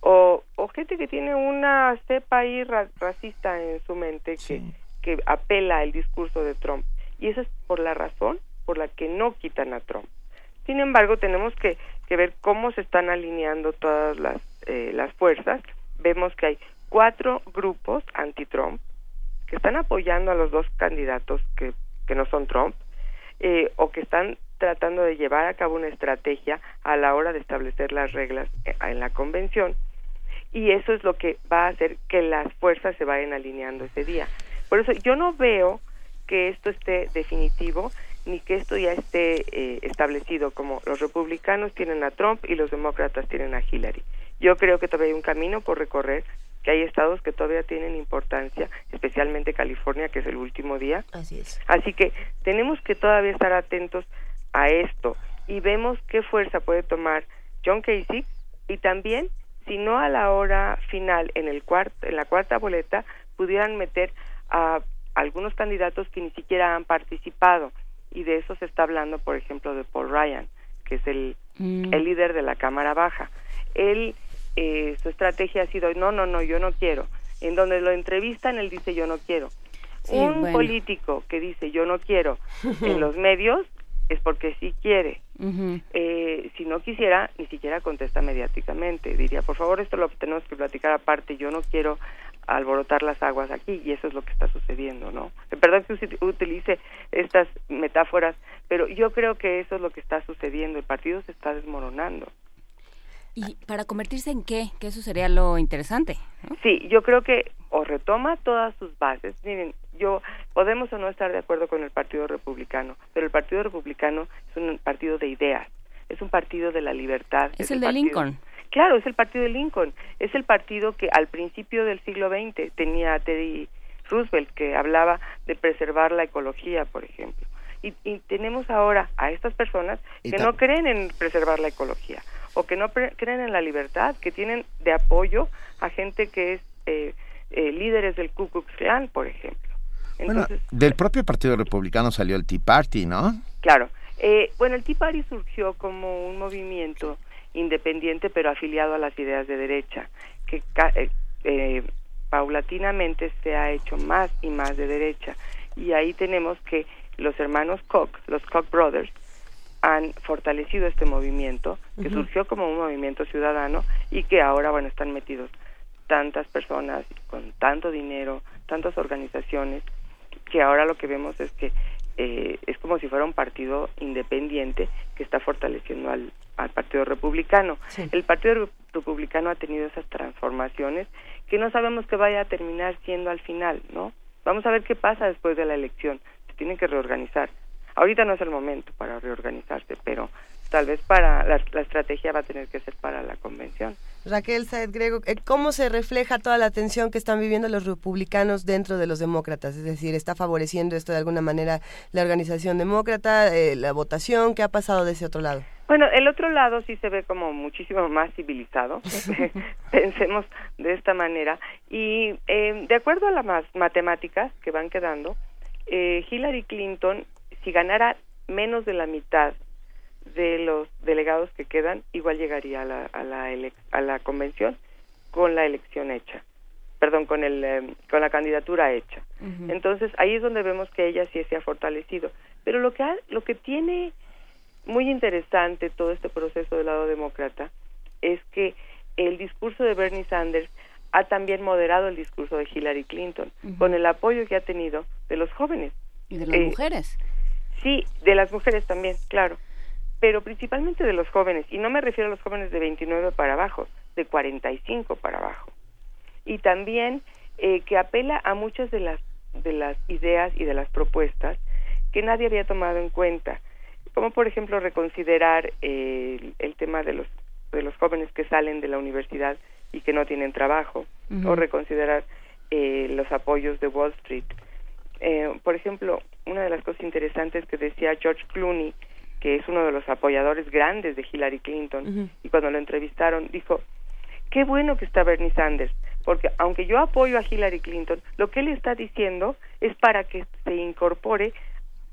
o, o gente que tiene una cepa ahí ra- racista en su mente que, que apela al discurso de Trump. Y esa es por la razón por la que no quitan a Trump. Sin embargo, tenemos que, que ver cómo se están alineando todas las, eh, las fuerzas. Vemos que hay cuatro grupos anti-Trump que están apoyando a los dos candidatos que, que no son Trump eh, o que están tratando de llevar a cabo una estrategia a la hora de establecer las reglas en la convención y eso es lo que va a hacer que las fuerzas se vayan alineando ese día. Por eso yo no veo que esto esté definitivo ni que esto ya esté eh, establecido como los republicanos tienen a Trump y los demócratas tienen a Hillary. Yo creo que todavía hay un camino por recorrer, que hay estados que todavía tienen importancia, especialmente California, que es el último día. Así es. Así que tenemos que todavía estar atentos a esto y vemos qué fuerza puede tomar John Casey y también si no a la hora final en el cuarto en la cuarta boleta pudieran meter a algunos candidatos que ni siquiera han participado y de eso se está hablando por ejemplo de Paul Ryan que es el, Mm. el líder de la cámara baja él eh, su estrategia ha sido no no no yo no quiero en donde lo entrevistan él dice yo no quiero Sí, un bueno. político que dice yo no quiero en los medios es porque sí quiere eh, si no quisiera, ni siquiera contesta mediáticamente. Diría, por favor, esto lo tenemos que platicar aparte. Yo no quiero alborotar las aguas aquí y eso es lo que está sucediendo, ¿no? Eh, Perdón que utilice estas metáforas, pero yo creo que eso es lo que está sucediendo. El partido se está desmoronando. ¿Y para convertirse en qué? Que eso sería lo interesante. ¿no? Sí, yo creo que o retoma todas sus bases. Miren, yo podemos o no estar de acuerdo con el Partido Republicano, pero el Partido Republicano es un partido de ideas, es un partido de la libertad. Es el de partido- Lincoln. Claro, es el partido de Lincoln. Es el partido que al principio del siglo XX tenía a Teddy Roosevelt, que hablaba de preservar la ecología, por ejemplo. Y, y tenemos ahora a estas personas que no creen en preservar la ecología o que no pre- creen en la libertad, que tienen de apoyo a gente que es eh, eh, líderes del Ku Klux Klan, por ejemplo. Bueno, Entonces, del propio Partido Republicano salió el Tea Party, ¿no? Claro. Eh, bueno, el Tea Party surgió como un movimiento independiente, pero afiliado a las ideas de derecha, que eh, eh, paulatinamente se ha hecho más y más de derecha. Y ahí tenemos que los hermanos Koch, los Koch Brothers, han fortalecido este movimiento, que surgió como un movimiento ciudadano y que ahora, bueno, están metidos tantas personas con tanto dinero, tantas organizaciones, que ahora lo que vemos es que eh, es como si fuera un partido independiente que está fortaleciendo al, al Partido Republicano. El Partido Re- Republicano ha tenido esas transformaciones que no sabemos que vaya a terminar siendo al final, ¿no? Vamos a ver qué pasa después de la elección. Se tienen que reorganizar. Ahorita no es el momento para reorganizarse, pero tal vez para la, la estrategia va a tener que ser para la convención. Raquel Saed Grego, eh, ¿cómo se refleja toda la tensión que están viviendo los republicanos dentro de los demócratas? Es decir, ¿está favoreciendo esto de alguna manera la organización demócrata, eh, la votación? ¿Qué ha pasado de ese otro lado? Bueno, el otro lado sí se ve como muchísimo más civilizado, pensemos de esta manera. Y eh, de acuerdo a las matemáticas que van quedando, eh, Hillary Clinton, si ganara menos de la mitad de los delegados que quedan, igual llegaría a la, a la, a la convención con la elección hecha, perdón, con, el, eh, con la candidatura hecha. Entonces ahí es donde vemos que ella sí se ha fortalecido. Pero lo que, ha- lo que tiene muy interesante todo este proceso del lado demócrata es que el discurso de Bernie Sanders ha también moderado el discurso de Hillary Clinton con el apoyo que ha tenido de los jóvenes. Y de las Eh, mujeres. Sí, de las mujeres también, claro, pero principalmente de los jóvenes, y no me refiero a los jóvenes de 29 para abajo, de 45 para abajo. Y también eh, que apela a muchas de las, de las ideas y de las propuestas que nadie había tomado en cuenta, como por ejemplo reconsiderar eh, el, el tema de los, de los jóvenes que salen de la universidad y que no tienen trabajo, o reconsiderar eh, los apoyos de Wall Street. Eh, por ejemplo, una de las cosas interesantes que decía George Clooney, que es uno de los apoyadores grandes de Hillary Clinton, y cuando lo entrevistaron dijo, qué bueno que está Bernie Sanders, porque aunque yo apoyo a Hillary Clinton, lo que él está diciendo es para que se incorpore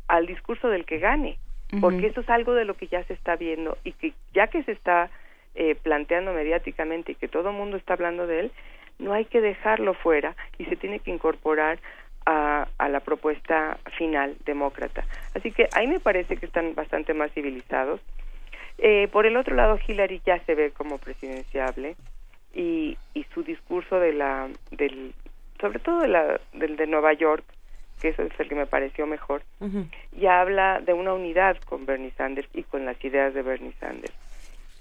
al discurso del que gane, porque eso es algo de lo que ya se está viendo y que ya que se está eh, planteando mediáticamente y que todo el mundo está hablando de él, no hay que dejarlo fuera y se tiene que incorporar a, a la propuesta final demócrata. Así que ahí me parece que están bastante más civilizados. Eh, por el otro lado, Hillary ya se ve como presidenciable. y, y su discurso de la del sobre todo de la, del de Nueva York que eso es el que me pareció mejor ya habla de una unidad con Bernie Sanders y con las ideas de Bernie Sanders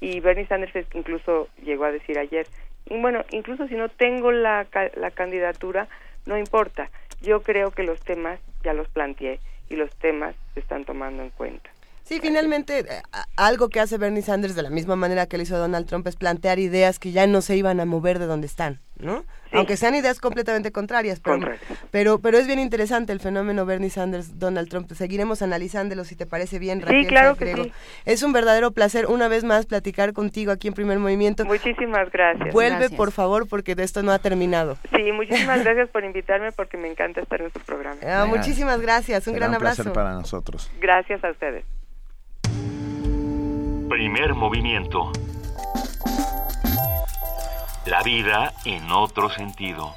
y Bernie Sanders incluso llegó a decir ayer bueno incluso si no tengo la, la candidatura no importa yo creo que los temas ya los planteé y los temas se están tomando en cuenta Sí, finalmente eh, algo que hace Bernie Sanders de la misma manera que lo hizo Donald Trump es plantear ideas que ya no se iban a mover de donde están, ¿no? Aunque sean ideas completamente contrarias, pero, pero, pero es bien interesante el fenómeno Bernie Sanders Donald Trump. Seguiremos analizándolo si te parece bien, Raquel. Sí, claro que sí. Es un verdadero placer una vez más platicar contigo aquí en Primer Movimiento. Muchísimas gracias. Vuelve por favor porque de esto no ha terminado. Sí, muchísimas gracias por invitarme porque me encanta estar en su programa. Ah, muchísimas gracias, un gran abrazo. para nosotros. Gracias a ustedes. Primer movimiento. La vida en otro sentido.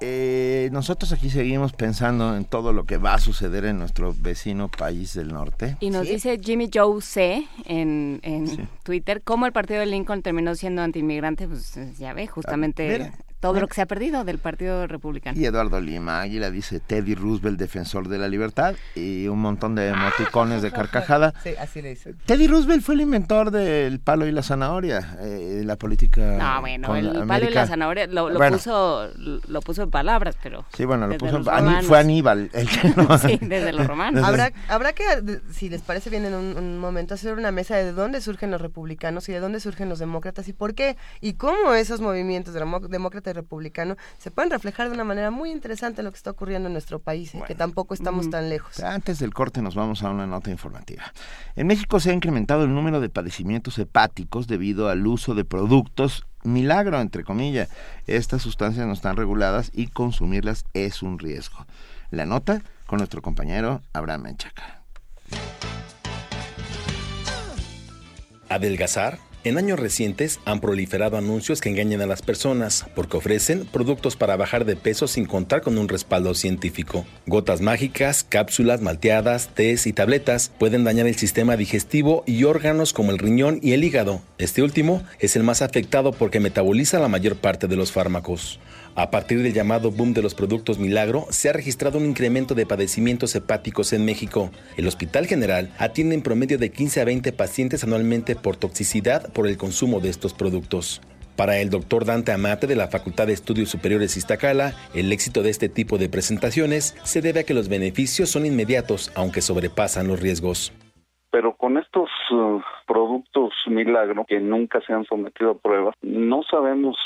Eh, nosotros aquí seguimos pensando en todo lo que va a suceder en nuestro vecino país del norte. Y nos dice Jimmy Joe C. en, en Twitter cómo el partido de Lincoln terminó siendo antiinmigrante. Pues ya ve, justamente todo lo que se ha perdido del Partido Republicano. Y Eduardo Lima Águila dice Teddy Roosevelt, defensor de la libertad, y un montón de emoticones de carcajada. Sí, así le dice. Teddy Roosevelt fue el inventor del palo y la zanahoria, eh, la política. No, bueno, el palo y la zanahoria lo, puso, lo puso en palabras, pero. Sí, bueno, lo puso en, fue Aníbal. El sí, desde los romanos. Habrá, habrá que, si les parece bien en un, momento, hacer una mesa de dónde surgen los republicanos y de dónde surgen los demócratas y por qué y cómo esos movimientos demócratas republicano se pueden reflejar de una manera muy interesante en lo que está ocurriendo en nuestro país, que tampoco estamos tan lejos. Antes del corte nos vamos a una nota informativa. En México se ha incrementado el número de padecimientos hepáticos debido al uso de productos milagro, entre comillas. Estas sustancias no están reguladas y consumirlas es un riesgo. La nota con nuestro compañero Abraham Menchaca. Adelgazar en años recientes han proliferado anuncios que engañan a las personas porque ofrecen productos para bajar de peso sin contar con un respaldo científico. Gotas mágicas, cápsulas malteadas, tés y tabletas pueden dañar el sistema digestivo y órganos como el riñón y el hígado. Este último es el más afectado porque metaboliza la mayor parte de los fármacos. A partir del llamado boom de los productos milagro, se ha registrado un incremento de padecimientos hepáticos en México. El Hospital General atiende en promedio de 15 a 20 pacientes anualmente por toxicidad por el consumo de estos productos. Para el doctor Dante Amate de la Facultad de Estudios Superiores Iztacala, el éxito de este tipo de presentaciones se debe a que los beneficios son inmediatos, aunque sobrepasan los riesgos pero con estos uh, productos milagro que nunca se han sometido a pruebas, no sabemos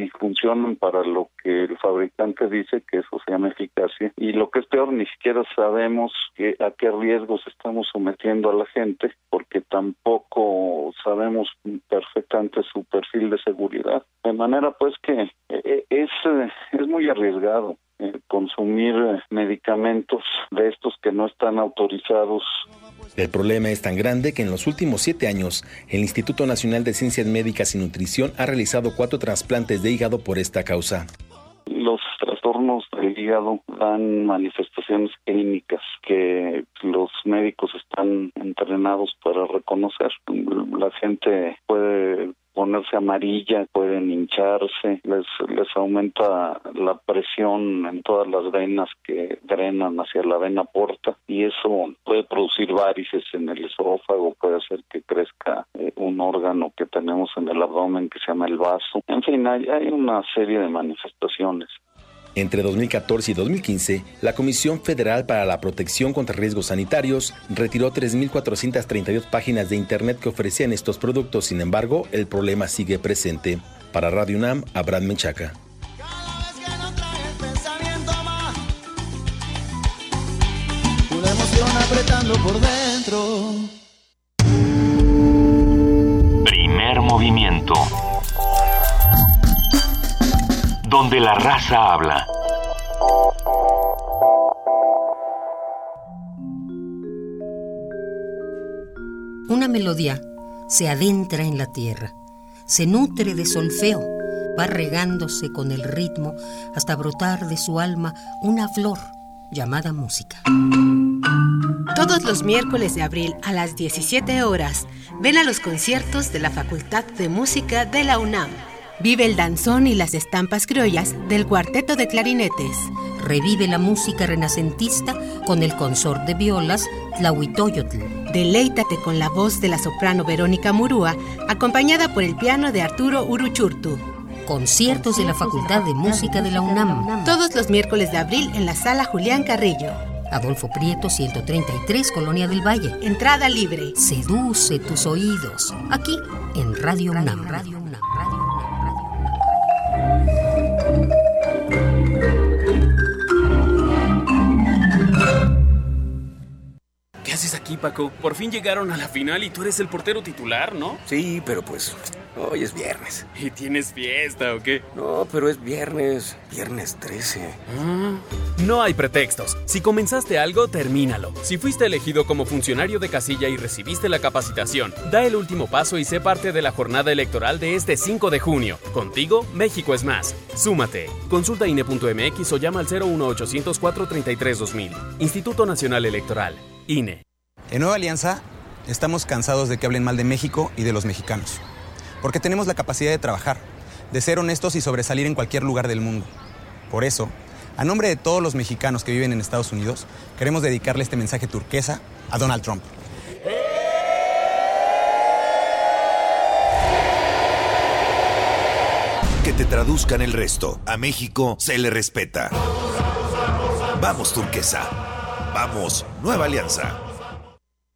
si funcionan para lo que el fabricante dice que eso se llama eficacia. Y lo que es peor ni siquiera sabemos que, a qué riesgos estamos sometiendo a la gente porque tampoco sabemos perfectamente su perfil de seguridad. De manera pues que eh, eh, es eh, es muy arriesgado consumir medicamentos de estos que no están autorizados el problema es tan grande que en los últimos siete años, el Instituto Nacional de Ciencias Médicas y Nutrición ha realizado cuatro trasplantes de hígado por esta causa. Los trastornos del hígado dan manifestaciones clínicas que los médicos están entrenados para reconocer. La gente puede ponerse amarilla, pueden hincharse, les, les aumenta la presión en todas las venas que drenan hacia la vena porta y eso puede producir varices en el esófago, puede hacer que crezca eh, un órgano que tenemos en el abdomen que se llama el vaso. En fin, hay una serie de manifestaciones. Entre 2014 y 2015, la Comisión Federal para la Protección contra Riesgos Sanitarios retiró 3.432 páginas de Internet que ofrecían estos productos. Sin embargo, el problema sigue presente. Para Radio UNAM, Abraham Menchaca. Primer movimiento donde la raza habla. Una melodía se adentra en la tierra, se nutre de solfeo, va regándose con el ritmo hasta brotar de su alma una flor llamada música. Todos los miércoles de abril a las 17 horas, ven a los conciertos de la Facultad de Música de la UNAM. Vive el danzón y las estampas criollas del cuarteto de clarinetes. Revive la música renacentista con el consort de violas Tlahuitoyotl. Deleítate con la voz de la soprano Verónica Murúa, acompañada por el piano de Arturo Uruchurtu. Conciertos de la Facultad de Música de la UNAM. Todos los miércoles de abril en la sala Julián Carrillo. Adolfo Prieto 133, Colonia del Valle. Entrada libre. Seduce tus oídos. Aquí en Radio UNAM. Radio aquí, Paco? Por fin llegaron a la final y tú eres el portero titular, ¿no? Sí, pero pues hoy es viernes. ¿Y tienes fiesta o qué? No, pero es viernes, viernes 13. Ah, no hay pretextos. Si comenzaste algo, termínalo. Si fuiste elegido como funcionario de casilla y recibiste la capacitación, da el último paso y sé parte de la jornada electoral de este 5 de junio. Contigo, México es más. Súmate. Consulta INE.mx o llama al 01800 433 2000. Instituto Nacional Electoral. INE. En Nueva Alianza estamos cansados de que hablen mal de México y de los mexicanos. Porque tenemos la capacidad de trabajar, de ser honestos y sobresalir en cualquier lugar del mundo. Por eso, a nombre de todos los mexicanos que viven en Estados Unidos, queremos dedicarle este mensaje turquesa a Donald Trump. Que te traduzcan el resto. A México se le respeta. Vamos, turquesa. Vamos, nueva alianza.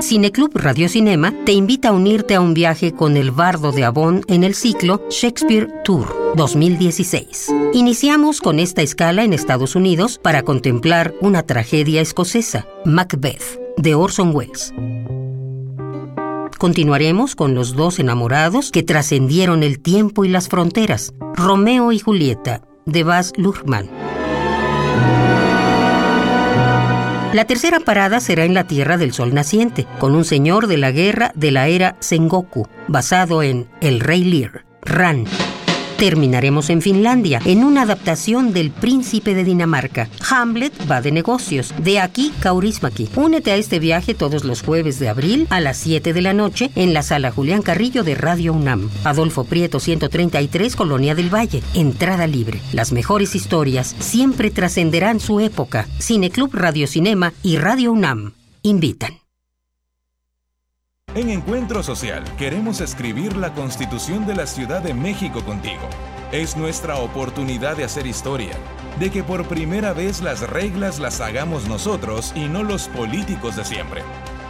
Cineclub Radio Cinema te invita a unirte a un viaje con el bardo de Avon en el ciclo Shakespeare Tour 2016. Iniciamos con esta escala en Estados Unidos para contemplar una tragedia escocesa, Macbeth, de Orson Welles. Continuaremos con los dos enamorados que trascendieron el tiempo y las fronteras, Romeo y Julieta, de Baz Luhrmann. La tercera parada será en la Tierra del Sol Naciente, con un señor de la guerra de la era Sengoku, basado en El Rey Lear, Ran. Terminaremos en Finlandia, en una adaptación del Príncipe de Dinamarca. Hamlet va de negocios, de aquí Kaurismäki. Únete a este viaje todos los jueves de abril a las 7 de la noche en la sala Julián Carrillo de Radio UNAM. Adolfo Prieto 133, Colonia del Valle. Entrada libre. Las mejores historias siempre trascenderán su época. Cineclub Radio Cinema y Radio UNAM invitan. En Encuentro Social queremos escribir la Constitución de la Ciudad de México contigo. Es nuestra oportunidad de hacer historia, de que por primera vez las reglas las hagamos nosotros y no los políticos de siempre.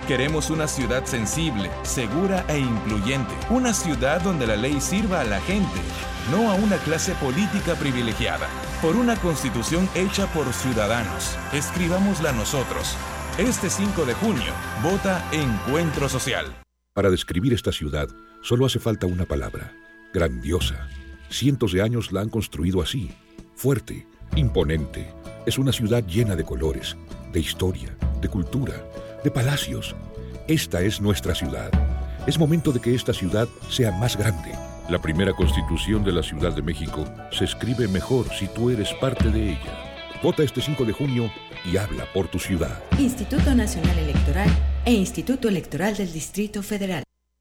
Queremos una ciudad sensible, segura e incluyente. Una ciudad donde la ley sirva a la gente, no a una clase política privilegiada. Por una constitución hecha por ciudadanos. Escribámosla nosotros. Este 5 de junio, vota Encuentro Social. Para describir esta ciudad, solo hace falta una palabra. Grandiosa. Cientos de años la han construido así. Fuerte, imponente. Es una ciudad llena de colores, de historia, de cultura, de palacios. Esta es nuestra ciudad. Es momento de que esta ciudad sea más grande. La primera constitución de la Ciudad de México se escribe mejor si tú eres parte de ella. Vota este 5 de junio y habla por tu ciudad. Instituto Nacional Electoral e Instituto Electoral del Distrito Federal.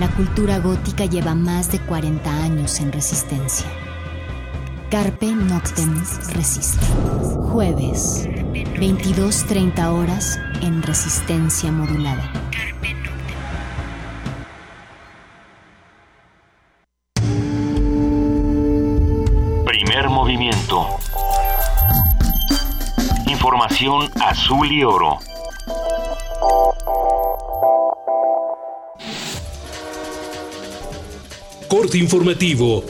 La cultura gótica lleva más de 40 años en resistencia. Carpe Noctem Resiste. Jueves, 22.30 horas en resistencia modulada. Primer movimiento. Información azul y oro. Corte informativo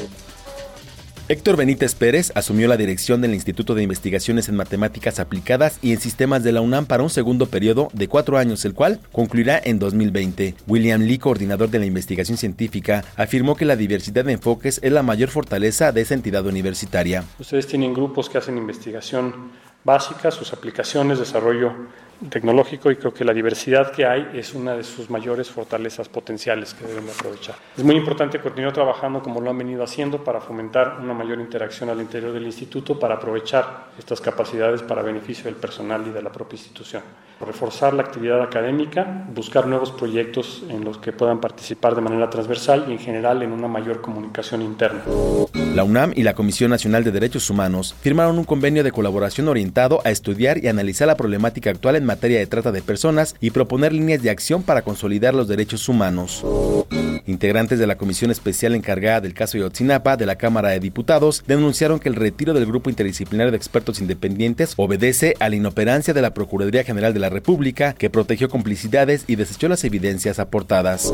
Héctor Benítez Pérez asumió la dirección del Instituto de Investigaciones en Matemáticas Aplicadas y en Sistemas de la UNAM para un segundo periodo de cuatro años, el cual concluirá en 2020. William Lee, coordinador de la investigación científica, afirmó que la diversidad de enfoques es la mayor fortaleza de esa entidad universitaria. Ustedes tienen grupos que hacen investigación básica, sus aplicaciones, desarrollo tecnológico y creo que la diversidad que hay es una de sus mayores fortalezas potenciales que deben aprovechar. Es muy importante continuar trabajando como lo han venido haciendo para fomentar una mayor interacción al interior del instituto para aprovechar estas capacidades para beneficio del personal y de la propia institución. Reforzar la actividad académica, buscar nuevos proyectos en los que puedan participar de manera transversal y en general en una mayor comunicación interna. La UNAM y la Comisión Nacional de Derechos Humanos firmaron un convenio de colaboración orientado a estudiar y analizar la problemática actual en materia de trata de personas y proponer líneas de acción para consolidar los derechos humanos. Integrantes de la comisión especial encargada del caso Yotzinapa de la Cámara de Diputados denunciaron que el retiro del grupo interdisciplinario de expertos independientes obedece a la inoperancia de la Procuraduría General de la República, que protegió complicidades y desechó las evidencias aportadas.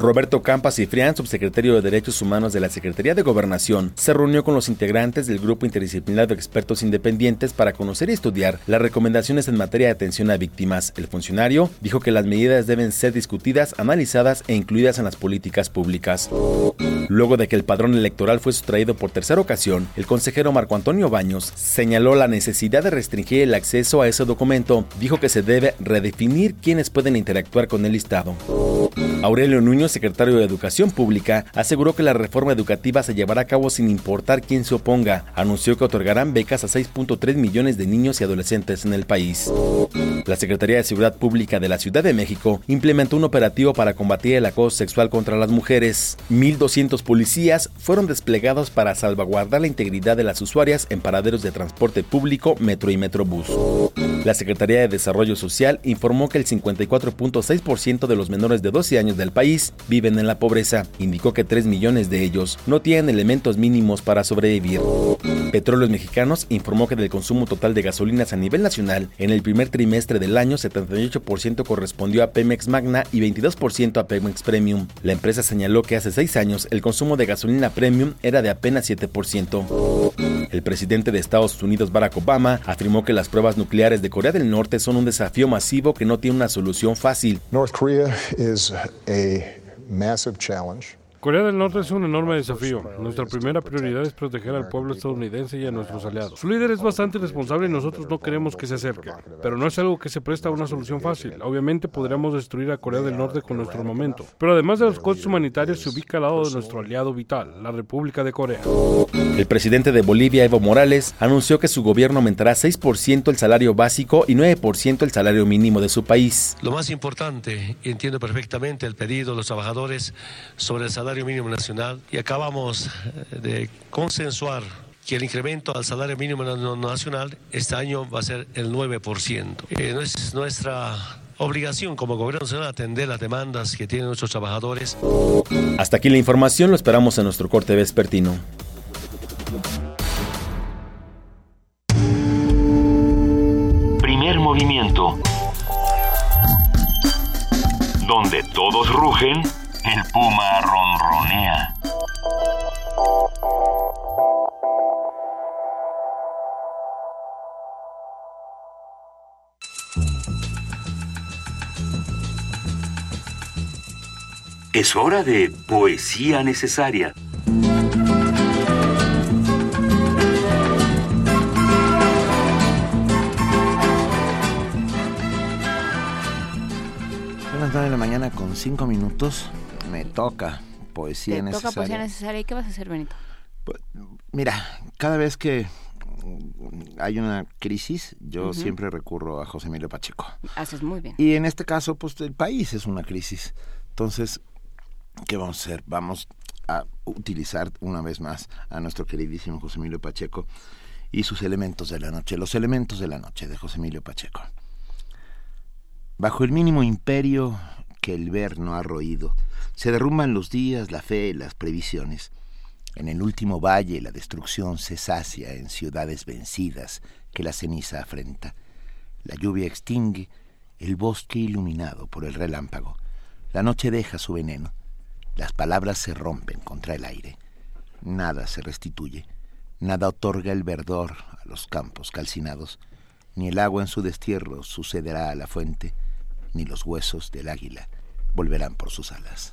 Roberto Campas Cifrián, subsecretario de Derechos Humanos de la Secretaría de Gobernación, se reunió con los integrantes del grupo interdisciplinario de expertos independientes para conocer y estudiar las recomendaciones en materia de atención a víctimas. El funcionario dijo que las medidas deben ser discutidas, analizadas e incluidas en las políticas públicas. Luego de que el padrón electoral fue sustraído por tercera ocasión, el consejero Marco Antonio Baños señaló la necesidad de restringir el acceso a ese documento. Dijo que se debe redefinir quiénes pueden interactuar con el listado. Aurelio Nuño, secretario de Educación Pública, aseguró que la reforma educativa se llevará a cabo sin importar quién se oponga. Anunció que otorgarán becas a 6.3 millones de niños y adolescentes en el país. La Secretaría de Seguridad Pública de la Ciudad de México implementó un operativo para combatir el acoso sexual contra las mujeres. 1.200 policías fueron desplegados para salvaguardar la integridad de las usuarias en paraderos de transporte público, metro y metrobús. La Secretaría de Desarrollo Social informó que el 54.6% de los menores de 12 años del país viven en la pobreza. Indicó que 3 millones de ellos no tienen elementos mínimos para sobrevivir. Petróleos Mexicanos informó que del consumo total de gasolinas a nivel nacional en el primer trimestre del año 78% correspondió a Pemex Magna y 22% a Pemex Premium. La empresa señaló que hace seis años el consumo de gasolina premium era de apenas 7%. El presidente de Estados Unidos Barack Obama afirmó que las pruebas nucleares de Corea del Norte son un desafío masivo que no tiene una solución fácil. North Korea is a massive challenge. Corea del Norte es un enorme desafío. Nuestra primera prioridad es proteger al pueblo estadounidense y a nuestros aliados. Su líder es bastante responsable y nosotros no queremos que se acerque. Pero no es algo que se presta a una solución fácil. Obviamente podríamos destruir a Corea del Norte con nuestro armamento. Pero además de los costos humanitarios, se ubica al lado de nuestro aliado vital, la República de Corea. El presidente de Bolivia, Evo Morales, anunció que su gobierno aumentará 6% el salario básico y 9% el salario mínimo de su país. Lo más importante, y entiendo perfectamente el pedido de los trabajadores sobre el salario mínimo nacional y acabamos de consensuar que el incremento al salario mínimo nacional este año va a ser el 9%. Eh, no es nuestra obligación como gobierno nacional atender las demandas que tienen nuestros trabajadores. Hasta aquí la información, lo esperamos en nuestro corte vespertino. Primer movimiento. Donde todos rugen, el puma ronronea. Es hora de poesía necesaria. Son las 9 de la mañana con 5 minutos. Me toca poesía Te necesaria. toca poesía necesaria. ¿Y qué vas a hacer, Benito? Mira, cada vez que hay una crisis, yo siempre recurro a José Emilio Pacheco. Haces muy bien. Y en este caso, pues el país es una crisis. Entonces, ¿qué vamos a hacer? Vamos a utilizar una vez más a nuestro queridísimo José Emilio Pacheco y sus elementos de la noche, los elementos de la noche de José Emilio Pacheco. Bajo el mínimo imperio que el ver no ha roído, se derrumban los días, la fe, las previsiones. En el último valle la destrucción se sacia en ciudades vencidas que la ceniza afrenta. La lluvia extingue el bosque iluminado por el relámpago. La noche deja su veneno. Las palabras se rompen contra el aire. Nada se restituye. Nada otorga el verdor a los campos calcinados. Ni el agua en su destierro sucederá a la fuente, ni los huesos del águila volverán por sus alas.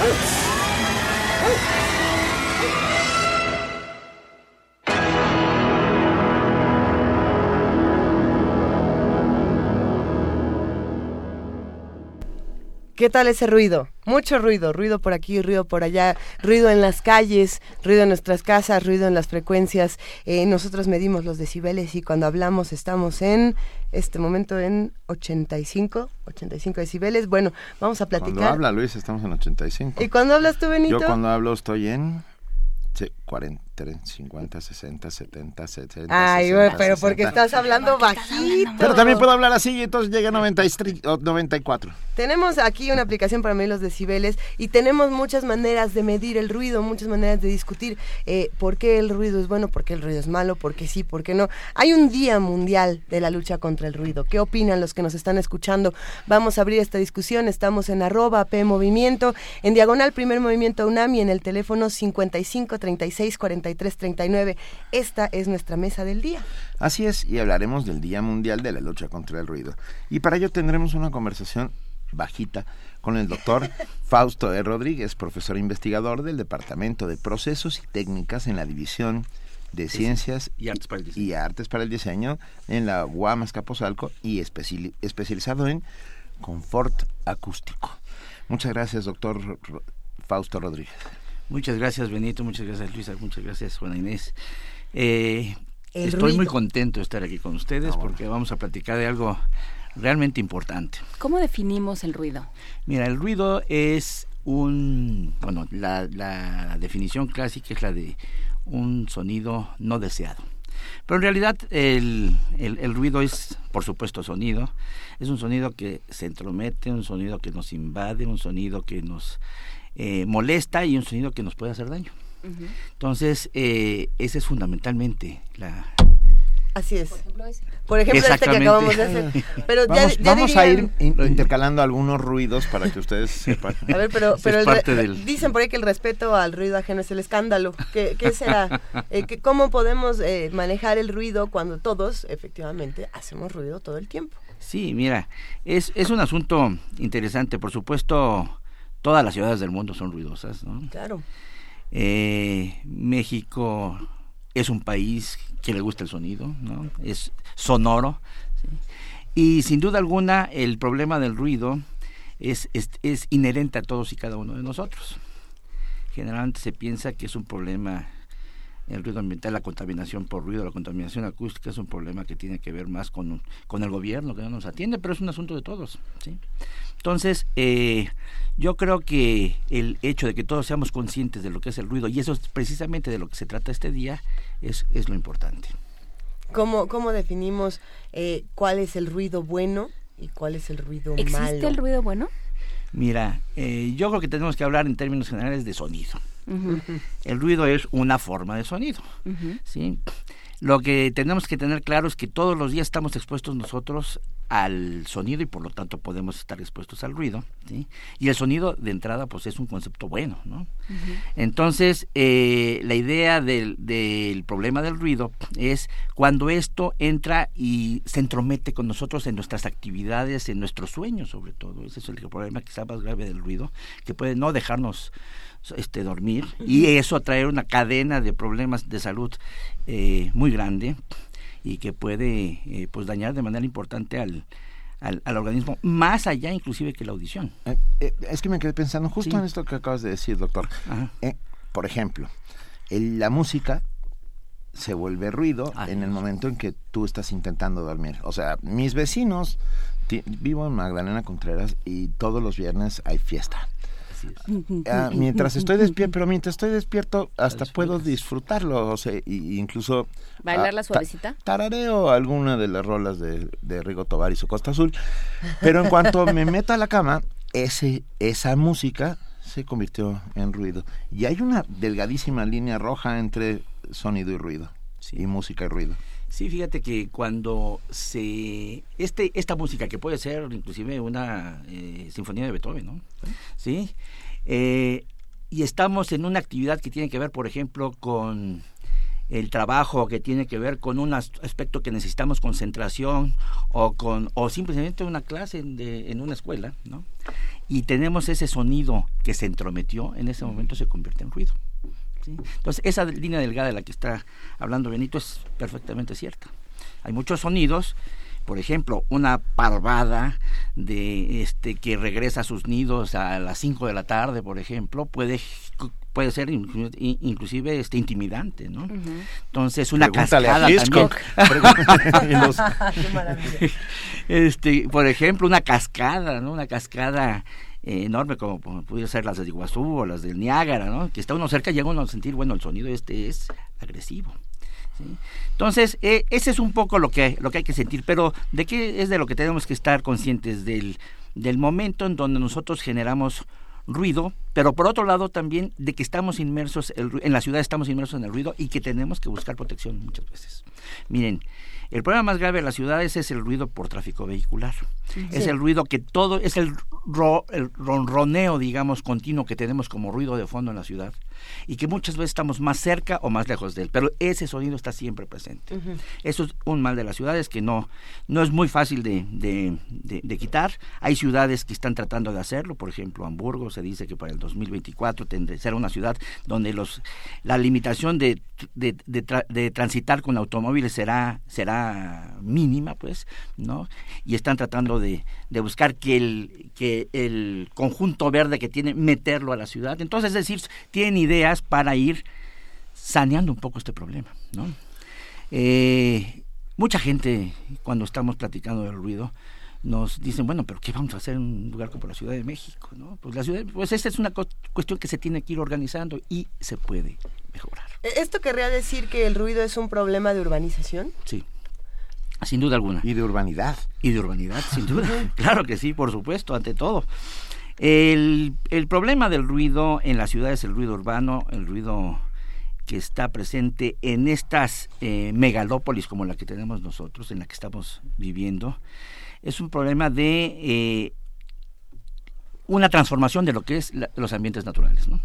Oops! ¿Qué tal ese ruido? Mucho ruido, ruido por aquí, ruido por allá, ruido en las calles, ruido en nuestras casas, ruido en las frecuencias. Eh, nosotros medimos los decibeles y cuando hablamos estamos en este momento en 85, 85 decibeles. Bueno, vamos a platicar. Cuando habla Luis estamos en 85. ¿Y cuando hablas tú, Benito? Yo cuando hablo estoy en sí, 40. 50, 60, 70, 70. Ay, 60, pero 60. porque estás hablando bajito. Pero también puedo hablar así y entonces llega a 94. Tenemos aquí una aplicación para medir los decibeles y tenemos muchas maneras de medir el ruido, muchas maneras de discutir eh, por qué el ruido es bueno, por qué el ruido es malo, por qué sí, por qué no. Hay un día mundial de la lucha contra el ruido. ¿Qué opinan los que nos están escuchando? Vamos a abrir esta discusión. Estamos en arroba P Movimiento, en diagonal Primer Movimiento UNAMI, en el teléfono 55 36 40 3339. Esta es nuestra mesa del día. Así es, y hablaremos del Día Mundial de la Lucha contra el Ruido. Y para ello tendremos una conversación bajita con el doctor Fausto E. Rodríguez, profesor investigador del Departamento de Procesos y Técnicas en la División de Ciencias y Artes para el Diseño, y Artes para el Diseño en la UAM Escaposalco y especializado en confort acústico. Muchas gracias, doctor Fausto Rodríguez. Muchas gracias, Benito. Muchas gracias, Luisa. Muchas gracias, Juana Inés. Eh, estoy ruido. muy contento de estar aquí con ustedes ah, porque vamos a platicar de algo realmente importante. ¿Cómo definimos el ruido? Mira, el ruido es un, bueno, la, la definición clásica es la de un sonido no deseado. Pero en realidad el, el, el, ruido es, por supuesto, sonido. Es un sonido que se entromete, un sonido que nos invade, un sonido que nos eh, molesta y un sonido que nos puede hacer daño. Entonces, eh, ese es fundamentalmente la... Así es. Por ejemplo, este que acabamos de hacer. Pero vamos, ya, ya vamos dirían... a ir in intercalando algunos ruidos para que ustedes sepan. A ver, pero, pero el del... dicen por ahí que el respeto al ruido ajeno es el escándalo. ¿Qué, qué será? Eh, que, ¿Cómo podemos eh, manejar el ruido cuando todos, efectivamente, hacemos ruido todo el tiempo? Sí, mira, es, es un asunto interesante. Por supuesto, todas las ciudades del mundo son ruidosas, ¿no? Claro. Eh, México es un país que le gusta el sonido, ¿no? Es sonoro. ¿sí? Y sin duda alguna el problema del ruido es, es, es inherente a todos y cada uno de nosotros. Generalmente se piensa que es un problema el ruido ambiental, la contaminación por ruido, la contaminación acústica es un problema que tiene que ver más con, con el gobierno, que no nos atiende, pero es un asunto de todos. ¿sí? Entonces, eh, yo creo que el hecho de que todos seamos conscientes de lo que es el ruido, y eso es precisamente de lo que se trata este día, es, es lo importante. ¿Cómo, cómo definimos eh, cuál es el ruido bueno y cuál es el ruido ¿Existe malo? ¿Existe el ruido bueno? Mira, eh, yo creo que tenemos que hablar en términos generales de sonido. Uh -huh. El ruido es una forma de sonido. Uh -huh. ¿sí? Lo que tenemos que tener claro es que todos los días estamos expuestos nosotros al sonido y por lo tanto podemos estar expuestos al ruido. ¿sí? Y el sonido de entrada pues es un concepto bueno. ¿no? Entonces, eh, la idea del, del, problema del ruido es cuando esto entra y se entromete con nosotros en nuestras actividades, en nuestros sueños sobre todo. Ese es el problema quizá más grave del ruido, que puede no dejarnos este, dormir y eso traer una cadena de problemas de salud eh, muy grande y que puede eh, pues dañar de manera importante al, al, organismo, más allá inclusive que la audición. Eh, es que me quedé pensando justo en esto que acabas de decir, doctor. por ejemplo, la música se vuelve ruido en el momento en que tú estás intentando dormir. O sea, mis vecinos, vivo en Magdalena Contreras y todos los viernes hay fiesta. Ah, mientras estoy despierto, pero mientras estoy despierto hasta puedo disfrutarlo, o sea, y, incluso... ¿Bailar la ah, suavecita? tarareo alguna de las rolas de, de Rigo Tobar y su Costa Azul, pero en cuanto me meto a la cama, ese, esa música se convirtió en ruido. Y hay una delgadísima línea roja entre sonido y ruido, y música y ruido. Sí, fíjate que cuando se este esta música que puede ser inclusive una eh, sinfonía de Beethoven, ¿no? Sí. Eh, y estamos en una actividad que tiene que ver, por ejemplo, con el trabajo que tiene que ver con un aspecto que necesitamos concentración o con o simplemente una clase de, en una escuela, ¿no? Y tenemos ese sonido que se entrometió, en ese momento se convierte en ruido. Entonces, esa línea delgada de la que está hablando Benito es perfectamente cierta. Hay muchos sonidos, por ejemplo, una parvada de este que regresa a sus nidos a las 5 de la tarde, por ejemplo, puede puede ser inclusive este intimidante, ¿no? Entonces una cascada también. este, por ejemplo, una cascada, ¿no? Una cascada enorme como, pudiera ser las de Iguazú o las del Niágara, ¿no? Que está uno cerca llega uno a sentir, bueno, el sonido este es agresivo. Entonces, eh, ese es un poco lo que, lo que hay que sentir, pero ¿de qué es de lo que tenemos que estar conscientes? Del, del momento en donde nosotros generamos ruido, pero por otro lado también de que estamos inmersos, en la ciudad estamos inmersos en el ruido y que tenemos que buscar protección muchas veces. Miren, el problema más grave de las ciudades es el ruido por tráfico vehicular. Es el ruido que todo, es el, el ronroneo, digamos, continuo que tenemos como ruido de fondo en la ciudad y que muchas veces estamos más cerca o más lejos de él, pero ese sonido está siempre presente. Eso es un mal de las ciudades que no, no es muy fácil de, de, quitar. Hay ciudades que están tratando de hacerlo, por ejemplo, Hamburgo se dice que para el 2024 tendrá ser una ciudad donde los la limitación de, de, transitar con automóviles será será mínima, pues, ¿no? Y están tratando de, buscar que el que el conjunto verde que tiene meterlo a la ciudad. Entonces, es decir, tienen ideas para ir saneando un poco este problema. ¿no? Eh, mucha gente, cuando estamos platicando del ruido, nos dicen, bueno, pero ¿qué vamos a hacer en un lugar como la Ciudad de México? ¿no? Pues la ciudad, pues esa es una cuestión que se tiene que ir organizando y se puede mejorar. ¿E-, ¿Esto querría decir que el ruido es un problema de urbanización? Sí. Sin duda alguna. Y de urbanidad. Y de urbanidad, sin duda. claro que sí, por supuesto, ante todo. El, el problema del ruido en la ciudad es el ruido urbano, el ruido que está presente en estas eh, megalópolis como la que tenemos nosotros, en la que estamos viviendo, es un problema de eh, una transformación de lo que es los ambientes naturales. ¿no?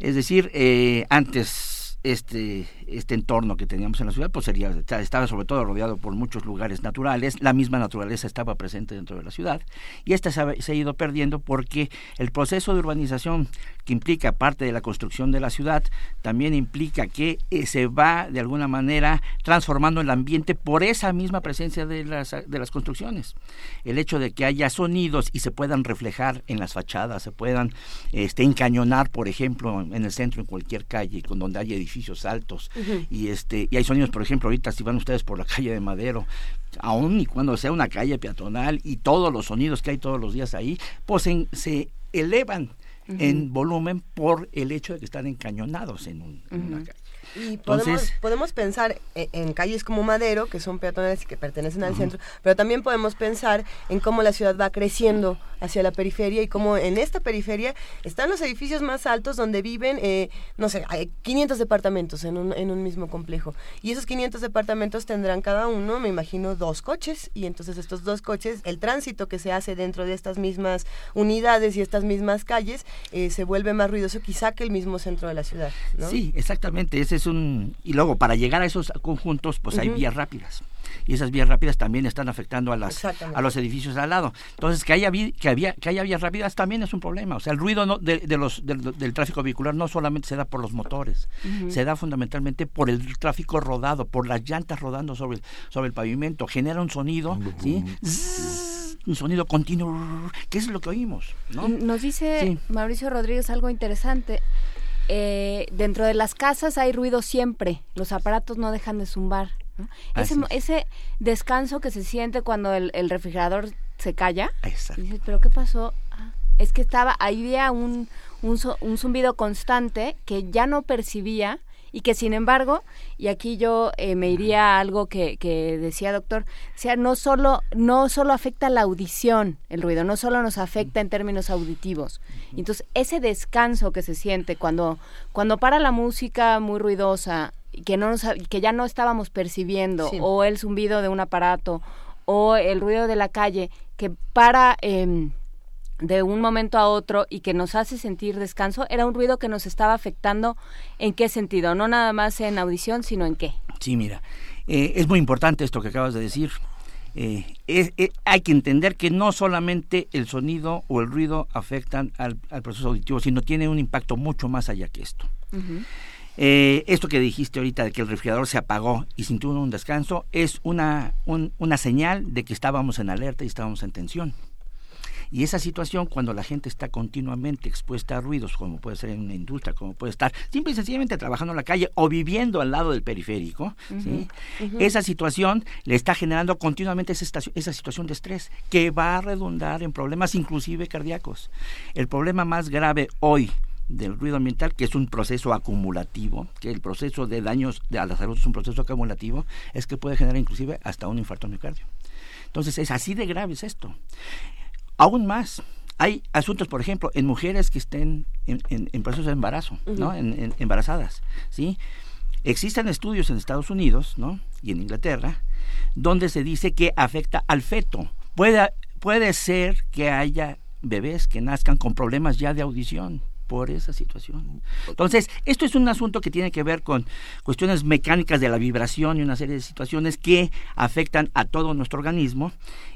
Es decir, eh, antes este, este entorno que teníamos en la ciudad, pues sería, estaba sobre todo rodeado por muchos lugares naturales, la misma naturaleza estaba presente dentro de la ciudad, y esta se ha, ido perdiendo porque el proceso de urbanización que implica parte de la construcción de la ciudad, también implica que eh, se va de alguna manera transformando el ambiente por esa misma presencia de las, de las construcciones. El hecho de que haya sonidos y se puedan reflejar en las fachadas, se puedan este, encañonar, por ejemplo, en el centro, en cualquier calle, con donde haya edificios y este y hay sonidos por ejemplo ahorita si van ustedes por la calle de Madero aún y cuando sea una calle peatonal y todos los sonidos que hay todos los días ahí pues se elevan en volumen por el hecho de que están encañonados en, una calle Y podemos, Entonces- podemos pensar en, en calles como Madero, que son peatonales y que pertenecen al centro, pero también podemos pensar en cómo la ciudad va creciendo hacia la periferia y cómo en esta periferia están los edificios más altos donde viven, eh, no sé, hay 500 departamentos en un, en un mismo complejo. Y esos 500 departamentos tendrán cada uno, me imagino, dos coches. Y entonces estos dos coches, el tránsito que se hace dentro de estas mismas unidades y estas mismas calles, eh, se vuelve más ruidoso quizá que el mismo centro de la ciudad. ¿no? Sí, exactamente. Ese es un y luego para llegar a esos conjuntos, pues hay vías rápidas y esas vías rápidas también están afectando a las a los edificios al lado. Entonces que haya que había que haya vías rápidas también es un problema. O sea, el ruido no- de, de los del, del tráfico vehicular no solamente se da por los motores, se da fundamentalmente por el tráfico rodado, por las llantas rodando sobre el, sobre el pavimento, genera un sonido, un sonido continuo, que es lo que oímos, ¿no? Nos dice Sí. Mauricio Rodríguez algo interesante. Eh, dentro de las casas hay ruido siempre, los aparatos no dejan de zumbar. ¿no? Ese, ese descanso que se siente cuando el, el refrigerador se calla. Exacto. Dices, ¿pero qué pasó? Ah, es que estaba, ahí había un, un, un zumbido constante que ya no percibía y que sin embargo, y aquí yo eh, me iría a algo que, que decía doctor, o sea, no solo, no solo afecta la audición el ruido, no solo nos afecta en términos auditivos. Y Entonces, ese descanso que se siente cuando, cuando para la música muy ruidosa, que, no nos, que ya no estábamos percibiendo, Sí. o el zumbido de un aparato, o el ruido de la calle, que para... em, de un momento a otro y que nos hace sentir descanso, era un ruido que nos estaba afectando en qué sentido, no nada más en audición, sino en qué. Sí, mira, eh, es muy importante esto que acabas de decir. Eh, es- eh, hay que entender que no solamente el sonido o el ruido afectan al, al proceso auditivo, sino tiene un impacto mucho más allá que esto. Eh, esto que dijiste ahorita de que el refrigerador se apagó y sintió un descanso es una, un- una señal de que estábamos en alerta y estábamos en tensión. Y esa situación, cuando la gente está continuamente expuesta a ruidos, como puede ser en una industria, como puede estar simple y sencillamente trabajando en la calle o viviendo al lado del periférico, ¿sí? Esa situación le está generando continuamente esa, esa situación de estrés que va a redundar en problemas inclusive cardíacos. El problema más grave hoy del ruido ambiental, que es un proceso acumulativo, que el proceso de daños a la salud es un proceso acumulativo, es que puede generar inclusive hasta un infarto miocardio. Entonces es así de grave es esto. Aún más, hay asuntos, por ejemplo, en mujeres que estén en, en- en proceso de embarazo, ¿no? En- embarazadas, ¿sí? Existen estudios en Estados Unidos, ¿no? Y en Inglaterra, donde se dice que afecta al feto. Puede, puede ser que haya bebés que nazcan con problemas ya de audición por esa situación. Entonces, esto es un asunto que tiene que ver con cuestiones mecánicas de la vibración y una serie de situaciones que afectan a todo nuestro organismo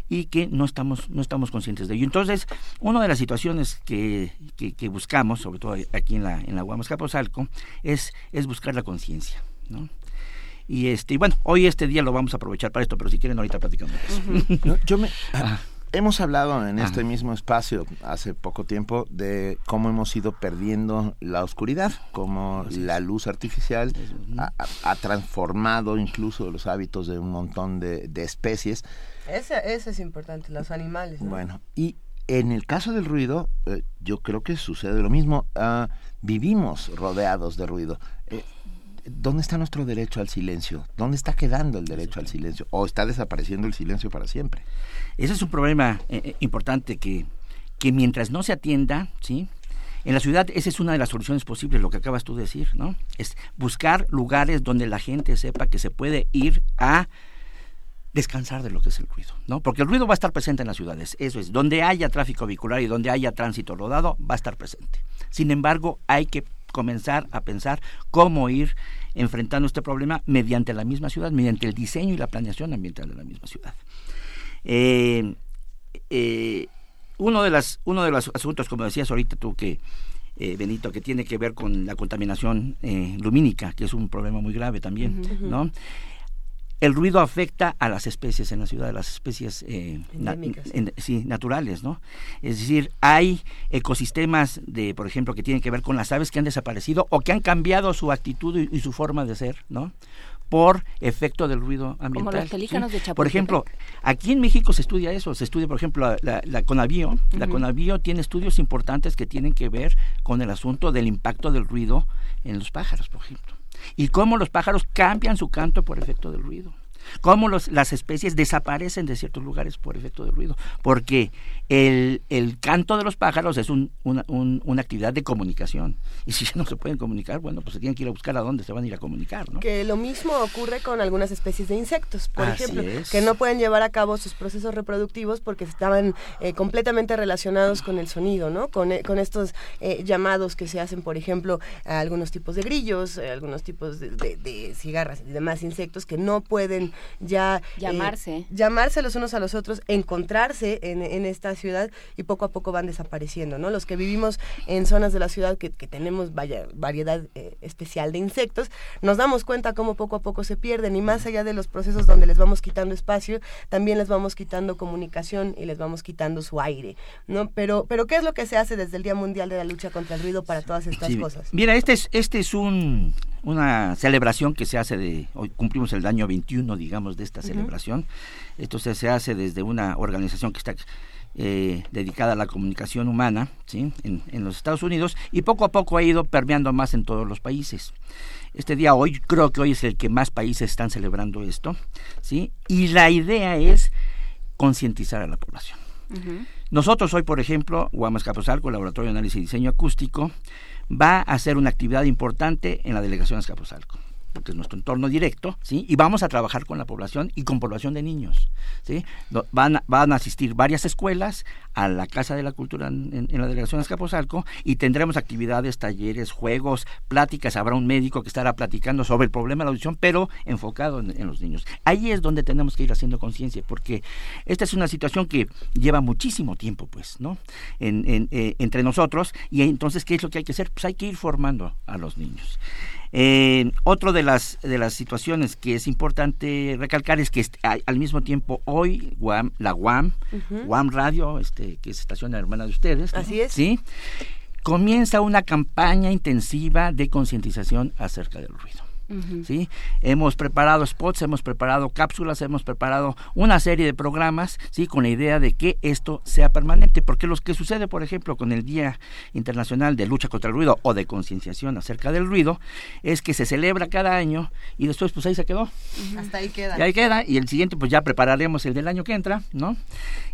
y que no estamos, no estamos conscientes de ello. Entonces, una de las situaciones que, que, que buscamos, sobre todo aquí en la, en la Guamas Capozalco, es, es buscar la conciencia, ¿no? Y este, y bueno, hoy este día lo vamos a aprovechar para esto, pero si quieren ahorita platicamos. de eso. No, yo me, Ah. Hemos hablado en este Ajá. mismo espacio hace poco tiempo de cómo hemos ido perdiendo la oscuridad, cómo la luz artificial ha, transformado incluso los hábitos de un montón de, de especies. Ese, ese es importante, los animales. ¿no? Bueno, y en el caso del ruido, eh, yo creo que sucede lo mismo. Ah, vivimos rodeados de ruido. Eh, ¿Dónde está nuestro derecho al silencio? ¿Dónde está quedando el derecho al silencio? ¿O está desapareciendo el silencio para siempre? Ese es un problema eh, eh, importante que, que mientras no se atienda, ¿sí? En la ciudad esa es una de las soluciones posibles, lo que acabas tú de decir, ¿no? Es buscar lugares donde la gente sepa que se puede ir a descansar de lo que es el ruido, ¿no? Porque el ruido va a estar presente en las ciudades, eso es, donde haya tráfico vehicular y donde haya tránsito rodado, va a estar presente. Sin embargo, hay que comenzar a pensar cómo ir enfrentando este problema mediante la misma ciudad, mediante el diseño y la planeación ambiental de la misma ciudad. Eh, eh, uno de las uno de los asuntos como decías ahorita tú que eh, Benito que tiene que ver con la contaminación eh, lumínica que es un problema muy grave también no el ruido afecta a las especies en la ciudad, a las especies eh, na- Endémicas. en- sí, naturales, ¿no? Es decir, hay ecosistemas de, por ejemplo, que tienen que ver con las aves que han desaparecido o que han cambiado su actitud y, y su forma de ser, ¿no? Por efecto del ruido ambiental. los pelícanos de Por ejemplo, aquí en México se estudia eso, se estudia, por ejemplo, la, la, la Conavío. La. Conavío tiene estudios importantes que tienen que ver con el asunto del impacto del ruido en los pájaros, por ejemplo. Y cómo los pájaros cambian su canto por efecto del ruido cómo los, las especies desaparecen de ciertos lugares por efecto del ruido, porque el, el canto de los pájaros es un, una, una, actividad de comunicación, y si ya no se pueden comunicar, bueno, pues se tienen que ir a buscar a dónde se van a ir a comunicar, ¿no? Que lo mismo ocurre con algunas especies de insectos, por ejemplo, que no pueden llevar a cabo sus procesos reproductivos porque estaban eh, completamente relacionados con el sonido, ¿no? Con, eh, con estos eh, llamados que se hacen, por ejemplo, a algunos tipos de grillos, algunos tipos de, de, de cigarras y demás insectos que no pueden ya eh, llamarse llamarse los unos a los otros encontrarse en, en, esta ciudad y poco a poco van desapareciendo no los que vivimos en zonas de la ciudad que, que tenemos vaya, variedad eh, especial de insectos nos damos cuenta cómo poco a poco se pierden y más allá de los procesos donde les vamos quitando espacio también les vamos quitando comunicación y les vamos quitando su aire no pero pero qué es lo que se hace desde el día mundial de la lucha contra el ruido para todas estas sí. cosas mira este es este es un una celebración que se hace de, hoy cumplimos el año 21, digamos, de esta celebración. Esto se, se hace desde una organización que está eh, dedicada a la comunicación humana ¿sí? en, en, los Estados Unidos y poco a poco ha ido permeando más en todos los países. Este día hoy, creo que hoy es el que más países están celebrando esto, ¿sí? Y la idea es concientizar a la población. Uh -huh. Nosotros hoy, por ejemplo, Guamas Capozalco, Laboratorio de Análisis y Diseño Acústico, va a hacer una actividad importante en la delegación de Azcapotzalco porque es nuestro entorno directo, ¿sí? Y vamos a trabajar con la población y con población de niños, ¿sí? Van, van a asistir varias escuelas a la Casa de la Cultura en, la delegación de Azcapotzalco y tendremos actividades, talleres, juegos, pláticas, habrá un médico que estará platicando sobre el problema de la audición, pero enfocado en, en los niños. Ahí es donde tenemos que ir haciendo conciencia, porque esta es una situación que lleva muchísimo tiempo, pues, ¿no? En, en, eh, entre nosotros, y entonces, ¿qué es lo que hay que hacer? Pues hay que ir formando a los niños. Eh, otro de las de las situaciones que es importante recalcar es que este, al mismo tiempo hoy Guam, la UAM, uh -huh. UAM Radio, este, que es estación hermana de ustedes, ¿no? así es, sí, comienza una campaña intensiva de concientización acerca del ruido. Uh -huh. ¿sí? Hemos preparado spots, hemos preparado cápsulas, hemos preparado una serie de programas, ¿sí? Con la idea de que esto sea permanente, porque lo que sucede, por ejemplo, con el Día Internacional de Lucha contra el Ruido o de concienciación acerca del ruido, es que se celebra cada año y después pues ahí se quedó. Uh -huh. Hasta ahí queda. Y ahí queda, y el siguiente pues ya prepararemos el del año que entra, ¿no?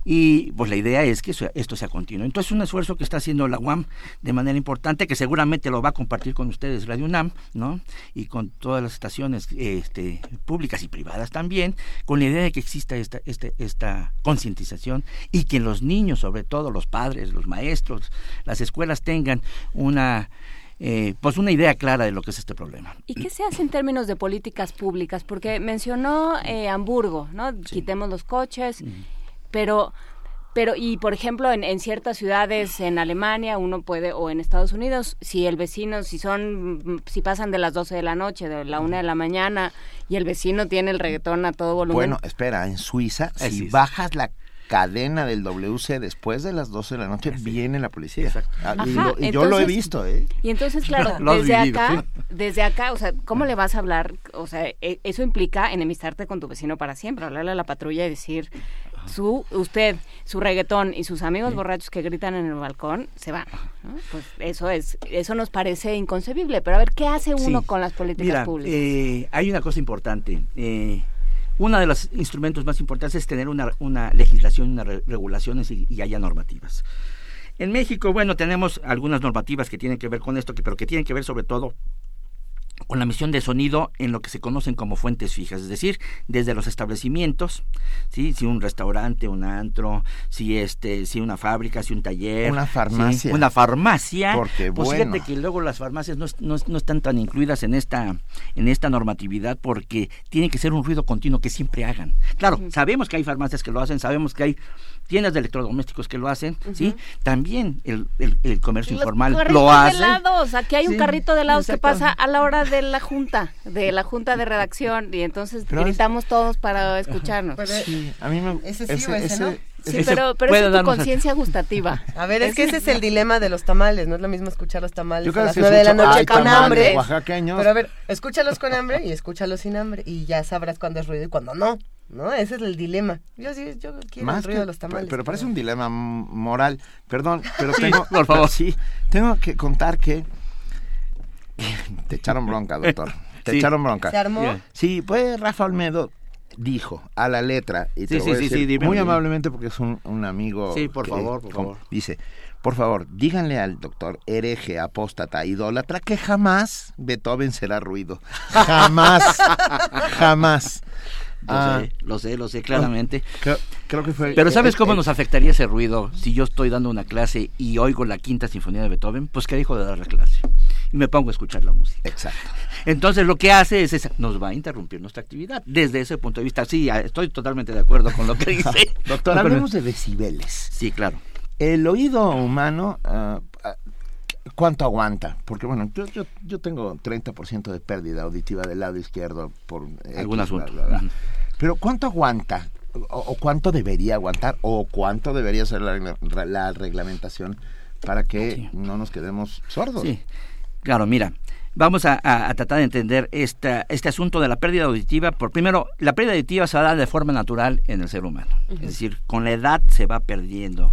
Y pues la idea es que eso, esto sea continuo. Entonces un esfuerzo que está haciendo la UAM de manera importante, que seguramente lo va a compartir con ustedes Radio UNAM, ¿no? Y con todas las estaciones este, públicas y privadas también, con la idea de que exista esta, esta, esta concientización y que los niños, sobre todo los padres, los maestros, las escuelas tengan una eh, pues una idea clara de lo que es este problema. ¿Y qué se hace en términos de políticas públicas? Porque mencionó eh, Hamburgo, ¿no? Sí. Quitemos los coches, mm. pero pero, y por ejemplo, en, en, ciertas ciudades en Alemania uno puede, o en Estados Unidos, si el vecino, si son, si pasan de las 12 de la noche, de la 1 de la mañana, y el vecino tiene el reggaetón a todo volumen. Bueno, espera, en Suiza, si es. bajas la cadena del WC después de las 12 de la noche, Así. viene la policía. Ah, Ajá, y, lo, y entonces, yo lo he visto, ¿eh? Y entonces, claro, desde acá, desde acá, o sea, ¿cómo le vas a hablar? O sea, e, eso implica enemistarte con tu vecino para siempre, hablarle a la patrulla y decir, su usted, su reggaetón y sus amigos sí. borrachos que gritan en el balcón se van. ¿no? Pues eso es, eso nos parece inconcebible. Pero a ver, ¿qué hace uno sí. con las políticas Mira, públicas? Eh, hay una cosa importante. Eh, uno de los instrumentos más importantes es tener una, una legislación, unas re regulaciones y, y, haya normativas. En México, bueno, tenemos algunas normativas que tienen que ver con esto, que, pero que tienen que ver sobre todo con la emisión de sonido en lo que se conocen como fuentes fijas, es decir, desde los establecimientos, ¿sí? si un restaurante, un antro, si este, si una fábrica, si un taller, una farmacia, ¿sí? una farmacia, porque pues bueno. fíjate que luego las farmacias no, no, no, están tan incluidas en esta en esta normatividad porque tiene que ser un ruido continuo que siempre hagan. Claro, sabemos que hay farmacias que lo hacen, sabemos que hay tiendas de electrodomésticos que lo hacen, uh -huh. ¿sí? También el, el, el comercio Los informal lo hace. De helados. Aquí hay sí, un carrito de helados que pasa a la hora de la junta, de la junta de redacción, y entonces pero gritamos es... todos para escucharnos. Pero, sí, a mí me... Ese sí ese, o ese, ese no. Sí, pero, pero es tu conciencia gustativa. A ver, es que ese es el dilema de los tamales. No es lo mismo escuchar los tamales Yo a las nueve de la noche Ay, con hambre. Pero a ver, escúchalos con hambre y escúchalos sin hambre. Y ya sabrás cuándo es ruido y cuándo no. ¿No? Ese es el dilema. Yo sí, yo quiero Más el ruido que, de los tamales. Pero, pero parece un dilema moral. Perdón, pero tengo... por favor, sí. Tengo que contar que... Te echaron bronca, doctor. te Sí. echaron bronca. ¿Se armó? Sí, pues Rafa Olmedo dijo a la letra, y te Sí, lo sí, voy a sí, decir sí, dime, muy dime. amablemente porque es un, un amigo. Sí, por favor, por como- favor. Dice, por favor, díganle al doctor hereje, apóstata, idólatra, que jamás Beethoven será ruido. Jamás, jamás. Lo Ah, sé, lo sé, lo sé claramente. Creo, creo que fue... Pero ¿sabes eh, cómo eh, nos afectaría ese ruido si yo estoy dando una clase y oigo la quinta sinfonía de Beethoven? Pues que dejo de dar la clase y me pongo a escuchar la música. Exacto. Entonces lo que hace es, esa- nos va a interrumpir nuestra actividad. Desde ese punto de vista, sí, estoy totalmente de acuerdo con lo que dice. Doctor, hablemos de decibeles. Sí, claro. El oído humano, ah, ah, ¿cuánto aguanta? Porque bueno, yo, yo, yo tengo 30% de pérdida auditiva del lado izquierdo por... X, Algún bla, asunto. bla. Pero ¿cuánto aguanta? O, o cuánto debería aguantar? ¿O cuánto debería ser la, regla- la reglamentación para que no nos quedemos sordos? Sí, claro, mira, vamos a, a- a tratar de entender esta, este asunto de la pérdida auditiva. Por primero, la pérdida auditiva se da de forma natural en el ser humano. Es decir, con la edad se va perdiendo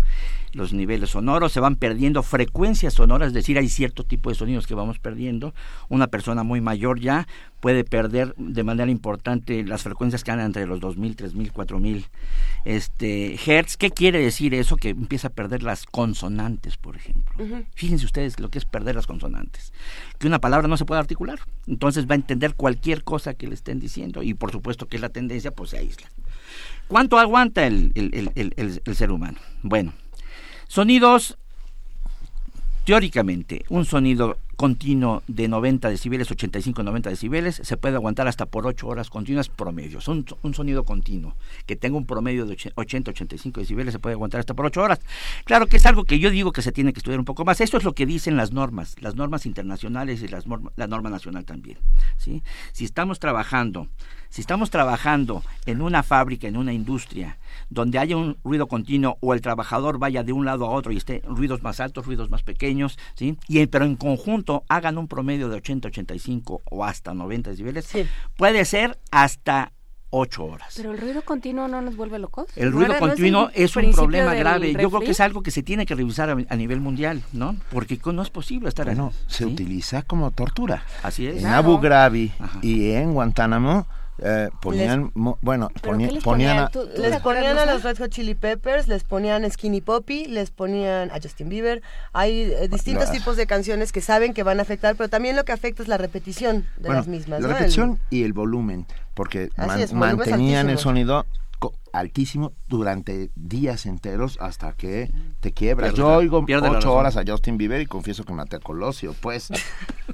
los niveles sonoros, se van perdiendo frecuencias sonoras, es decir, hay cierto tipo de sonidos que vamos perdiendo. Una persona muy mayor ya puede perder de manera importante las frecuencias que andan entre los 2000, 3000, 4000 este hertz. ¿Qué quiere decir eso? Que empieza a perder las consonantes, por ejemplo. Fíjense ustedes lo que es perder las consonantes. Que una palabra no se puede articular. Entonces va a entender cualquier cosa que le estén diciendo y por supuesto que es la tendencia, pues se aísla. ¿Cuánto aguanta el, el- el- el- el- el ser humano? Bueno, sonidos, teóricamente, un sonido continuo de 90 decibeles, 85-90 decibeles, se puede aguantar hasta por 8 horas continuas promedio. Son un sonido continuo que tenga un promedio de 80-85 decibeles, se puede aguantar hasta por 8 horas. Claro que es algo que yo digo que se tiene que estudiar un poco más. Esto es lo que dicen las normas, las normas internacionales y las norma- la norma nacional también. ¿sí? Si estamos trabajando, si estamos trabajando en una fábrica, en una industria, donde haya un ruido continuo o el trabajador vaya de un lado a otro y esté ruidos más altos, ruidos más pequeños, ¿sí? Y, pero en conjunto hagan un promedio de 80, 85 o hasta 90 decibeles, puede ser hasta 8 horas. Pero el ruido continuo no nos vuelve locos. El ¿No ruido era- no es el continuo es un problema grave. Yo creo que es algo que se tiene que revisar a, a nivel mundial, ¿no? Porque no es posible estar Bueno, se utiliza como tortura. Así es. En Claro. Abu Ghraib y en Guantánamo eh, ponían, Les- mo- bueno, ¿Pero poní- qué les ponían ponían? a- Tú- les ponían a los Red Hot Chili Peppers, les ponían Skinny Poppy, les ponían a Justin Bieber. Hay eh, distintos Ah. tipos de canciones que saben que van a afectar, pero también lo que afecta es la repetición de bueno, las mismas. La ¿no? El- repetición y el volumen, porque man- es, mantenían el sonido co- altísimo durante días enteros hasta que te quiebras. Pierde Yo oigo ocho horas a Justin Bieber y confieso que maté a Colosio, pues.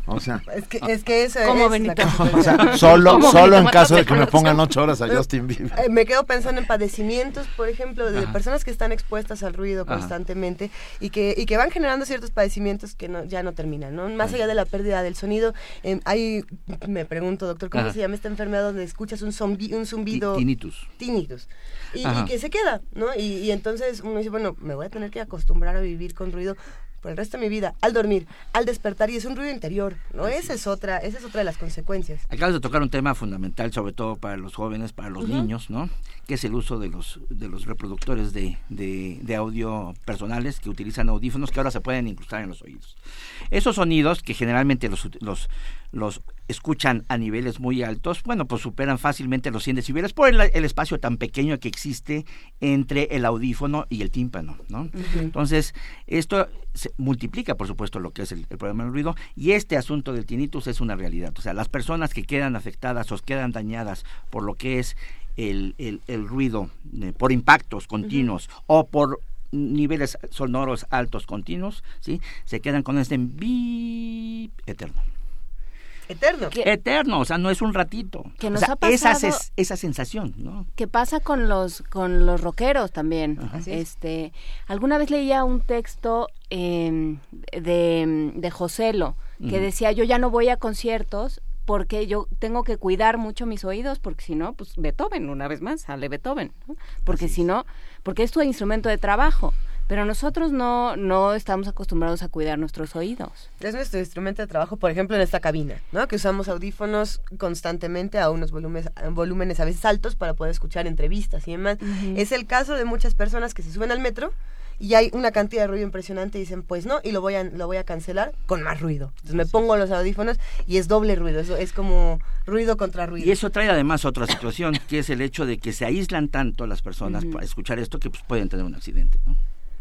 O sea, Es que, es que eso ¿Cómo, es Benito? la o sea, solo, ¿Cómo, solo Benito, en caso de que me pongan ocho horas a Justin Bieber. eh, me quedo pensando en padecimientos, por ejemplo, de Ajá. personas que están expuestas al ruido Ajá. constantemente y que, y que van generando ciertos padecimientos que no, ya no terminan, ¿no? Más allá de la pérdida del sonido, eh, hay, me pregunto, doctor, ¿cómo Ajá. se llama esta enfermedad donde escuchas un, zombi- un zumbido? Ti- tinnitus. Tinnitus. Y, que se queda, ¿no? Y, y entonces uno dice, bueno, me voy a tener que acostumbrar a vivir con ruido por el resto de mi vida, al dormir, al despertar, y es un ruido interior, ¿no? Esa es otra, esa es otra de las consecuencias. Acabas de tocar un tema fundamental, sobre todo para los jóvenes, para los niños, ¿no? Que es el uso de los, de los reproductores de, de- de audio personales que utilizan audífonos que ahora se pueden incrustar en los oídos. Esos sonidos que generalmente los, los, los escuchan a niveles muy altos, bueno, pues superan fácilmente los 100 decibeles por el, el espacio tan pequeño que existe entre el audífono y el tímpano, ¿no? Entonces, esto se multiplica, por supuesto, lo que es el, el problema del ruido y este asunto del tinnitus es una realidad. O sea, las personas que quedan afectadas o quedan dañadas por lo que es el, el- el ruido eh, por impactos continuos o por niveles sonoros altos continuos, ¿sí? Se quedan con este bip eterno. Eterno. Eterno, o sea, no es un ratito. Que O nos sea, ha esa, pasado- esa sensación, ¿no? ¿Qué pasa con los con los rockeros también? Este, alguna vez leía un texto eh, de, de Joselo que decía yo ya no voy a conciertos porque yo tengo que cuidar mucho mis oídos porque si no, pues Beethoven una vez más sale Beethoven, ¿no? porque si no, porque es tu instrumento de trabajo. Pero nosotros no, no estamos acostumbrados a cuidar nuestros oídos. Es nuestro instrumento de trabajo, por ejemplo, en esta cabina, ¿no? Que usamos audífonos constantemente a unos volúmenes, a volúmenes a veces altos para poder escuchar entrevistas y demás. Es el caso de muchas personas que se suben al metro y hay una cantidad de ruido impresionante y dicen, pues no, y lo voy a, lo voy a cancelar con más ruido. Entonces me pongo los audífonos y es doble ruido, eso es como ruido contra ruido. Y eso trae además otra situación, que es el hecho de que se aíslan tanto las personas para escuchar esto que pues, pueden tener un accidente. ¿no?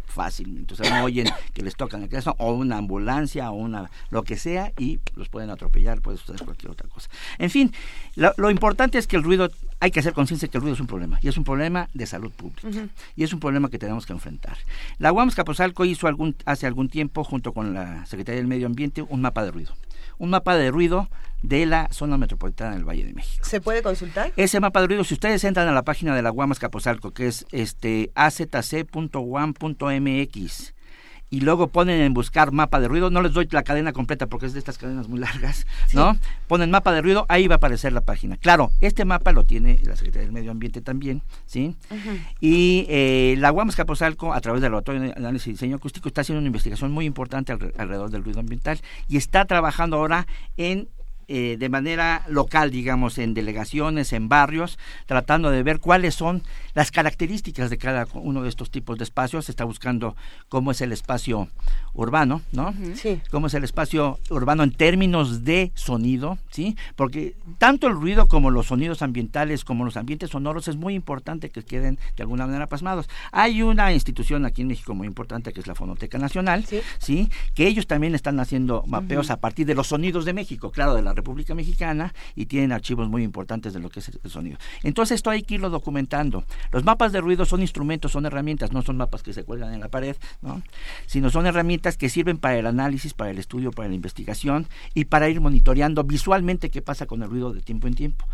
Fácilmente. O sea, no oyen que les tocan el corazón o una ambulancia o una lo que sea y los pueden atropellar, puede suceder cualquier otra cosa. En fin, lo, importante es que el ruido, hay que hacer conciencia que el ruido es un problema y es un problema de salud pública y es un problema que tenemos que enfrentar. La UAMS Capozalco hizo algún, hace algún tiempo, junto con la Secretaría del Medio Ambiente, un mapa de ruido un mapa de ruido de la zona metropolitana del Valle de México. ¿Se puede consultar? Ese mapa de ruido, si ustedes entran a la página de la Guamas Capozalco, que es este azc.guam.mx, y luego ponen en buscar mapa de ruido, no les doy la cadena completa porque es de estas cadenas muy largas, ¿no? Ponen mapa de ruido, ahí va a aparecer la página. Claro, este mapa lo tiene la Secretaría del Medio Ambiente también, ¿sí? Y eh, la Guamas Capozalco, a través del Laboratorio de Análisis y Diseño Acústico, está haciendo una investigación muy importante alrededor del ruido ambiental y está trabajando ahora en eh, de manera local, digamos, en delegaciones, en barrios, tratando de ver cuáles son las características de cada uno de estos tipos de espacios. Se está buscando cómo es el espacio urbano, ¿no? Sí. Cómo es el espacio urbano en términos de sonido, ¿sí? Porque tanto el ruido como los sonidos ambientales, como los ambientes sonoros, es muy importante que queden de alguna manera pasmados. Hay una institución aquí en México muy importante que es la Fonoteca Nacional, ¿sí? Que ellos también están haciendo mapeos a partir de los sonidos de México, claro, de la República Mexicana, y tienen archivos muy importantes de lo que es el sonido. Entonces esto hay que irlo documentando. Los mapas de ruido son instrumentos, son herramientas, no son mapas que se cuelgan en la pared, ¿no? Sino son herramientas que sirven para el análisis, para el estudio, para la investigación y para ir monitoreando visualmente qué pasa con el ruido de tiempo en tiempo.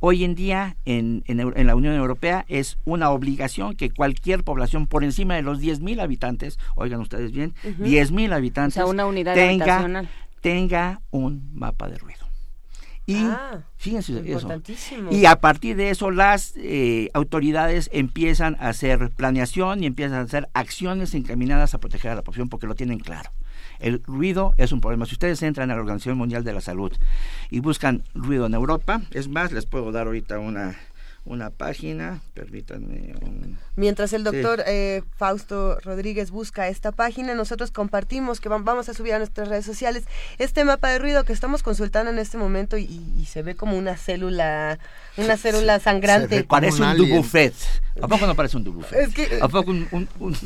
Hoy en día en, en, la Unión Europea es una obligación que cualquier población por encima de los 10.000 habitantes, oigan ustedes bien, 10.000 habitantes, una unidad tenga, tenga un mapa de ruido. Y ah, fíjense eso. Y a partir de eso las eh, autoridades empiezan a hacer planeación y empiezan a hacer acciones encaminadas a proteger a la población porque lo tienen claro. El ruido es un problema. Si ustedes entran a la Organización Mundial de la Salud y buscan ruido en Europa, es más, les puedo dar ahorita una una página, permítanme. Mientras el doctor eh, Fausto Rodríguez busca esta página, nosotros compartimos que vamos a subir a nuestras redes sociales este mapa de ruido que estamos consultando en este momento y, se ve como una célula, una célula sangrante. Parece un, dubufet. ¿A poco no parece un dubufet? Es que, ¿A poco un,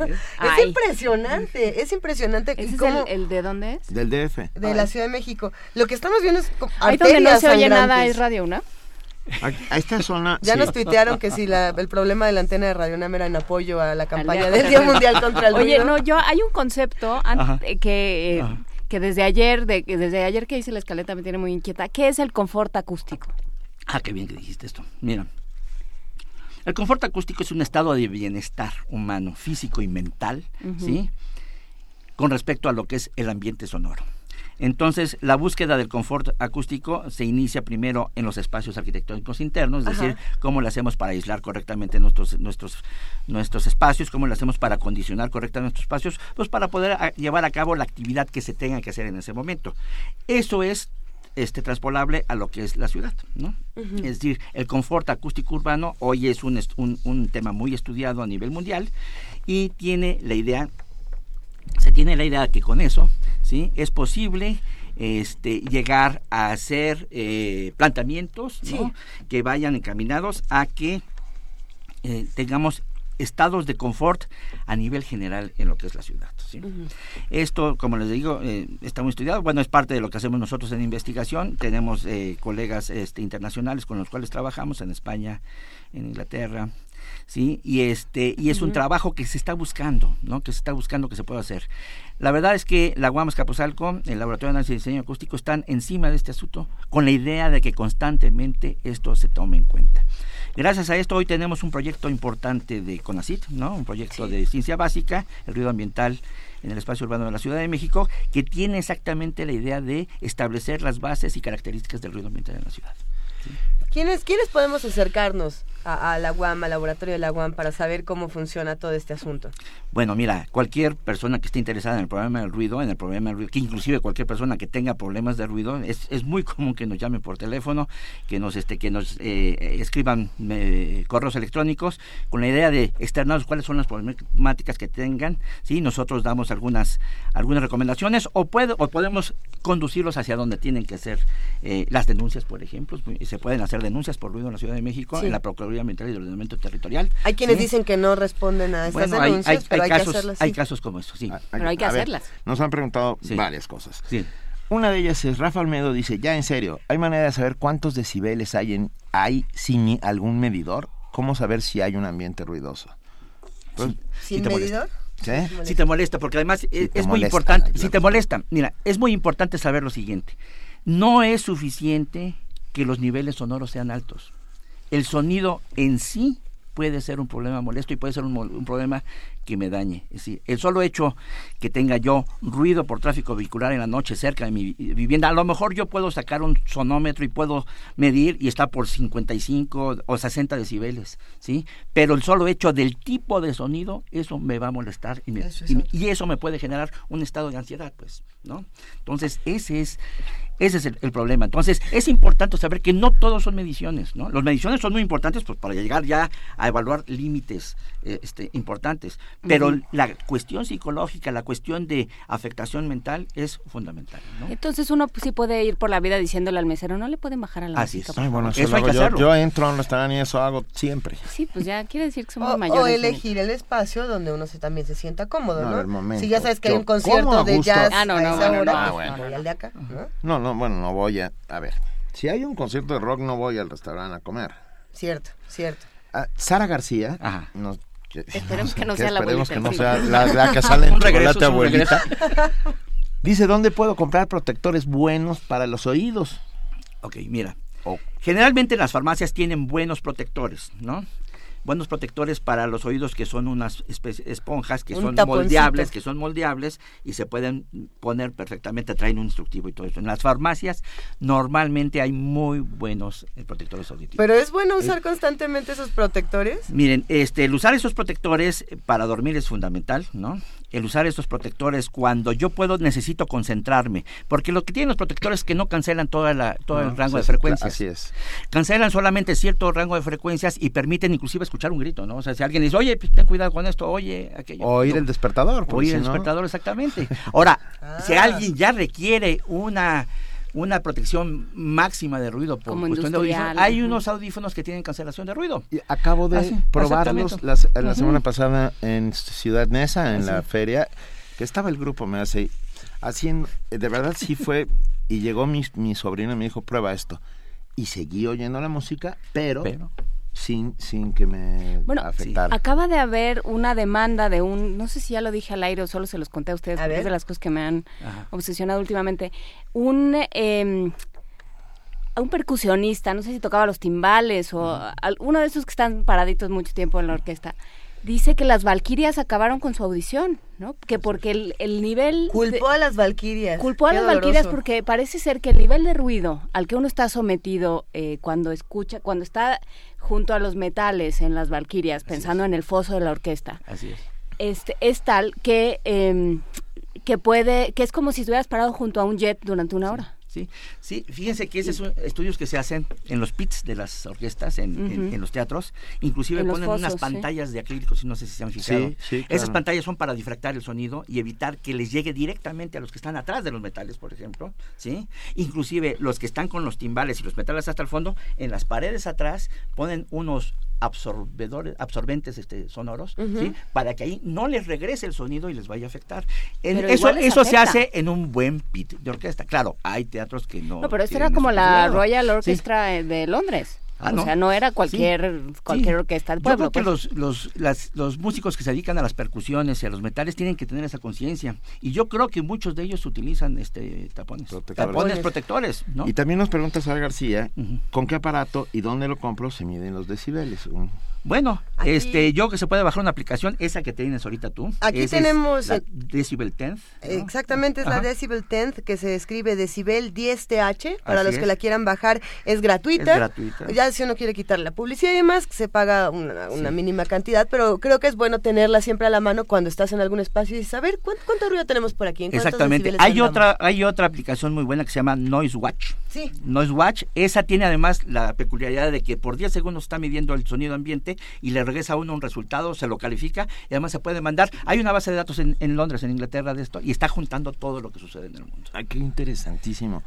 Es impresionante, es impresionante. ¿Ese es el, de dónde es? Del DF. De la Ciudad de México. Lo que estamos viendo es Ahí donde no se oye nada es Radio una a esta zona. Ya nos tuitearon que si el problema de la antena de Radio era en apoyo a la campaña del Día Mundial contra el Oye, no, yo hay un concepto que, eh, que desde ayer, de, desde ayer que hice la escaleta me tiene muy inquieta. ¿Qué es el confort acústico? Ah, qué bien que dijiste esto. Mira, el confort acústico es un estado de bienestar humano, físico y mental, ¿sí? Con respecto a lo que es el ambiente sonoro. Entonces, la búsqueda del confort acústico se inicia primero en los espacios arquitectónicos internos, es decir, cómo lo hacemos para aislar correctamente nuestros, nuestros, nuestros espacios, cómo lo hacemos para condicionar correctamente nuestros espacios, pues para poder ah, llevar a cabo la actividad que se tenga que hacer en ese momento. Eso es este transpolable a lo que es la ciudad, ¿no? Es decir, el confort acústico urbano hoy es un, un, un tema muy estudiado a nivel mundial y tiene la idea se tiene la idea de que con eso ¿sí? es posible este, llegar a hacer eh, planteamientos que vayan encaminados a que eh, tengamos estados de confort a nivel general en lo que es la ciudad. Esto, como les digo, eh, está muy estudiado. Bueno, es parte de lo que hacemos nosotros en investigación. Tenemos colegas este, internacionales con los cuales trabajamos en España, en Inglaterra, ¿sí? Y este y es un trabajo que se está buscando, ¿no? Que se está buscando que se pueda hacer. La verdad es que la Guamas Capozalco, el Laboratorio de Análisis y Diseño Acústico están encima de este asunto con la idea de que constantemente esto se tome en cuenta. Gracias a esto hoy tenemos un proyecto importante de CONACIT, ¿no? Un proyecto de ciencia básica, el ruido ambiental en el espacio urbano de la Ciudad de México, que tiene exactamente la idea de establecer las bases y características del ruido ambiental en la ciudad. ¿Quiénes, ¿Quiénes podemos acercarnos a, a la UAM, al laboratorio de la UAM, para saber cómo funciona todo este asunto? Bueno, mira, cualquier persona que esté interesada en el problema del ruido, en el problema del ruido, que inclusive cualquier persona que tenga problemas de ruido, es, es muy común que nos llame por teléfono, que nos este, que nos eh, escriban eh, correos electrónicos con la idea de externarnos cuáles son las problemáticas que tengan, sí, nosotros damos algunas algunas recomendaciones o puede, o podemos conducirlos hacia donde tienen que ser eh, las denuncias, por ejemplo, se pueden hacer denuncias por ruido en la Ciudad de México, Sí. en la Procuraduría Ambiental y del Ordenamiento Territorial. Hay quienes ¿sí? dicen que no responden a estas Bueno, hay- denuncias, hay- pero hay hay, casos- que hacerlas. hay casos como estos, sí. Pero hay que ver, hacerlas. nos han preguntado varias cosas. Una de ellas es, Rafa Almedo dice, ya en serio, ¿hay manera de saber cuántos decibeles hay, en, hay sin ni- algún medidor? ¿Cómo saber si hay un ambiente ruidoso? Pues, ¿Sin te medidor? ¿Sí? Si te molesta, porque además es, muy importante, claro. si te molesta, mira, es muy importante saber lo siguiente. No es suficiente que los niveles sonoros sean altos. El sonido en sí puede ser un problema molesto y puede ser un, un problema que me dañe. Es decir, el solo hecho que tenga yo ruido por tráfico vehicular en la noche cerca de mi vi- vivienda, a lo mejor yo puedo sacar un sonómetro y puedo medir y está por 55 o 60 decibeles, ¿sí? Pero el solo hecho del tipo de sonido, eso me va a molestar y, me- Eso es y- otro. y eso me puede generar un estado de ansiedad, pues, ¿no? Entonces, ese es ese es el, el problema. Entonces, es importante saber que no todos son mediciones, ¿no? Las mediciones son muy importantes pues, para llegar ya a evaluar límites eh, este, importantes, pero la cuestión psicológica, la cuestión de afectación mental es fundamental, ¿no? Entonces uno sí puede ir por la vida diciéndole al mesero, no le pueden bajar a la Así música. es. Ay, bueno, favor?". eso, Eso lo hay que yo. hacerlo. Yo entro a un restaurante y eso hago siempre. Sí, pues ya quiere decir que somos O, mayores. o elegir el espacio donde uno se, también se sienta cómodo, No, ¿no? ver, momento. Si ya sabes que hay Yo un concierto de jazz Ah, no, no, a esa hora, no, pues, bueno. no ¿no? No, no, bueno, no voy a... A ver, si hay un concierto de rock no voy al restaurante a comer. Cierto, cierto. Ah, Sara García Ajá. nos... que- Esperemos que no sea la esperemos que no sea la, la que sale en Chocolate abuelita. Dice, ¿dónde puedo comprar protectores buenos para los oídos? Ok, mira. Oh. Generalmente las farmacias tienen buenos protectores, ¿no? Buenos protectores para los oídos que son unas esponjas que Un son taponcito. moldeables, que son moldeables y se pueden poner perfectamente, traen un instructivo y todo eso. En las farmacias normalmente hay muy buenos eh, protectores auditivos. Pero es bueno usar constantemente esos protectores. Miren, este, el usar esos protectores para dormir es fundamental, ¿no? El usar esos protectores cuando yo puedo, necesito concentrarme, porque lo que tienen los protectores es que no cancelan toda la, todo No, el rango de frecuencias. Así es. Cancelan solamente cierto rango de frecuencias y permiten inclusive escuchar un grito, ¿no? O sea, si alguien dice, oye, pues, ten cuidado con esto, oye, aquello. Oír No. el despertador. Oír si el no- despertador, exactamente. Ahora, si Ah. alguien ya requiere una una protección máxima de ruido por Como cuestión de audífonos, hay unos audífonos que tienen cancelación de ruido. Y Acabo de Ah, sí, probarlos la Ujú. semana pasada en Ciudad Neza, en Ah, la sí. feria, que estaba el grupo, me hace, haciendo, eh, de verdad sí fue, y llegó mi, mi sobrino y me dijo, prueba esto. Y seguí oyendo la música, pero, Pero. Sin, sin que me Bueno, afectara. Acaba de haber una demanda de un, no sé si ya lo dije al aire o solo se los conté a ustedes, A porque ver. es de las cosas que me han Ajá. obsesionado últimamente. Un, eh, un percusionista, no sé si tocaba los timbales o al- uno de esos que están paraditos mucho tiempo en la orquesta, dice que las Valquirias acabaron con su audición, ¿no? Que porque el, el nivel... de- Culpó a las Valquirias. Culpó a las Valquirias porque parece ser que el nivel de ruido al que uno está sometido eh, cuando escucha, cuando está junto a los metales en las Valquirias, pensando en el foso de la orquesta, Así es. este, es tal que, em, que puede, que es como si estuvieras parado junto a un jet durante una hora. Sí, sí, fíjense que esos son estudios que se hacen en los pits de las orquestas, en, en- en los teatros, inclusive En ponen unas sí. pantallas de acrílicos, no sé si se han fijado. Sí, sí, Esas pantallas son para difractar el sonido y evitar que les llegue directamente a los que están atrás de los metales, por ejemplo, ¿sí? Inclusive los que están con los timbales y los metales hasta el fondo, en las paredes atrás ponen unos absorbedores, absorbentes este, sonoros. ¿sí? Para que ahí no les regrese el sonido y les vaya a afectar. En- eso eso se hace en un buen pit de orquesta. Claro, hay teatros que no. No, pero tienen era como la. Royal. Orchestra eh, de Londres. Ah, o no. sea, no era cualquier, Sí. cualquier Sí. orquesta del Yo pueblo. creo que pues. los, los, las- los músicos que se dedican a las percusiones y a los metales tienen que tener esa conciencia. Y yo creo que muchos de ellos utilizan este tapones. Protectores. Tapones protectores, ¿no? Y también nos pregunta Sara García. ¿con qué aparato y dónde lo compro se miden los decibeles? Un- Bueno, este, yo que se puede bajar una aplicación, esa que tienes ahorita tú. Aquí esa es tenemos la el- Decibel 10. ¿no? Exactamente, es la. Decibel 10 que se escribe Decibel 10TH. Para Así los que la quieran bajar, es gratuita. Es gratuita. Ya si uno quiere quitar la publicidad y demás, se paga una, una mínima cantidad, pero creo que es bueno tenerla siempre a la mano cuando estás en algún espacio y saber cuánto, cuánto ruido tenemos por aquí. ¿En Exactamente. Hay andamos? otra, hay otra aplicación muy buena que se llama Noise Watch. Sí. Noise Watch, esa tiene además la peculiaridad de que por 10 segundos está midiendo el sonido ambiente y le regresa a uno un resultado, se lo califica y además se puede mandar. Hay una base de datos en, en Londres, en Inglaterra, de esto y está juntando todo lo que sucede en el mundo. Ay, qué interesantísimo.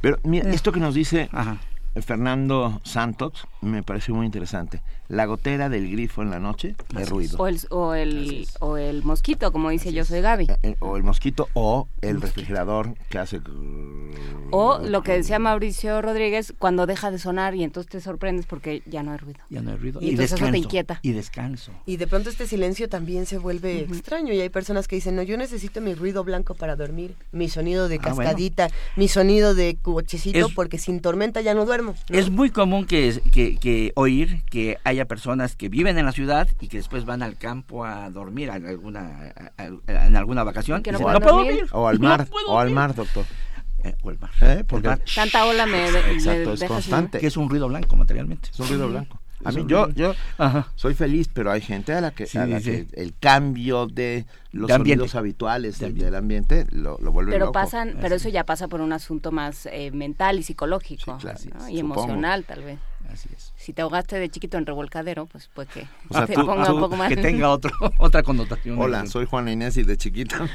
Pero mira, esto que nos dice Fernando Santos me parece muy interesante. La gotera del grifo en la noche de ruido. O el, o el, o el mosquito, como dice yo soy Gaby. Eh, o el mosquito o el refrigerador que hace... O lo que decía Mauricio Rodríguez, cuando deja de sonar y entonces te sorprendes porque ya no hay ruido. Ya no hay ruido. Y, entonces eso te inquieta. Y descanso. Y de pronto este silencio también se vuelve extraño y hay personas que dicen, no, yo necesito mi ruido blanco para dormir, mi sonido de Ah, bueno. cascadita, mi sonido de cochecito, Es- porque sin tormenta ya no duermo. ¿No? Es muy común que, que, que oír que haya personas que viven en la ciudad y que después van al campo a dormir en alguna, a- a- en alguna vacación. Que no dicen, pueden puedo dormir". O al No mar, puedo o al dormir". mar, doctor. Eh, o al mar. ¿Eh? Porque El mar. Tanta ola me, Exacto, es deja constante. Que es un ruido blanco materialmente. Es un ruido blanco. A mí, yo, yo Ajá. soy feliz, pero hay gente a la que, Sí, a la sí. que el cambio de los De sonidos habituales del, del ambiente lo, lo vuelve Pero loco. pasan, pero eso ya pasa por un asunto más eh, mental y psicológico claro. ¿no? y Supongo. emocional tal vez. Así es. Si te ahogaste de chiquito en revolcadero, pues pues que O sea, te tú- ponga tú- un poco más. Que tenga otro, otra connotación. Hola, soy Juana Inés y de chiquita.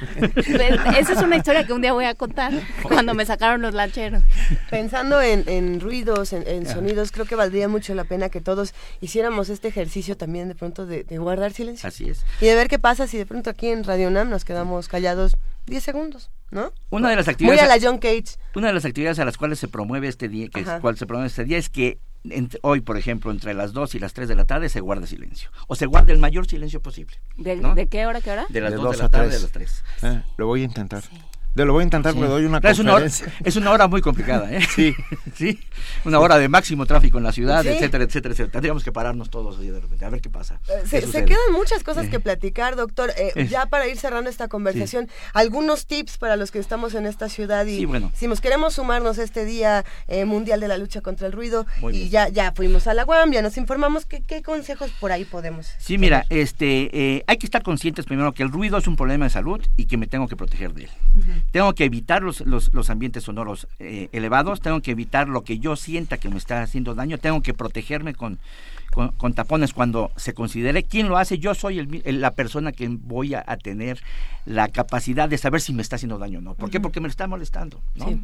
Esa es una historia que un día voy a contar cuando me sacaron los lancheros. Pensando en, en ruidos, en, sonidos, creo que valdría mucho la pena que todos hiciéramos este ejercicio también de pronto de, de guardar silencio. Así es. Y de ver qué pasa si de pronto aquí en Radio Nam nos quedamos callados 10 segundos, ¿no? Una de las Muy actividades a la John Cage. Una de las actividades a las cuales se promueve este día, que es, cual se promueve este día es que entre- hoy, por ejemplo, entre las 2 y las 3 de la tarde se guarda silencio. O se guarda el mayor silencio posible. ¿De, ¿no? de qué hora, qué hora? De las De 2 dos de la tarde tres. a las 3. Eh, lo voy a intentar. De lo voy a intentar porque doy una Pero es una, hora, conferencia. es una hora muy complicada, ¿eh? Sí. sí. Una hora de máximo tráfico en la ciudad, Sí. etcétera, etcétera, etcétera. Tendríamos que pararnos todos de repente, a ver qué pasa. Eh, ¿Qué Se, quedan muchas cosas Eh. que platicar, doctor. Eh, Eh. Ya para ir cerrando esta conversación, algunos tips para los que estamos en esta ciudad y Sí, bueno. decimos, queremos sumarnos a este Día eh, Mundial de la Lucha contra el Ruido Muy y bien. ya ya fuimos a la UAM, ya nos informamos. ¿Qué, qué consejos por ahí podemos? Sí, mira, este, eh, hay que estar conscientes primero que el ruido es un problema de salud y que me tengo que proteger de él. Tengo que evitar los, los, los ambientes sonoros eh, elevados, tengo que evitar lo que yo sienta que me está haciendo daño, tengo que protegerme con, con, con tapones cuando se considere. ¿Quién lo hace? Yo soy el el- la persona que voy a, a tener la capacidad de saber si me está haciendo daño o no. ¿Por qué? Porque me está molestando. ¿no? Sí.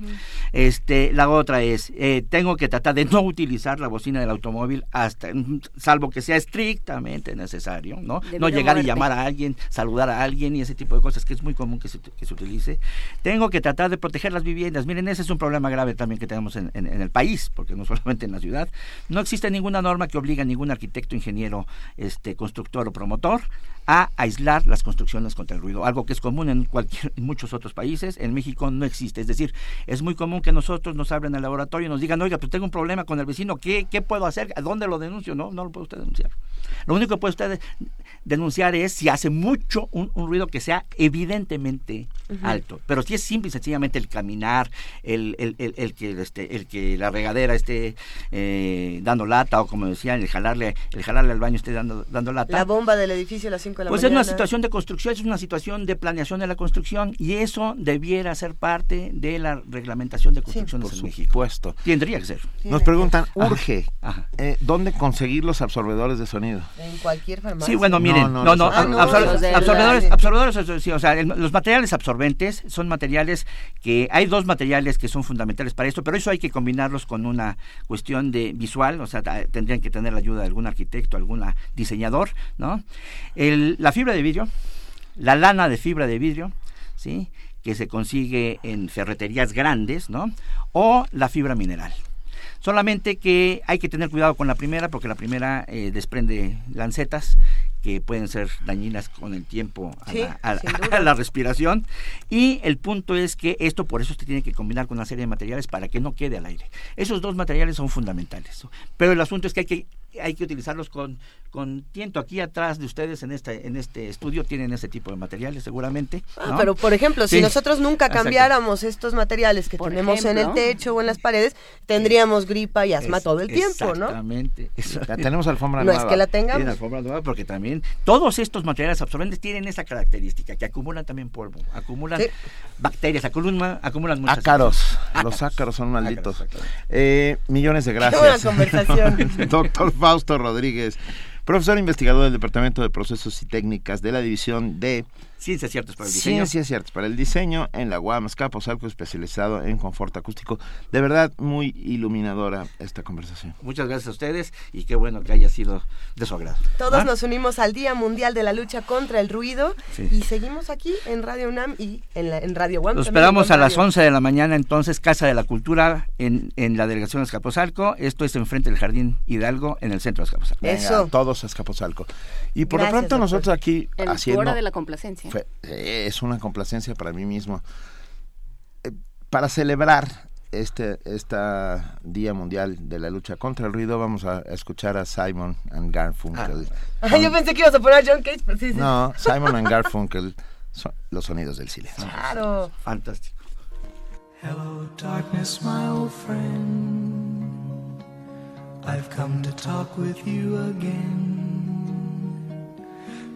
Este, la otra es, eh, tengo que tratar de no utilizar la bocina del automóvil hasta, mm, salvo que sea estrictamente necesario, ¿no? Debido no llegar y llamar a alguien, saludar a alguien y ese tipo de cosas que es muy común que se, que se utilice. Tengo que tratar de proteger las viviendas. Miren, ese es un problema grave también que tenemos en, en- en el país, porque no solamente en la ciudad. No existe ninguna norma que obligue a ningún arquitecto, ingeniero, este, constructor o promotor a aislar las construcciones contra el ruido, algo que es común en, cualquier, en muchos otros países, en México no existe. Es decir, es muy común que nosotros nos abran el laboratorio y nos digan, oiga, pues tengo un problema con el vecino, ¿qué, qué puedo hacer? ¿A dónde lo denuncio? No, no lo puede usted denunciar. Lo único que puede usted denunciar es si hace mucho un, un ruido que sea evidentemente alto. Pero si es simple y sencillamente el caminar, el, el, el, el que, este, el que la regadera esté eh, dando lata, o como decían, el jalarle, el jalarle al baño esté dando, dando lata. La bomba del edificio a las 5 de la Pues es mañana. una situación de construcción, es una situación de planeación de la construcción y eso debiera ser parte de la reglamentación de construcciones por en México. supuesto. Tendría que ser. Nos preguntan, Ajá, urge, ajá. eh, ¿dónde conseguir los absorbedores de sonido? En cualquier farmacia. Sí, bueno, miren, no, no, no, Ah, no, absor- la- absorbedores, absorbedores, sí, o sea, el- los materiales absorbentes son materiales que hay dos materiales que son fundamentales para esto, pero eso hay que combinarlos con una cuestión de visual, o sea, tendrían que tener la ayuda de algún arquitecto, algún diseñador, ¿no? El- la fibra de vidrio, la lana de fibra de vidrio, ¿sí? que se consigue en ferreterías grandes, ¿no? O la fibra mineral. Solamente que hay que tener cuidado con la primera porque la primera eh, desprende lancetas que pueden ser dañinas con el tiempo a, Sí, la, a- a la respiración. Y el punto es que esto por eso se tiene que combinar con una serie de materiales para que no quede al aire. Esos dos materiales son fundamentales. Pero el asunto es que hay que hay que utilizarlos con, con tiento. Aquí atrás de ustedes en este, en este estudio tienen ese tipo de materiales seguramente. Ah, pero por ejemplo, si nosotros nunca cambiáramos estos materiales que tenemos en el techo o en las paredes, tendríamos gripa y asma todo el tiempo, ¿no? Exactamente. Tenemos alfombra no nueva. es que la tengamos. Tienen alfombra nueva porque también todos estos materiales absorbentes tienen esa característica, que acumulan también polvo, acumulan bacterias, acumulan, acumulan muchas Ácaros. cosas. Los ácaros son malditos. ácaros. Eh, millones de gracias. buena conversación. Doctor Fausto Rodríguez, profesor investigador del Departamento de Procesos y Técnicas de la División de Ciencias ciertas para el diseño. Ciencias ciertas para el diseño en la UAM Escaposalco, especializado en confort acústico. De verdad, muy iluminadora esta conversación. Muchas gracias a ustedes y qué bueno que haya sido de su agrado. Todos ¿Ah? nos unimos al Día Mundial de la Lucha contra el Ruido Sí. y seguimos aquí en Radio UNAM y en, la, en Radio UAM. Los esperamos a las Radio. 11 de la mañana, entonces, Casa de la Cultura en, en la delegación de Escaposalco. Esto es enfrente del Jardín Hidalgo, en el centro de Escaposalco. Venga, todos a Escaposalco. Y por Gracias, lo pronto doctor. nosotros aquí En haciendo... hora de la complacencia. Fue- es una complacencia para mí mismo. Eh, para celebrar este esta Día Mundial de la Lucha contra el Ruido, vamos a escuchar a Simon and Garfunkel. Ah, yo pensé que ibas a poner a John Cage, pero sí, sí. No, Simon and Garfunkel, son los sonidos del silencio. Claro. Fantástico. Hello, darkness, my old friend. I've come to talk with you again.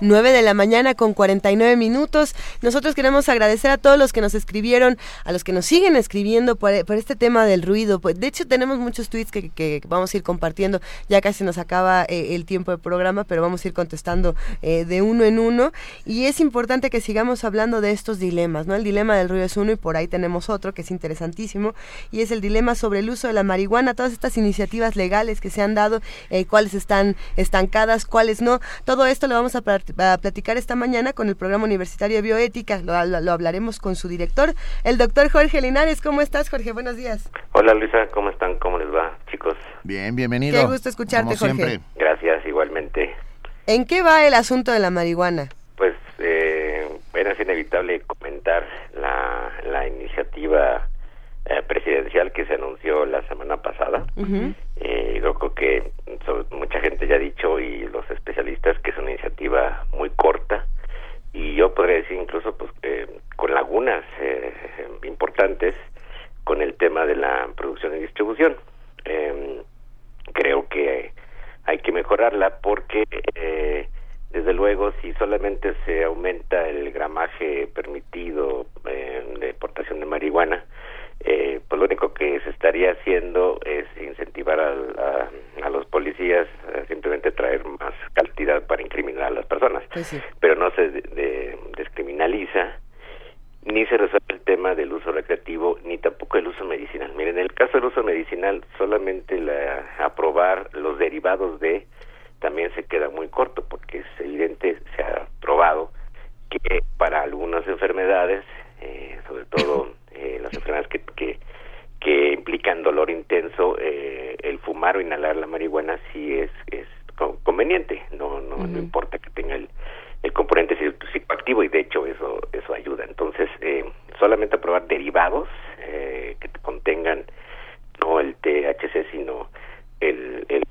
9 de la mañana con 49 minutos. Nosotros queremos agradecer a todos los que nos escribieron, a los que nos siguen escribiendo por, este tema del ruido. Pues, de hecho, tenemos muchos tweets que, vamos a ir compartiendo. Ya casi nos acaba eh, el tiempo de programa, pero vamos a ir contestando eh, de uno en uno. Y es importante que sigamos hablando de estos dilemas, ¿no? El dilema del ruido es uno y por ahí tenemos otro que es interesantísimo y es el dilema sobre el uso de la marihuana, todas estas iniciativas legales que se han dado, eh, cuáles están estancadas, cuáles no. Todo esto lo vamos a, platicar esta mañana con el programa universitario de bioética. Lo, lo, hablaremos con su director, el doctor Jorge Linares. ¿Cómo estás, Jorge? Buenos días. Hola, Luisa. ¿Cómo están? ¿Cómo les va, chicos? Bien, bienvenido. Qué gusto escucharte, Jorge. Gracias, igualmente. ¿En qué va el asunto de la marihuana? Pues eh, era inevitable comentar la, la iniciativa eh, presidencial que se anunció la semana pasada. Eh, yo creo que mucha gente ya ha dicho y los especialistas que es una iniciativa muy corta y yo podría decir incluso pues con lagunas eh, importantes con el tema de la producción y distribución. Eh, creo que hay que mejorarla porque eh, desde luego si solamente se aumenta el gramaje permitido eh, de portación de marihuana eh, pues lo único que se estaría haciendo es incentivar a, a, los policías a simplemente traer más cantidad para incriminar a las personas pues pero no se de, descriminaliza ni se resuelve el tema del uso recreativo ni tampoco el uso medicinal. Miren, en el caso del uso medicinal, solamente la, aprobar los derivados de también se queda muy corto porque es evidente, se ha probado que para algunas enfermedades, eh, sobre todo eh, las enfermedades que, que, que, implican dolor intenso, eh, el o inhalar la marihuana sí es, es conveniente, no, no, no importa que tenga el, el componente psicoactivo y de hecho eso eso ayuda entonces eh, solamente aprobar derivados eh, que contengan no el THC sino el, el,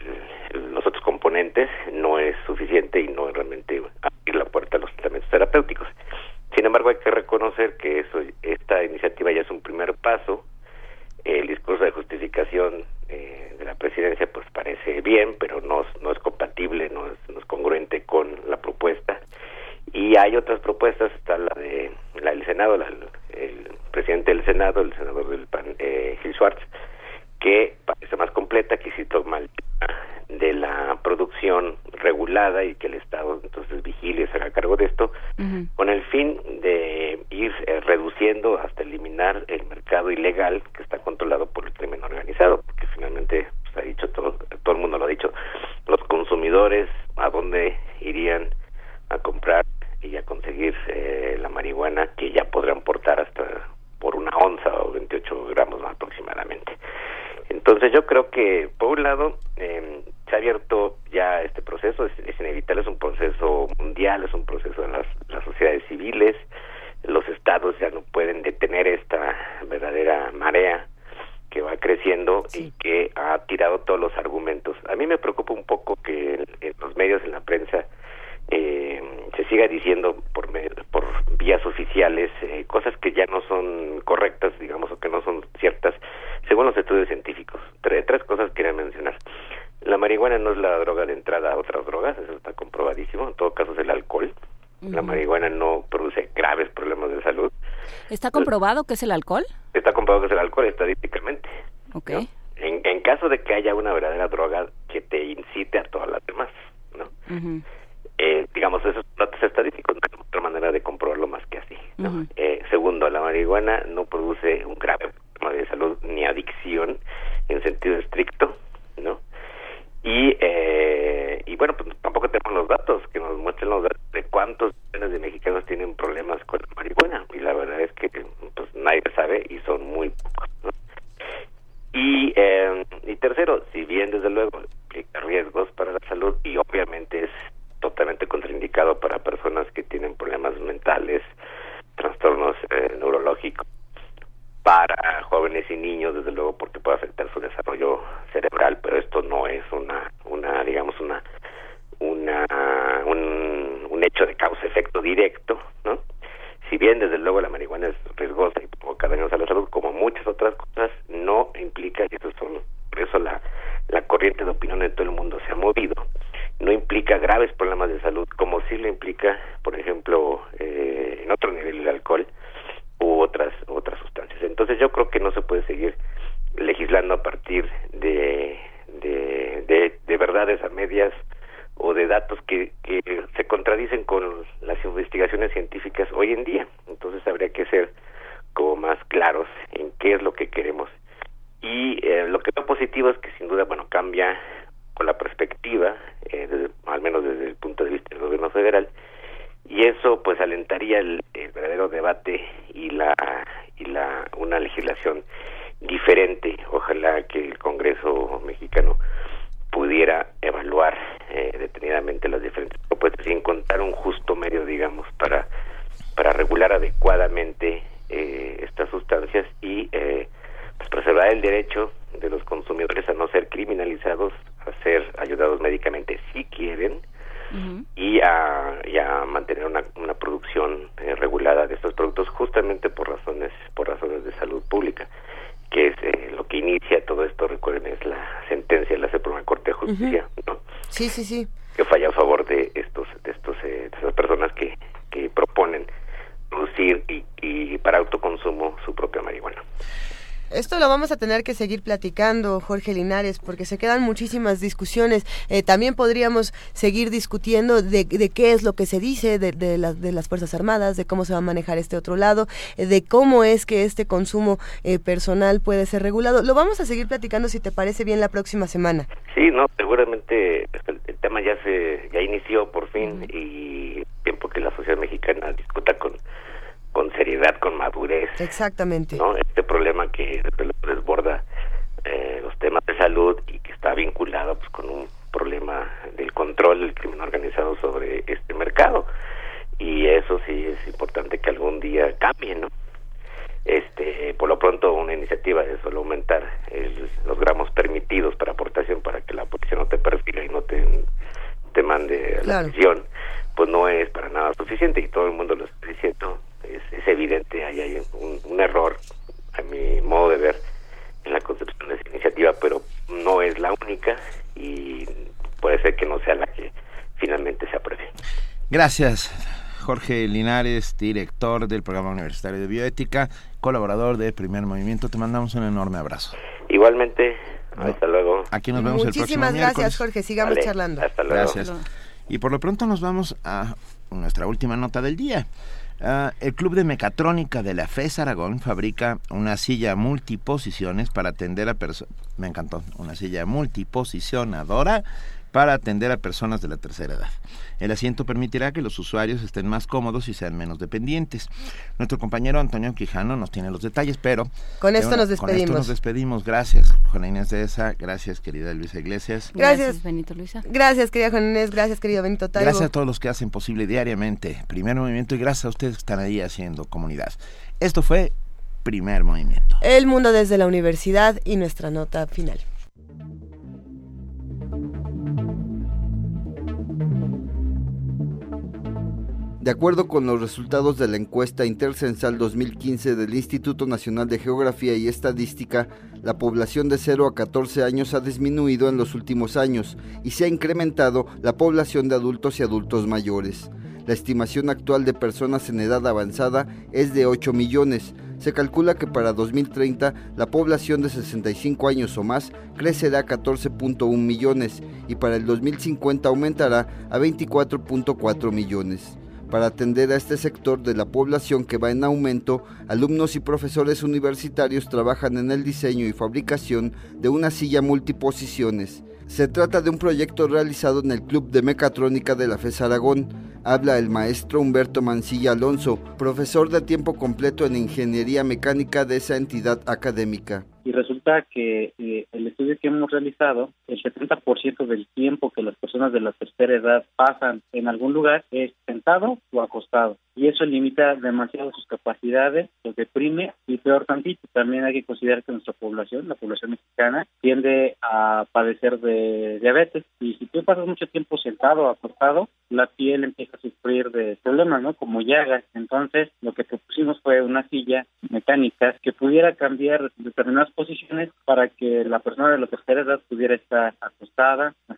los otros componentes no es suficiente y no es realmente abrir la puerta a los tratamientos terapéuticos sin embargo hay que reconocer que eso esta iniciativa ya es un primer paso el discurso de justificación eh, de la presidencia pues parece bien, pero no, no es compatible, no es, no es congruente con la propuesta. Y hay otras propuestas, está la de la del Senado, la, el presidente del Senado, el senador del PAN, eh, Gil Schwartz, que parece más completa, que sí toma el tema de la producción regulada y que el Estado entonces vigile y se haga cargo de esto, con el fin de ir eh, reduciendo hasta eliminar el mercado ilegal que está controlado por el crimen organizado, porque finalmente se pues, ha dicho todo, todo el mundo lo ha dicho, los consumidores a dónde irían a comprar y a conseguir eh, la marihuana que ya podrán portar hasta por una onza o 28 gramos aproximadamente. Entonces yo creo que, por un lado, eh, se ha abierto ya este proceso, es, es, inevitable, es un proceso mundial, es un proceso de las, las sociedades civiles, los estados ya no pueden detener esta verdadera marea que va creciendo y que ha tirado todos los argumentos. A mí me preocupa un poco que en, en los medios, en la prensa, eh, se siga diciendo por, por vías oficiales eh, cosas que ya no son correctas, digamos, o que no son ciertas, según los estudios científicos. Tres, tres cosas quería mencionar. La marihuana no es la droga de entrada a otras drogas, eso está comprobadísimo. En todo caso es el alcohol. La marihuana no produce graves problemas de salud. ¿Está comprobado que es el alcohol? Lo vamos a tener que seguir platicando, Jorge Linares, porque se quedan muchísimas discusiones. Eh, también podríamos seguir discutiendo de, de qué es lo que se dice de, de, las- de las Fuerzas Armadas, de cómo se va a manejar este otro lado, eh, de cómo es que este consumo eh, personal puede ser regulado. Lo vamos a seguir platicando si te parece bien la próxima semana. Sí, no, seguramente pues, el, el tema ya se ya inició por fin y tiempo que la sociedad mexicana discuta con con seriedad, con madurez, Exactamente. ¿no? Este problema que desde luego desborda eh, los temas de salud y que está vinculado pues con un problema del control del crimen organizado sobre este mercado y eso sí es importante que algún día cambie, ¿no? Este, por lo pronto una iniciativa de solo aumentar el- los gramos permitidos para aportación para que la policía no te perfile y no te, te mande a la Claro. pues no es para nada suficiente y todo el mundo lo está diciendo. Es, es evidente, ahí hay un, un error, a mi modo de ver, en la concepción de esa iniciativa, pero no es la única y puede ser que no sea la que finalmente se apruebe. Gracias, Jorge Linares, director del Programa Universitario de Bioética, colaborador de Primer Movimiento. Te mandamos un enorme abrazo. Igualmente, hasta luego. Aquí nos vemos el próximo Muchísimas miércoles. gracias, Jorge. Sigamos Vale, charlando. hasta luego. Gracias. Y por lo pronto nos vamos a nuestra última nota del día. Ah, el Club de Mecatrónica de la FES Aragón fabrica una silla multiposiciones para atender a personas... Me encantó, una silla multiposicionadora para atender a personas de la tercera edad. El asiento permitirá que los usuarios estén más cómodos y sean menos dependientes. Nuestro compañero Antonio Quijano nos tiene los detalles, pero... Con esto nos Con esto despedimos. nos despedimos. Gracias, Juana Inés de esa. Gracias, querida Luisa Iglesias. Gracias. Benito Luisa. Gracias, querida Juan Inés. Gracias, querido Benito Taibo. Gracias a todos los que hacen posible diariamente Primer Movimiento y gracias a ustedes que están ahí haciendo comunidad. Esto fue Primer Movimiento. El mundo desde la universidad y nuestra nota final. De acuerdo con los resultados de la encuesta intercensal 2015 del Instituto Nacional de Geografía y Estadística, la población de 0 a 14 años ha disminuido en los últimos años y se ha incrementado la población de adultos y adultos mayores. La estimación actual de personas en edad avanzada es de 8 millones. Se calcula que para 2030 la población de 65 años o más crecerá a 14.1 millones y para el 2050 aumentará a 24.4 millones. Para atender a este sector de la población que va en aumento, alumnos y profesores universitarios trabajan en el diseño y fabricación de una silla multiposiciones. Se trata de un proyecto realizado en el Club de Mecatrónica de la FES Aragón. Habla el maestro Humberto Mancilla Alonso, profesor de tiempo completo en Ingeniería Mecánica de esa entidad académica. Y resulta que eh, el estudio que hemos realizado, el 70% del tiempo que las personas de la tercera edad pasan en algún lugar es sentado o acostado. Y eso limita demasiado sus capacidades, los deprime y peor tantito. También hay que considerar que nuestra población, la población mexicana, tiende a padecer de diabetes. Y si tú pasas mucho tiempo sentado o acostado, la piel empieza a sufrir de problemas, ¿no? Como llagas. Entonces, lo que propusimos fue una silla mecánica que pudiera cambiar determinadas posiciones para que la persona de la tercera edad pudiera estar acostada, en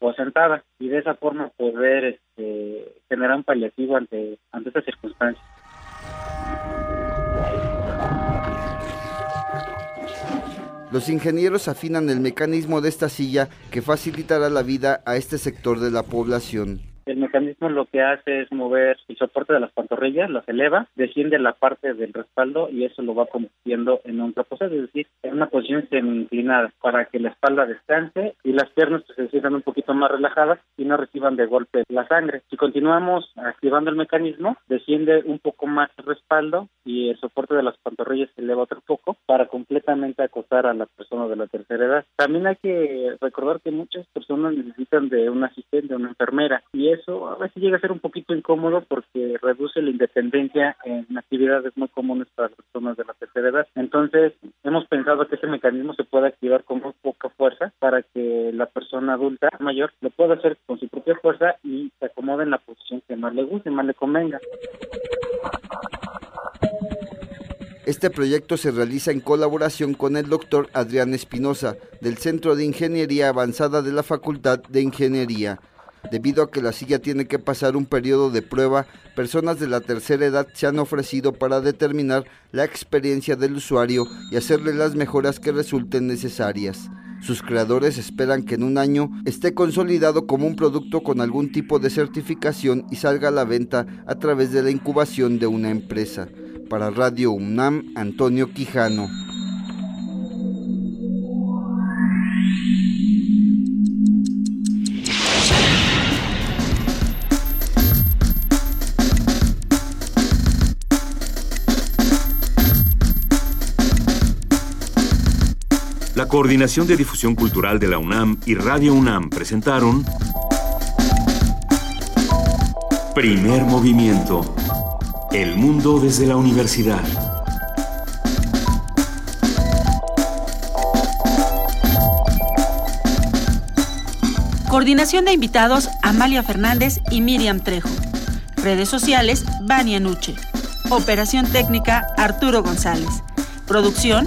o sentada. Y de esa forma poder este, generar un paliativo ante, ante estas circunstancias. Los ingenieros afinan el mecanismo de esta silla que facilitará la vida a este sector de la población. El mecanismo lo que hace es mover el soporte de las pantorrillas, las eleva, desciende la parte del respaldo y eso lo va convirtiendo en un traposado, es decir, en una posición semi-inclinada para que la espalda descanse y las piernas pues, se sientan un poquito más relajadas y no reciban de golpe la sangre. Si continuamos activando el mecanismo, desciende un poco más el respaldo y el soporte de las pantorrillas se eleva otro poco para completamente acostar a la persona de la tercera edad. También hay que recordar que muchas personas necesitan de un asistente, una enfermera y eso a veces llega a ser un poquito incómodo porque reduce la independencia en actividades muy comunes para las personas de la tercera edad. Entonces, hemos pensado que ese mecanismo se puede activar con muy poca fuerza para que la persona adulta mayor lo pueda hacer con su propia fuerza y se acomode en la posición que más le guste, más le convenga. Este proyecto se realiza en colaboración con el doctor Adrián Espinosa del Centro de Ingeniería Avanzada de la Facultad de Ingeniería. Debido a que la silla tiene que pasar un periodo de prueba, personas de la tercera edad se han ofrecido para determinar la experiencia del usuario y hacerle las mejoras que resulten necesarias. Sus creadores esperan que en un año esté consolidado como un producto con algún tipo de certificación y salga a la venta a través de la incubación de una empresa. Para Radio UNAM, Antonio Quijano. Coordinación de Difusión Cultural de la UNAM y Radio UNAM presentaron Primer Movimiento. El mundo desde la universidad. Coordinación de invitados Amalia Fernández y Miriam Trejo. Redes sociales Vania Nuche. Operación técnica Arturo González. Producción